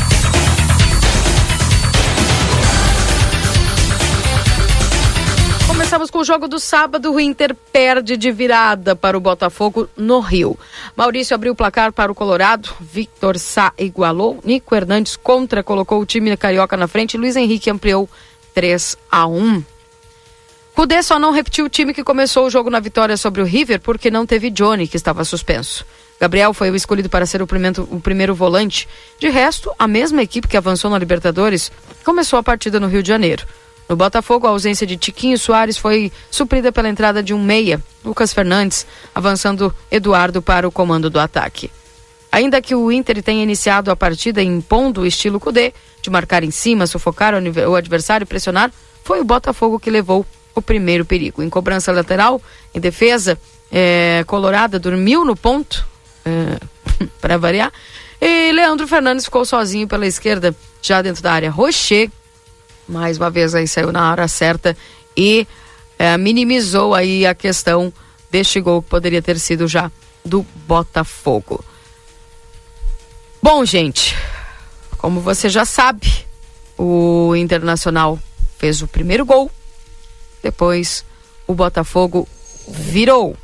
o jogo do sábado, o Inter perde de virada para o Botafogo no Rio. Maurício abriu o placar para o Colorado, Victor Sá igualou, Nico Hernandes contra colocou o time carioca na frente, Luiz Henrique ampliou 3 a 1. Cudê só não repetiu o time que começou o jogo na vitória sobre o River porque não teve Johnny, que estava suspenso. Gabriel foi o escolhido para ser o primeiro, o primeiro volante. De resto, a mesma equipe que avançou na Libertadores começou a partida no Rio de Janeiro. No Botafogo, a ausência de Tiquinho Soares foi suprida pela entrada de um meia, Lucas Fernandes, avançando Eduardo para o comando do ataque. Ainda que o Inter tenha iniciado a partida impondo o estilo Cudê, de marcar em cima, sufocar o adversário e pressionar, foi o Botafogo que levou o primeiro perigo. Em cobrança lateral, em defesa, é, Colorada dormiu no ponto, (laughs) é, para variar, e Leandro Fernandes ficou sozinho pela esquerda, já dentro da área. Rocher, mais uma vez aí saiu na hora certa e é, minimizou aí a questão deste gol que poderia ter sido já do Botafogo. Bom, gente, como você já sabe, o Internacional fez o primeiro gol, depois o Botafogo virou.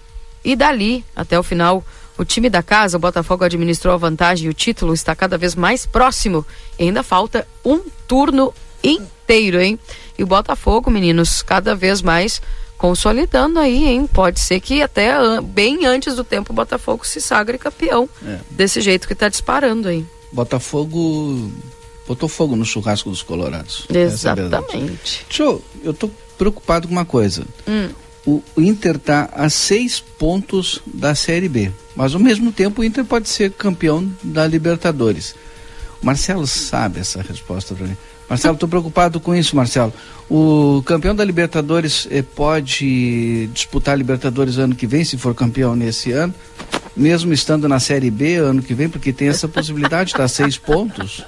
E dali, até o final, o time da casa, o Botafogo, administrou a vantagem e o título está cada vez mais próximo. E ainda falta um turno inteiro, hein? E o Botafogo, meninos, cada vez mais consolidando aí, hein? Pode ser que até bem antes do tempo o Botafogo se sagre campeão. É. Desse jeito que está disparando aí. Botafogo botou fogo no churrasco dos colorados. É Exatamente. Deixa eu, eu tô preocupado com uma coisa. Hum. O Inter está a seis pontos da Série B. Mas ao mesmo tempo o Inter pode ser campeão da Libertadores. O Marcelo sabe essa resposta para mim. Marcelo, estou preocupado com isso, Marcelo. O campeão da Libertadores eh, pode disputar a Libertadores ano que vem, se for campeão nesse ano, mesmo estando na Série B ano que vem, porque tem essa possibilidade, está a seis pontos.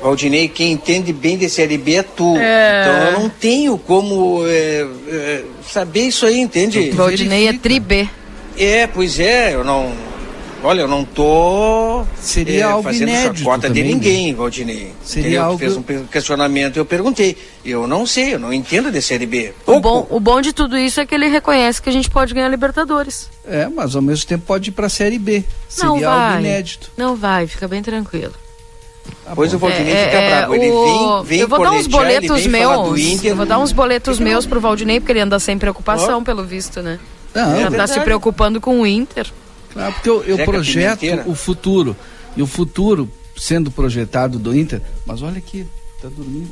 Valdinei, quem entende bem de Série B é tu. É... Então eu não tenho como é, é, saber isso aí, entende? Valdinei é tri B. É, pois é, eu não Olha, eu não tô Seria é, algo fazendo chacota também, de ninguém, né? Valdinei. Seria Entendeu? algo... fez um questionamento, eu perguntei. Eu não sei, eu não entendo de Série B. O bom, o bom de tudo isso é que ele reconhece que a gente pode ganhar Libertadores. É, mas ao mesmo tempo pode ir pra Série B. Seria não vai. algo inédito. Não vai, fica bem tranquilo. Tá pois o Valdinei é, fica é, bravo. Ele o... vem, vem Eu vou dar uns boletos meus. Inter, eu vou dar uns boletos meus pro Valdinei, porque ele anda sem preocupação, oh. pelo visto, né? Não, ele é tá se preocupando com o Inter. Claro, porque eu, eu projeto o futuro. E o futuro sendo projetado do Inter. Mas olha aqui, tá dormindo.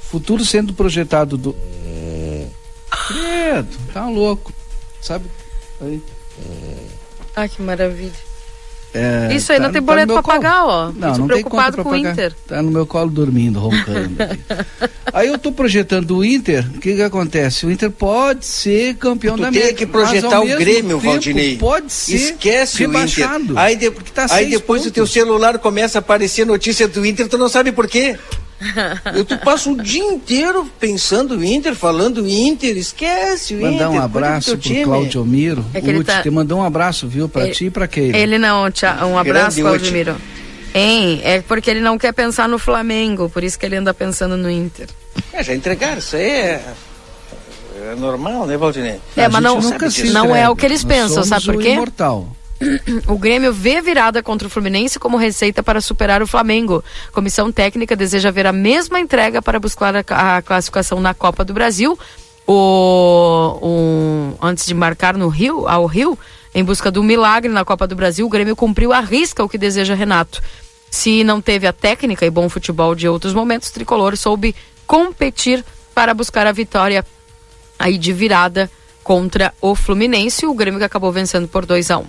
Futuro sendo projetado do. Credo, tá louco. Sabe? Aí. Ah, que maravilha. É, Isso aí tá, não tem boleto tá pra colo. pagar, ó. Não, não preocupado tem conta com o Inter. Tá no meu colo dormindo, roncando. (laughs) aí eu tô projetando o Inter, o que que acontece? O Inter pode ser campeão tu da América. tem que projetar o Grêmio, tempo, Valdinei. Pode ser Esquece rebaixado. o Inter. Aí, de, tá aí depois pontos. o teu celular começa a aparecer notícia do Inter, tu não sabe por quê. Eu tu passo o dia inteiro pensando Inter, falando Inter, esquece o Mandar Inter. um abraço pro Claudio Miro. É que Uti, tá- te mandou um abraço, viu, pra Ele- ti e pra Keila. Ele não, tia, um abraço, Claudio. Miro. Hein? É porque ele não quer pensar no Flamengo, por isso que ele anda pensando no Inter. É, já entregaram, isso aí é, é normal, né, Valdinei? É, mas não, se não é o que eles Nós pensam, somos sabe por o quê? imortal. O Grêmio vê virada contra o Fluminense como receita para superar o Flamengo. Comissão técnica deseja ver a mesma entrega para buscar a, classificação na Copa do Brasil. O, o- antes de marcar no Rio, ao Rio, em busca do milagre na Copa do Brasil, o Grêmio cumpriu a risca o que deseja Renato. Se não teve a técnica e bom futebol de outros momentos, o Tricolor soube competir para buscar a vitória aí de virada contra o Fluminense. O Grêmio que acabou vencendo por 2 a 1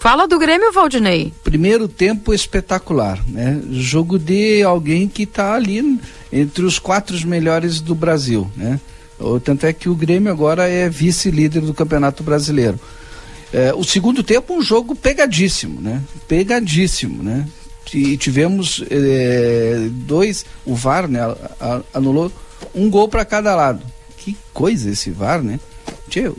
Fala do Grêmio, Valdinei. Primeiro tempo espetacular, né? Jogo de alguém que está ali entre os quatro melhores do Brasil, né? Tanto é que o Grêmio agora é vice-líder do Campeonato Brasileiro. É, o segundo tempo, um jogo pegadíssimo, né? Pegadíssimo, né? E tivemos é, dois, o VAR, né? anulou um gol para cada lado. Que coisa esse VAR, né? Tchê,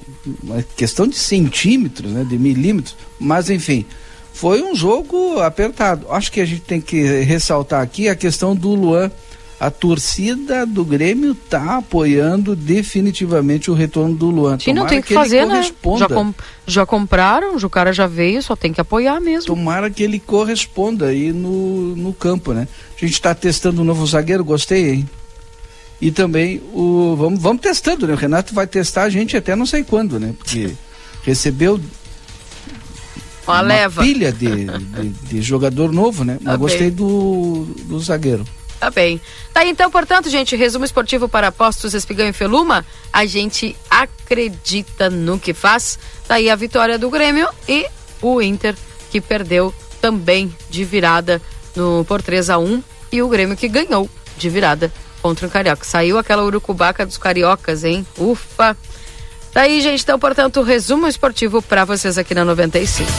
uma questão de centímetros, né? De milímetros. Mas enfim, foi um jogo apertado. Acho que a gente tem que ressaltar aqui a questão do Luan a torcida do Grêmio tá apoiando definitivamente o retorno do Luan. Sim, não Tomara tem o que, ele fazer, né? corresponda. Já, com- já compraram, o cara já veio, só tem que apoiar mesmo. Tomara que ele corresponda aí no, no campo, né? A gente está testando um novo zagueiro, gostei, hein? E também o. Vamos, vamos testando, né? O Renato vai testar a gente até não sei quando, né? Porque (laughs) recebeu Uma uma leva. pilha de, de, de (laughs) jogador novo, né? Mas Tá gostei bem. do, do zagueiro. Tá bem. Tá aí, então, portanto, gente, resumo esportivo para apostos Espigão e Feluma. A gente acredita no que faz. Tá aí a vitória do Grêmio e o Inter, que perdeu também de virada no, por 3 a 1 E o Grêmio que ganhou de virada contra o Carioca. Saiu aquela urucubaca dos cariocas, hein? Ufa! Tá aí, gente. Então, portanto, resumo esportivo para vocês aqui na 95.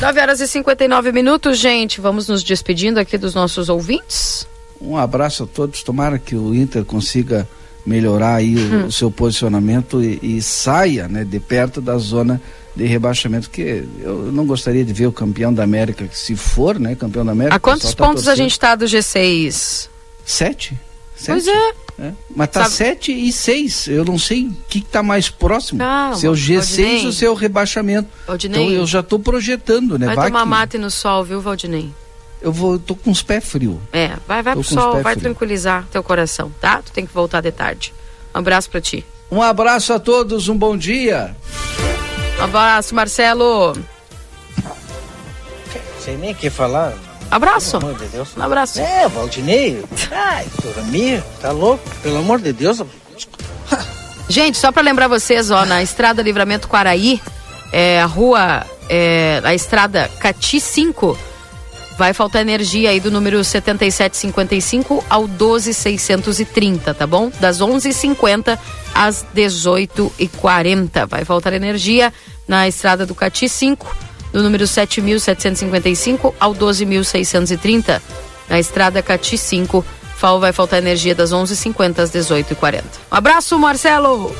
9 horas e 59 minutos, gente. Vamos nos despedindo aqui dos nossos ouvintes. Um abraço a todos. Tomara que o Inter consiga melhorar aí o, Hum. o seu posicionamento e, e saia né, de perto da zona de rebaixamento, porque eu não gostaria de ver o campeão da América, que se for, né, campeão da América. A quantos tá pontos a torcendo. gente tá do G6? Sete? Pois Sete? é. É, Mas tá Sabe- sete e seis. Eu não sei o que, que tá mais próximo. Calma, se é o G6 Valdinei. ou se é o rebaixamento. Valdinei. Então eu já tô projetando, né? Vai, Vai tomar que mate no sol, viu, Valdinei? eu vou, tô com os pés frios. É, vai, vai Tô pro sol, vai frios. tranquilizar teu coração, tá? Tu tem que voltar de tarde. Um abraço pra ti. Um abraço a todos, um bom dia. Um abraço, Marcelo. Sei nem o que falar. Abraço. Pelo amor de Deus. Um abraço. É, Valdinei. Ai, Toramir, tá louco? Pelo amor de Deus. Gente, só pra lembrar vocês, ó, na Estrada Livramento Quaraí, é, a rua, é, a Estrada Cati 5, vai faltar energia aí do número 7755 ao 12630, tá bom? Das 11h50 às 18h40. Vai faltar energia na Estrada do Cati 5, do número 7755 ao 12630. Na Estrada Cati 5, Fal vai faltar energia das 11h50 às 18h40. Um abraço, Marcelo!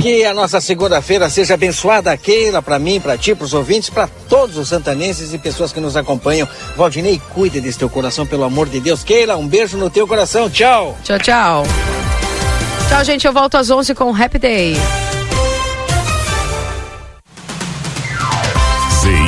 Que a nossa segunda-feira seja abençoada, Keila, pra mim, pra ti, pros ouvintes, pra todos os santanenses e pessoas que nos acompanham. Valdinei, cuide desse teu coração, pelo amor de Deus. Keila, um beijo no teu coração. Tchau. Tchau, tchau. Tchau, gente. Eu volto às 11 com Happy Day.